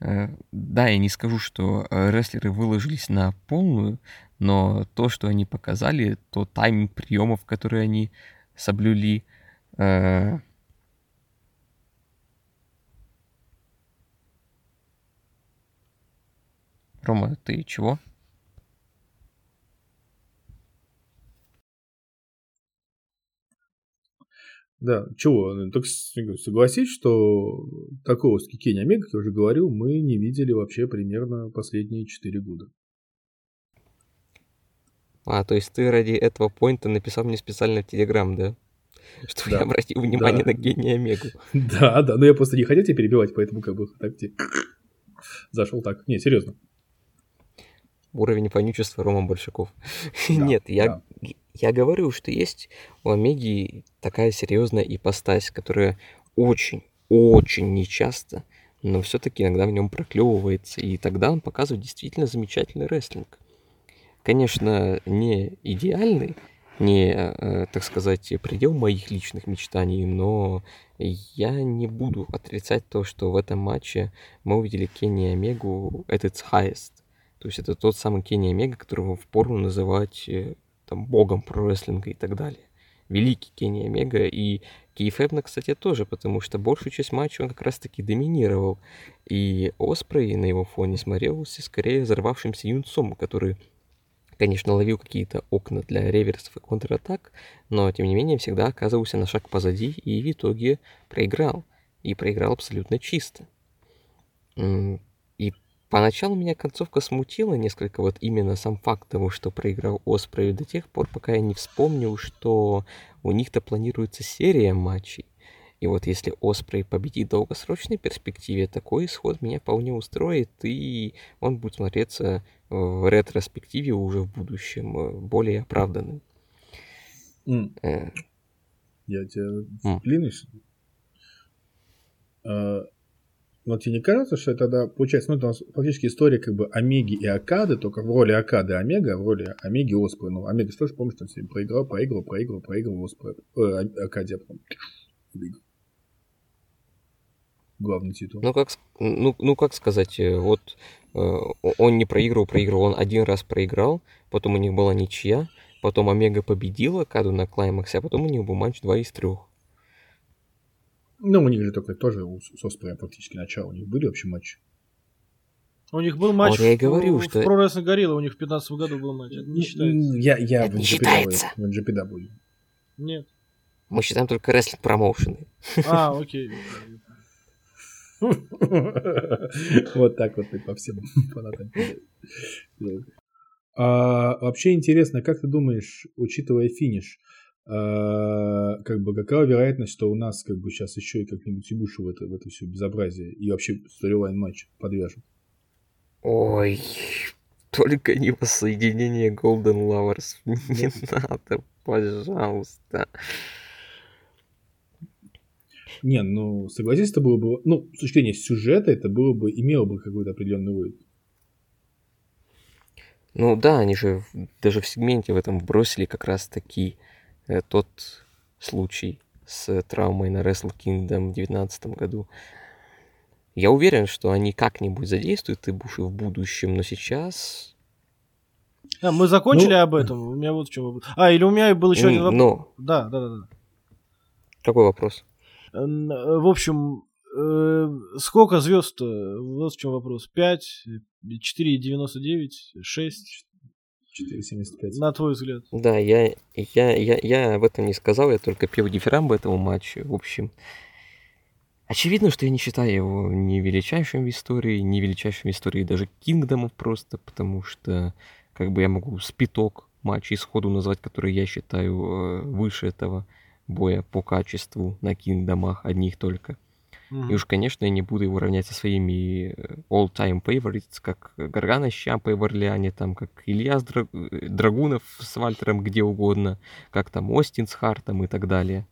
Э, да, я не скажу, что э, рестлеры выложились на полную, но то, что они показали, то тайминг приемов, которые они соблюли, э, Рома, ты чего? Да, чего? Ну, так согласись, что такого с Кикени Омега, как я уже говорил, мы не видели вообще примерно последние 4 года. А, то есть ты ради этого поинта написал мне специально в Телеграм, да? Чтобы да. я обратил внимание да. на гения Омегу. Да, да, но я просто не хотел тебя перебивать, поэтому как бы так тебе зашел так. Не, серьезно. Уровень вонючества Рома Большаков. Да, Нет, я, да. я говорю, что есть у Омеги такая серьезная ипостась, которая очень, очень нечасто, но все-таки иногда в нем проклевывается, и тогда он показывает действительно замечательный рестлинг. Конечно, не идеальный, не, э, так сказать, предел моих личных мечтаний, но я не буду отрицать то, что в этом матче мы увидели Кенни Омегу at its highest. То есть это тот самый Кенни Омега, которого впору называть э, там богом про рестлинга и так далее. Великий Кенни Омега и Кейфебна, кстати, тоже, потому что большую часть матча он как раз-таки доминировал. И Оспрей на его фоне смотрелся скорее взорвавшимся юнцом, который, конечно, ловил какие-то окна для реверсов и контратак, но, тем не менее, всегда оказывался на шаг позади и в итоге проиграл. И проиграл абсолютно чисто. Поначалу меня концовка смутила несколько, вот именно сам факт того, что проиграл Оспрей до тех пор, пока я не вспомнил, что у них-то планируется серия матчей. И вот если Оспрей победит в долгосрочной перспективе, такой исход меня вполне устроит, и он будет смотреться в ретроспективе уже в будущем э, более оправданным. Mm. Э. Я тебя mm. Но тебе не кажется, что это тогда получается, ну, это у нас фактически история как бы Омеги и Акады, только в роли Акады Омега, в роли Омеги Оспры. Ну, Омега тоже, помнишь, там все проиграл, проиграл, проиграл, проиграл Оспры. Э, Акаде, а. Главный титул. Ну, как, ну, ну, как сказать, э, вот э, он не проигрывал, проигрывал, он один раз проиграл, потом у них была ничья, потом Омега победила Акаду на клаймаксе, а потом у них был матч 2 из 3. Ну, у них же только тоже с Оспреем фактически начало. У них были вообще матчи. У них был матч Вот я и в- говорю, в, что- Pro Wrestling Gorilla, у них в 15 году был матч. Это не считается. Я, я Это в не NGPW, считается. в NGPW. Нет. Мы считаем только рестлинг промоушены. А, окей. Вот так вот ты по всем фанатам. А, Вообще интересно, как ты думаешь, учитывая финиш, как бы какова вероятность, что у нас как бы сейчас еще и как-нибудь ебушу в это, в это все безобразие и вообще сторилайн матч подвяжут? Ой, только не воссоединение Golden Lovers. Не надо, пожалуйста. Не, ну согласись, это было бы, ну, с точки зрения сюжета, это было бы, имело бы какой-то определенный войд. Ну да, они же даже в сегменте в этом бросили как раз таки э, тот случай с травмой на Wrestle Kingdom в 2019 году. Я уверен, что они как-нибудь задействуют Ибуши в будущем, но сейчас... А, мы закончили Ну, об этом. У меня вот в чем вопрос. А, или у меня был еще один вопрос. Но, Да, да, да, да. какой вопрос? Э, э, В общем, э, сколько звезд? Вот в чем вопрос. 5, 4,99, 6, 4,75. на твой взгляд. Да, я, я, я, я об этом не сказал, я только пел дифирамбы этому матчу. В общем, очевидно, что я не считаю его ни величайшим в истории, ни величайшим в истории даже Кингдомов просто, потому что как бы я могу спиток матчей сходу назвать, которые я считаю э, выше этого боя по качеству на Кингдомах одних только. Мгм. И уж, конечно, я не буду его равнять со своими э, all-time favorites, как Гаргана с Чампой в Орлеане, там, как Илья с Дра- э, Драгунов с Вальтером где угодно, как там Остин с Хартом и так далее.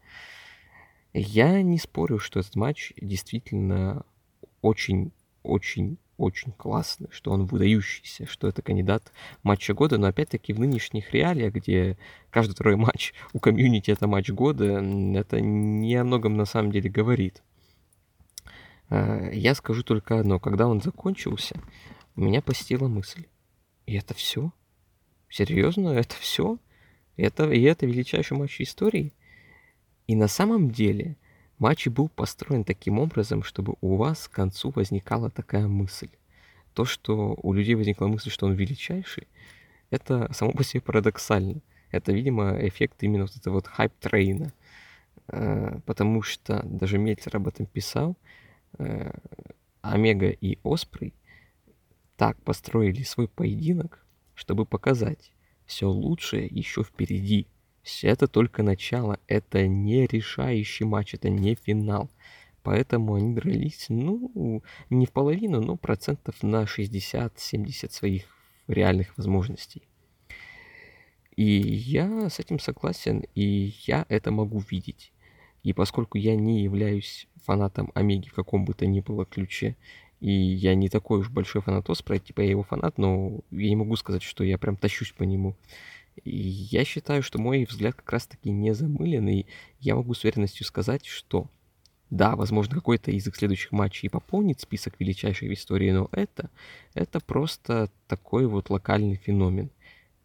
Я не спорю, что этот матч действительно очень-очень-очень классный, что он выдающийся, что это кандидат матча года, но опять-таки в нынешних реалиях, где каждый второй матч у комьюнити это матч года, это не о многом на самом деле говорит. Э, Я скажу только одно. Когда он закончился, меня посетила мысль. И это все? Серьезно? Это все? Это, и это величайший матч истории? И на самом деле матч был построен таким образом, чтобы у вас к концу возникала такая мысль. То, что у людей возникла мысль, что он величайший, это само по себе парадоксально. Это, видимо, эффект именно вот этого вот hype train а. Э, Потому что даже Мельцер об этом писал, Омега и Оспрей так построили свой поединок, чтобы показать, все лучшее еще впереди. Всё Это только начало, это не решающий матч, это не финал. Поэтому они дрались, ну, не в половину, но процентов на 60-70 своих реальных возможностей. И я с этим согласен, и я это могу видеть. И поскольку я не являюсь фанатом Омеги в каком бы то ни было ключе, и я не такой уж большой фанат Оспрей, типа я его фанат, но я не могу сказать, что я прям тащусь по нему. И я считаю, что мой взгляд как раз-таки не замылен, и я могу с уверенностью сказать, что да, возможно, какой-то из их следующих матчей пополнит список величайших в истории, но это, это просто такой вот локальный феномен,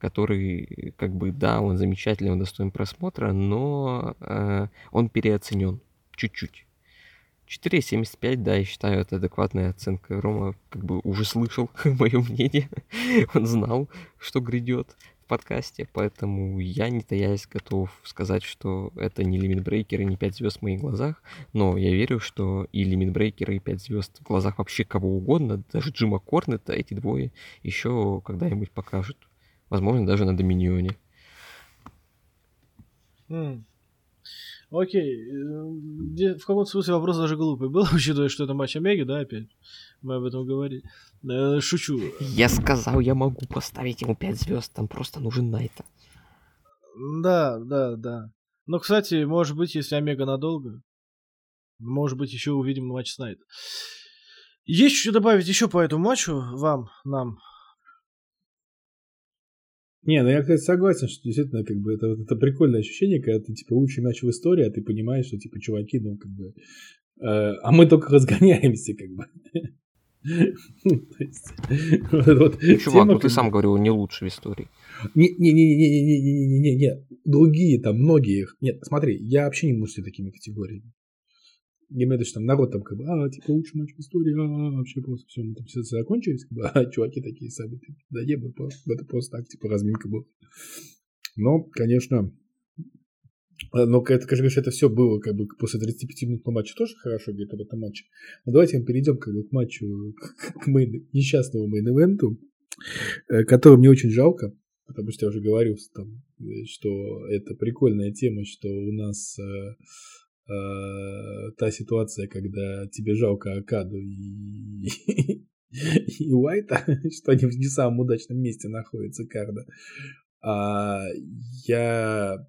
который, как бы, да, он замечательный, он достоин просмотра, но э, он переоценен чуть-чуть. 4,75, да, я считаю, это адекватная оценка. Рома как бы уже слышал мое мнение, он знал, что грядет в подкасте, поэтому я, не таясь, готов сказать, что это не лимитбрейкер и не 5 звезд в моих глазах, но я верю, что и лимитбрейкер, и 5 звезд в глазах вообще кого угодно, даже Джима Корнета, эти двое еще когда-нибудь покажут. Возможно, даже на Доминионе. М. Окей. В каком-то смысле вопрос даже глупый был, учитывая, что это матч Омеги, да, опять? Мы об этом говорили. Э, Шучу. Я сказал, я могу поставить ему 5 звезд, там просто нужен Найта. Да, да, да. Но, кстати, может быть, если Омега надолго, может быть, еще увидим матч с Найт. Есть что добавить еще по этому матчу вам, нам? Не, ну я, кстати, согласен, что действительно, как бы, это, вот это прикольное ощущение, когда ты, типа, лучший мяч в истории, а ты понимаешь, что, типа, чуваки, ну, как бы, э, а мы только разгоняемся, как бы. Вот Чувак, ну ты сам говорил, не лучший в истории. Не-не-не-не-не-не-не-не, другие там, многие. их- Нет, смотри, я вообще не мыслю такими категориями. Я имею в виду, что там народ там как бы, а, типа, лучший матч в истории, а, вообще просто все, ну, там все закончились, как бы, а чуваки такие сами, да не, это просто так, типа, разминка была. Но, конечно, а, но это, конечно, это все было как бы после 35-минутного матча тоже хорошо говорит об этом матче. Но давайте мы перейдем как бы к матчу, к мейн, несчастному мейн-эвенту, э, который мне очень жалко, потому что я уже говорил, там, э, что это прикольная тема, что у нас э, та ситуация, когда тебе жалко Акаду и, и Уайта, что они в не самом удачном месте находятся, Карда. А, я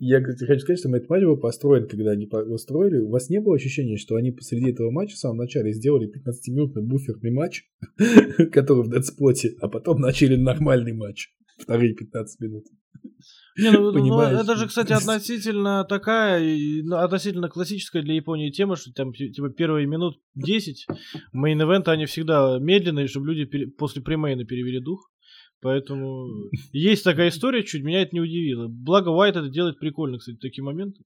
я, кстати, хочу сказать, что этот матч был построен, когда они устроили. У вас не было ощущения, что они посреди этого матча в самом начале сделали 15-минутный буферный матч, который в Дедсплоте, а потом начали нормальный матч. Вторые 15 минут. Не, ну, ну это же, кстати, относительно такая, ну, относительно классическая для Японии тема, что там типа первые минут 10 мейн-эвенты, они всегда медленные, чтобы люди пере, после премейна перевели дух. Поэтому есть такая история, чуть меня это не удивило. Благо Уайт это делает прикольно, кстати, такие моменты.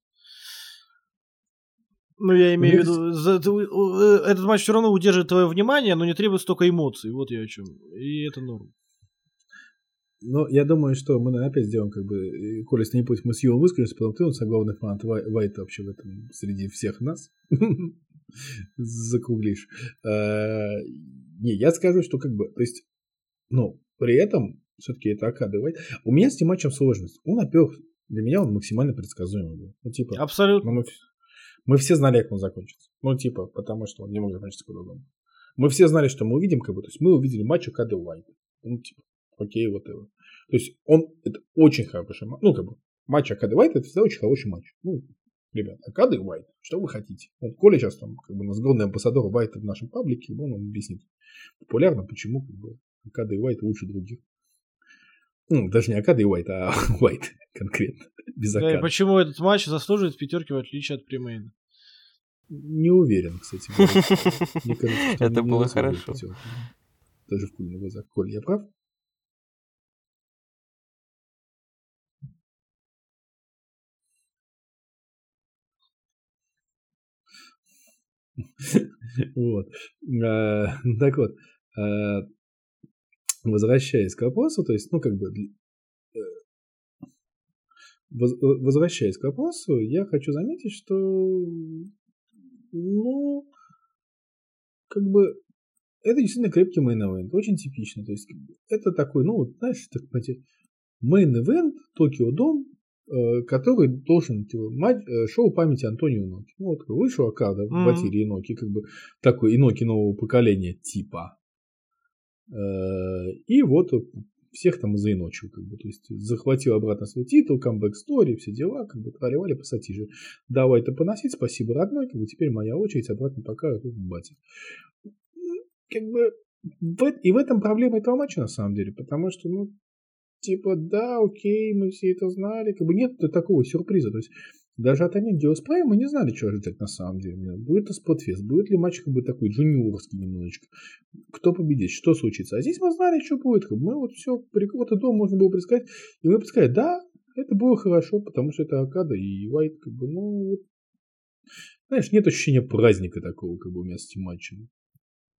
Ну, я имею в виду, э, этот матч все равно удерживает твое внимание, но не требует столько эмоций. Вот я о чем. И это норм. Ну, я думаю, что мы опять сделаем, как бы, Коля, если не путь, мы с Юлом выскажемся, потому что он самый главный фанат Вайта вообще в этом, среди всех нас. Закруглишь. А, не, я скажу, что как бы, то есть, ну, при этом, все-таки это Акада Вайт. У меня с этим матчем сложность. Он, во-первых, для меня он максимально предсказуемый был. Ну, типа, Абсолютно. Ну, мы, мы все знали, как он закончится. Ну, типа, потому что он не мог закончиться по-другому. Мы все знали, что мы увидим, как бы, то есть мы увидели матч Акады Вайт. Ну, типа, окей, вот это. То есть он, это очень хороший матч. Ну, как бы, матч Акады Вайт, это всегда очень хороший матч. Ну, ребят, Акады Вайт, что вы хотите? Вот Коля сейчас там, как бы, у нас главный амбассадор Вайта в нашем паблике, он вам объяснит популярно, почему, как бы, Акада и Уайт лучше других. Ну, даже не Акада и Уайт, а Уайт конкретно. Без Акада. Да, и почему этот матч заслуживает пятерки в отличие от премейна? Не уверен, кстати. Это было хорошо. Даже в кульных глазах. Коль, я прав? Вот. А, так вот. А, возвращаясь к вопросу, то есть, ну, как бы, э, э, возвращаясь к вопросу, я хочу заметить, что, ну, как бы, это действительно крепкий мейн-эвент, очень типично. То есть, это такой, ну, знаешь, так сказать, мейн-эвент Tokyo Dome, э, который должен типа, мать, шоу памяти Антонио Иноки. Ну, вот вышел Окада mm-hmm. в attire Иноки, как бы такой Иноки нового поколения типа. Э, и вот всех там заиночил, как бы, то есть захватил обратно свой титул, камбэк стори, все дела, как бы творевали пассатижи. Давай это поносить, спасибо, родной, как бы теперь моя очередь обратно пока тут батя. Как бы и в этом проблема этого матча на самом деле, потому что, ну, типа, да, окей, мы все это знали, как бы нет такого сюрприза, то есть даже от Амигио Прайм мы не знали, что ожидать на самом деле. Будет ли спотфест, будет ли матч как бы такой джуниорский немножечко. Кто победит, что случится. А здесь мы знали, что будет. Мы вот все, вот и дом можно было предсказать. И мы предсказали, да, это было хорошо, потому что это Акада и Вайт, как бы, ну, знаешь, нет ощущения праздника такого, как бы, у меня с этим матчем.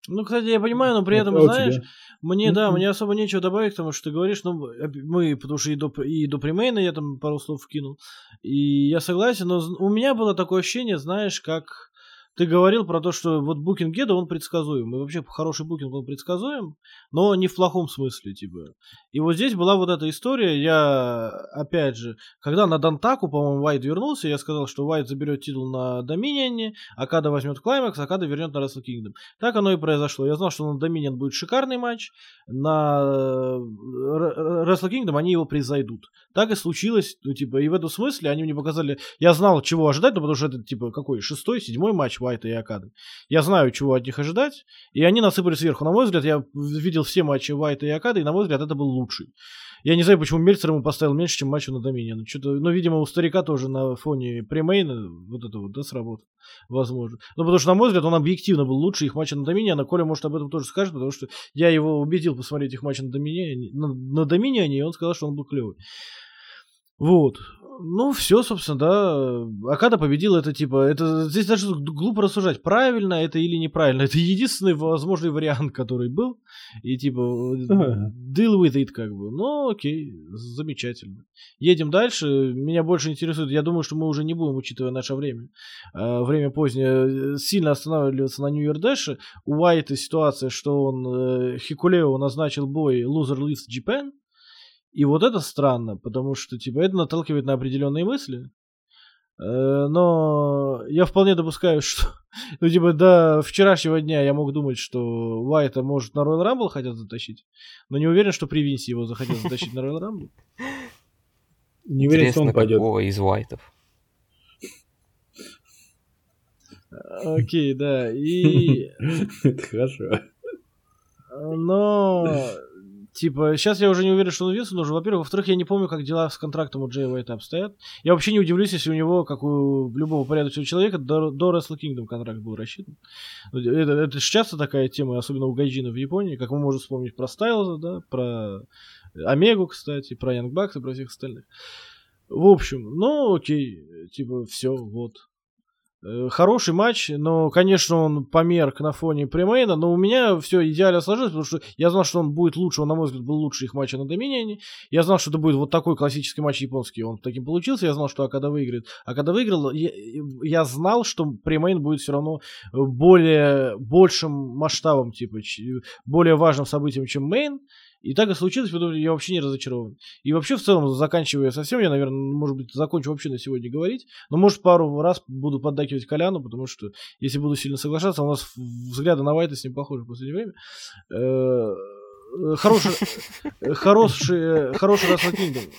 Ну, кстати, я понимаю, но при этом, а знаешь, тебя? мне, да, мне особо нечего добавить к тому, что ты говоришь, ну, мы, потому что и до, и до премейна я там пару слов вкинул, и я согласен, но у меня было такое ощущение, знаешь, как ты говорил про то, что вот букинг Геда, он предсказуем. И вообще хороший букинг, он предсказуем, но не в плохом смысле, типа. И вот здесь была вот эта история, я, опять же, когда на Дантаку, по-моему, Вайт вернулся, я сказал, что Вайт заберет титул на Доминионе, Акада возьмет Клаймакс, Акада вернет на Wrestle Kingdom. Так оно и произошло. Я знал, что на Доминион будет шикарный матч, на Wrestle Kingdom они его превзойдут. Так и случилось, ну, типа, и в этом смысле они мне показали, я знал, чего ожидать, ну, потому что это, типа, какой, шестой, седьмой матч Уайта и Акады. Я знаю, чего от них ожидать, и они насыпали сверху. На мой взгляд, я видел все матчи Уайта и Акады, и, на мой взгляд, это был лучший. Я не знаю, почему Мельцер ему поставил меньше, чем матчу на Домине. Ну, что-то, ну, видимо, у старика тоже на фоне премейна вот это вот, да, сработало. Возможно. Ну, потому что, на мой взгляд, он объективно был лучше их матча на Домине, а Коля, может, об этом тоже скажет, потому что я его убедил посмотреть их матчи на Домине, на, на Домине, и он сказал, что он был клевый. Вот. Ну, все, собственно, да. Акада победил, это типа, это здесь даже глупо рассуждать, правильно это или неправильно. Это единственный возможный вариант, который был. И типа, deal with it, как бы. Ну, окей, замечательно. Едем дальше. Меня больше интересует, я думаю, что мы уже не будем, учитывая наше время, э, время позднее, сильно останавливаться на Нью-Йорк Дэше. У Уайта ситуация, что он э, Хикулео назначил бой Loser Leaves Japan, и вот это странно, потому что, типа, это наталкивает на определенные мысли. Э, но я вполне допускаю, что, ну, типа, до вчерашнего дня я мог думать, что Уайта может на Royal Rumble хотят затащить, но не уверен, что при Винсе его захотят затащить на Royal Rumble. Не уверен, что он пойдет. из Уайтов. Окей, да, и... Это хорошо. Но Типа, сейчас я уже не уверен, что он Винсу нужен. Во-первых. Во-вторых, я не помню, как дела с контрактом у Джей Уайта обстоят. Я вообще не удивлюсь, если у него, как у любого порядочного человека, до, до Wrestle Kingdom контракт был рассчитан. Это, это же часто такая тема, особенно у Гайджина в Японии. Как мы можем вспомнить про Стайлза, да, про Омегу, кстати, про Янг Бакс и про всех остальных. В общем, ну окей, типа, все, вот. Э, хороший матч, но, конечно, он померк на фоне премейна, но у меня все идеально сложилось, потому что я знал, что он будет лучше, он, на мой взгляд, был лучше их матча на Доминионе. Я знал, что это будет вот такой классический матч японский, он таким получился, я знал, что Окада выиграет. А когда выиграл, я, я знал, что pre-main будет все равно более, большим масштабом, типа, более важным событием, чем main. И так и случилось, потому что я вообще не разочарован. И вообще, в целом, заканчивая совсем, я, наверное, может быть, закончу вообще на сегодня говорить. Но, может, пару раз буду поддакивать Коляну, потому что, если буду сильно соглашаться, у нас взгляды на Уайта с ним похожи в последнее время. Э, хороший, хороший, хороший Wrestle Kingdom.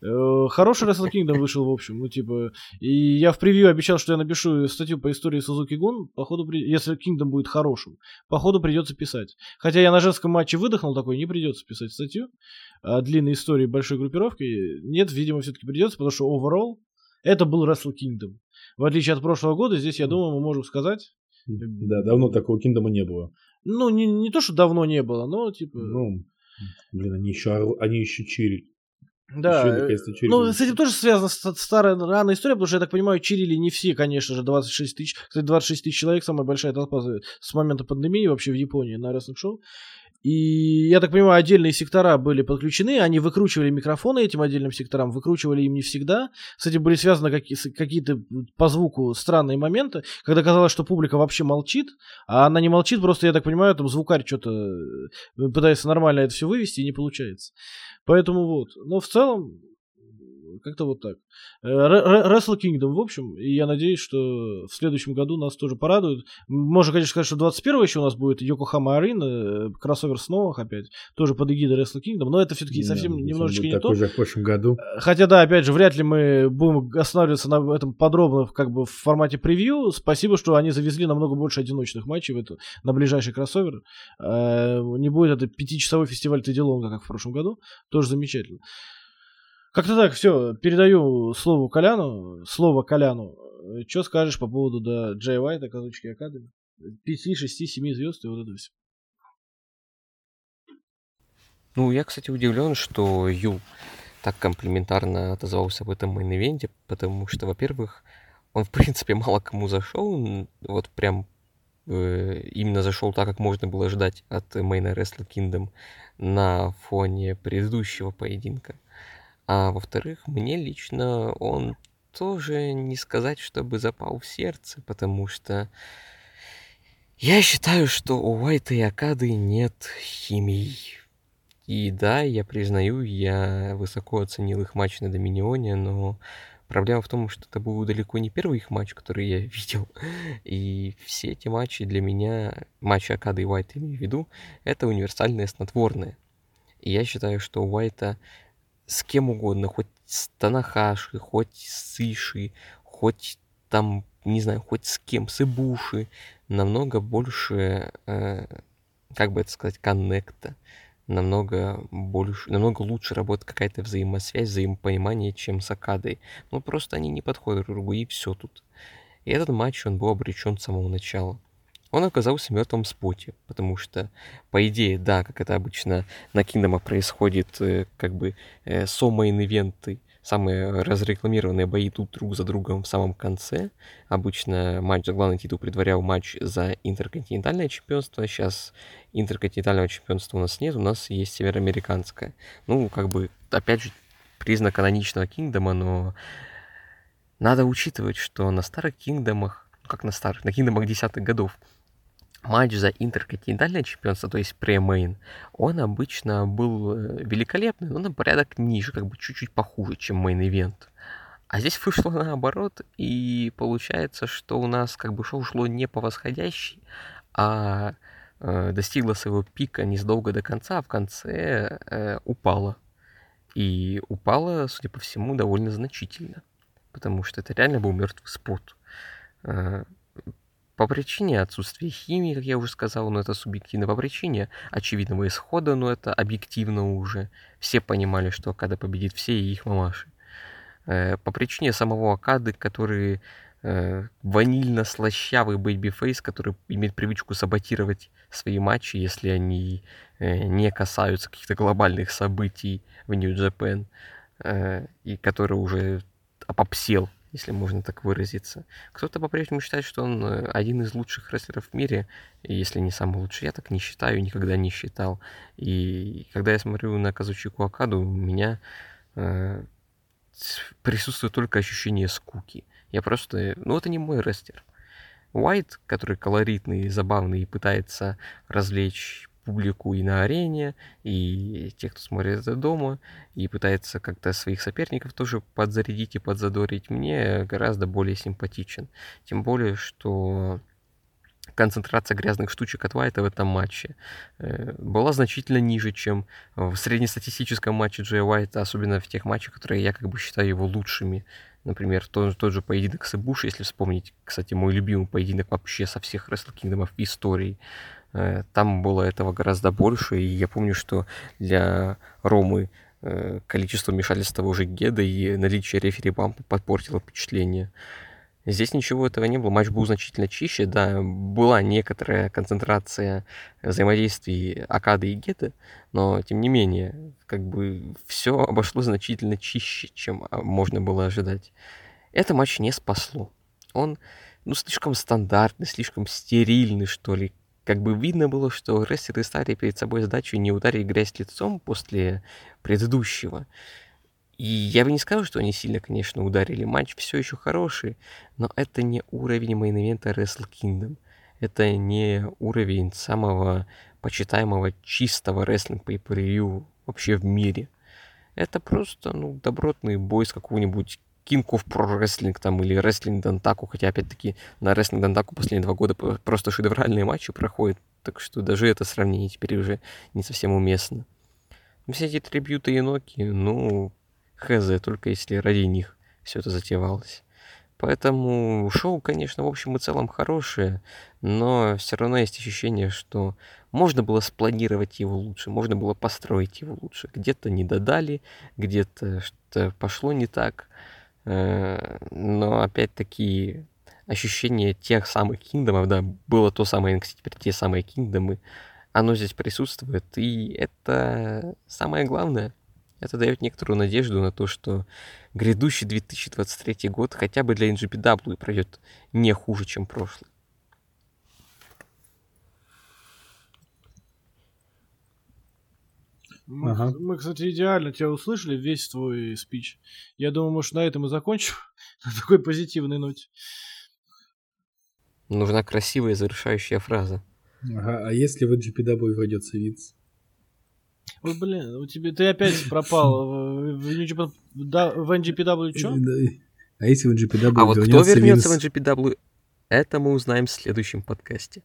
Э, хороший Wrestle Kingdom вышел, в общем, ну, типа, и я в превью обещал, что я напишу статью по истории Сузуки Гун, походу, при... если Kingdom будет хорошим, походу придется писать. Хотя я на женском матче выдохнул такой, не придется писать статью о длинной истории большой группировки. Нет, видимо, все-таки придется, потому что overall это был Wrestle Kingdom. В отличие от прошлого года, здесь, я думаю, мы можем сказать... Да, давно такого Киндома не было. Ну, не, не то, что давно не было, но типа... Ну, блин, они еще, они еще чирили. Да, э, ну, с этим тоже связана старая рана история, потому что, я так понимаю, чирили не все, конечно же, 26 тысяч. Кстати, 26 тысяч человек, самая большая толпа с момента пандемии вообще в Японии на рестлинг-шоу. И, я так понимаю, отдельные сектора были подключены, они выкручивали микрофоны этим отдельным секторам, выкручивали им не всегда. С этим были связаны какие-то по звуку странные моменты, когда казалось, что публика вообще молчит, а она не молчит, просто, я так понимаю, там звукарь что-то э, пытается нормально это все вывести, и не получается. Поэтому вот. Но в целом, как-то вот так. Э, Wrestle Kingdom, в общем, и я надеюсь, что в следующем году нас тоже порадуют. Можно, конечно, сказать, что 21 еще у нас будет Йокохама Арина, э, кроссовер с новых опять, тоже под эгидой Wrestle Kingdом, но это все-таки да, совсем немножечко не то. Же в прошлом году. Э, хотя, да, опять же, вряд ли мы будем останавливаться на этом подробно, как бы в формате превью. Спасибо, что они завезли намного больше одиночных матчей в эту, на ближайший кроссовер. Не будет это пятичасовой фестиваль Тедди Лонга, как в прошлом году. Тоже замечательно. Как-то так, все, передаю слово Коляну, слово Коляну. Что скажешь по поводу да, Джей Уайта, Казучики Окады? 5, 6, 7 звезд и вот это все. Ну, я, кстати, удивлен, что Ю так комплиментарно отозвался об этом main event е, потому что, во-первых, он, в принципе, мало кому зашел, вот прям э, именно зашел так, как можно было ждать от мейна Wrestle Kingdom на фоне предыдущего поединка. А во-вторых, мне лично он тоже не сказать, чтобы запал в сердце, потому что я считаю, что у Уайта и Акады нет химии. И да, я признаю, я высоко оценил их матч на Доминионе, но проблема в том, что это был далеко не первый их матч, который я видел. И все эти матчи для меня, матчи Акады и Уайта имею в виду, это универсальное снотворное. И я считаю, что у Уайта с кем угодно, хоть с Танахаши, хоть с Иши, хоть там, не знаю, хоть с кем, с Ибуши, намного больше, э, как бы это сказать, коннекта, намного больше, намного лучше работает какая-то взаимосвязь, взаимопонимание, чем с Акадой. Ну, просто они не подходят друг другу, и все тут. И этот матч, он был обречен с самого начала он оказался в мертвом споте, потому что, по идее, да, как это обычно на Кинома происходит, э, как бы э, со-мейн-ивенты самые разрекламированные бои идут друг за другом в самом конце. Обычно матч за главный титул предварял матч за интерконтинентальное чемпионство. Сейчас интерконтинентального чемпионства у нас нет, у нас есть североамериканское. Ну, как бы, опять же, признак каноничного Kingdom а, но надо учитывать, что на старых Kingdom ах, как на старых, на Kingdom ах десятых годов, матч за интерконтинентальное чемпионство, то есть pre-main, он обычно был э, великолепный, но на порядок ниже, как бы чуть-чуть похуже, чем main event. А здесь вышло наоборот, и получается, что у нас как бы шоу шло не по восходящей, а э, достигло своего пика незадолго до конца, а в конце э, упало. И упало, судя по всему, довольно значительно, потому что это реально был мертвый спот. Э, по причине отсутствия химии, как я уже сказал, но это субъективно. По причине очевидного исхода, но это объективно уже. Все понимали, что Акада победит все и их мамаши. Э, по причине самого Акады, который э, ванильно-слащавый babyface, который имеет привычку саботировать свои матчи, если они э, не касаются каких-то глобальных событий в New Japan, и который уже опопсел если можно так выразиться. Кто-то по-прежнему считает, что он э, один из лучших рестлеров в мире, если не самый лучший. Я так не считаю, никогда не считал. И когда я смотрю на Казучику Окаду, у меня э, присутствует только ощущение скуки. Я просто... Ну, это не мой рестлер. Уайт, который колоритный, забавный и пытается развлечь публику и на арене, и тех, кто смотрит это дома, и пытается как-то своих соперников тоже подзарядить и подзадорить, мне гораздо более симпатичен. Тем более, что концентрация грязных штучек от Уайта в этом матче э, была значительно ниже, чем в среднестатистическом матче Джея Уайта, особенно в тех матчах, которые я как бы считаю его лучшими. Например, тот, тот же поединок с Эбуш, если вспомнить, кстати, мой любимый поединок вообще со всех Wrestle Kingdom в истории. Э, там было этого гораздо больше, и я помню, что для Ромы э, количество вмешательств того же Геда и наличие рефери бампа подпортило впечатление. Здесь ничего этого не было, матч был значительно чище, да, была некоторая концентрация взаимодействий Окады и Гедо, но тем не менее, как бы все обошлось значительно чище, чем а, можно было ожидать. Это матч не спасло. Он, ну, слишком стандартный, слишком стерильный, что ли, как бы видно было, что рестлеры ставили перед собой задачу не ударить в грязь лицом после предыдущего. И я бы не сказал, что они сильно, конечно, ударили. Матч все еще хороший, но это не уровень main event а Wrestle Kingdom. Это не уровень самого почитаемого чистого рестлинг per вообще в мире. Это просто, ну, добротный бой с какого-нибудь Of Pro Wrestling там или Wrestling Дантаку, хотя опять-таки на Wrestling Дантаку последние два года просто шедевральные матчи проходят, так что даже это сравнение теперь уже не совсем уместно. Все эти трибьюты и ноки, ну, хз, только если ради них все это затевалось. Поэтому шоу, конечно, в общем и целом хорошее, но все равно есть ощущение, что можно было спланировать его лучше, можно было построить его лучше. Где-то не додали, где-то что-то пошло не так. Э, но опять-таки ощущение тех самых киндомов, да, было то самое NXT, теперь те самые киндомы, оно здесь присутствует, и это самое главное. Это дает некоторую надежду на то, что грядущий 2023 год хотя бы для NGPW пройдет не хуже, чем прошлый. Мы, ага. мы, кстати, идеально тебя услышали, весь твой спич. Я думаю, может, на этом и закончим, на такой позитивной ноте. Нужна красивая завершающая фраза. Ага, а если в GPW войдется Винс? Ой, блин, у тебя ты опять пропал в, в, в NGPW что? А если в NGPW А вот кто вернется Винс? в NGPW, это мы узнаем в следующем подкасте.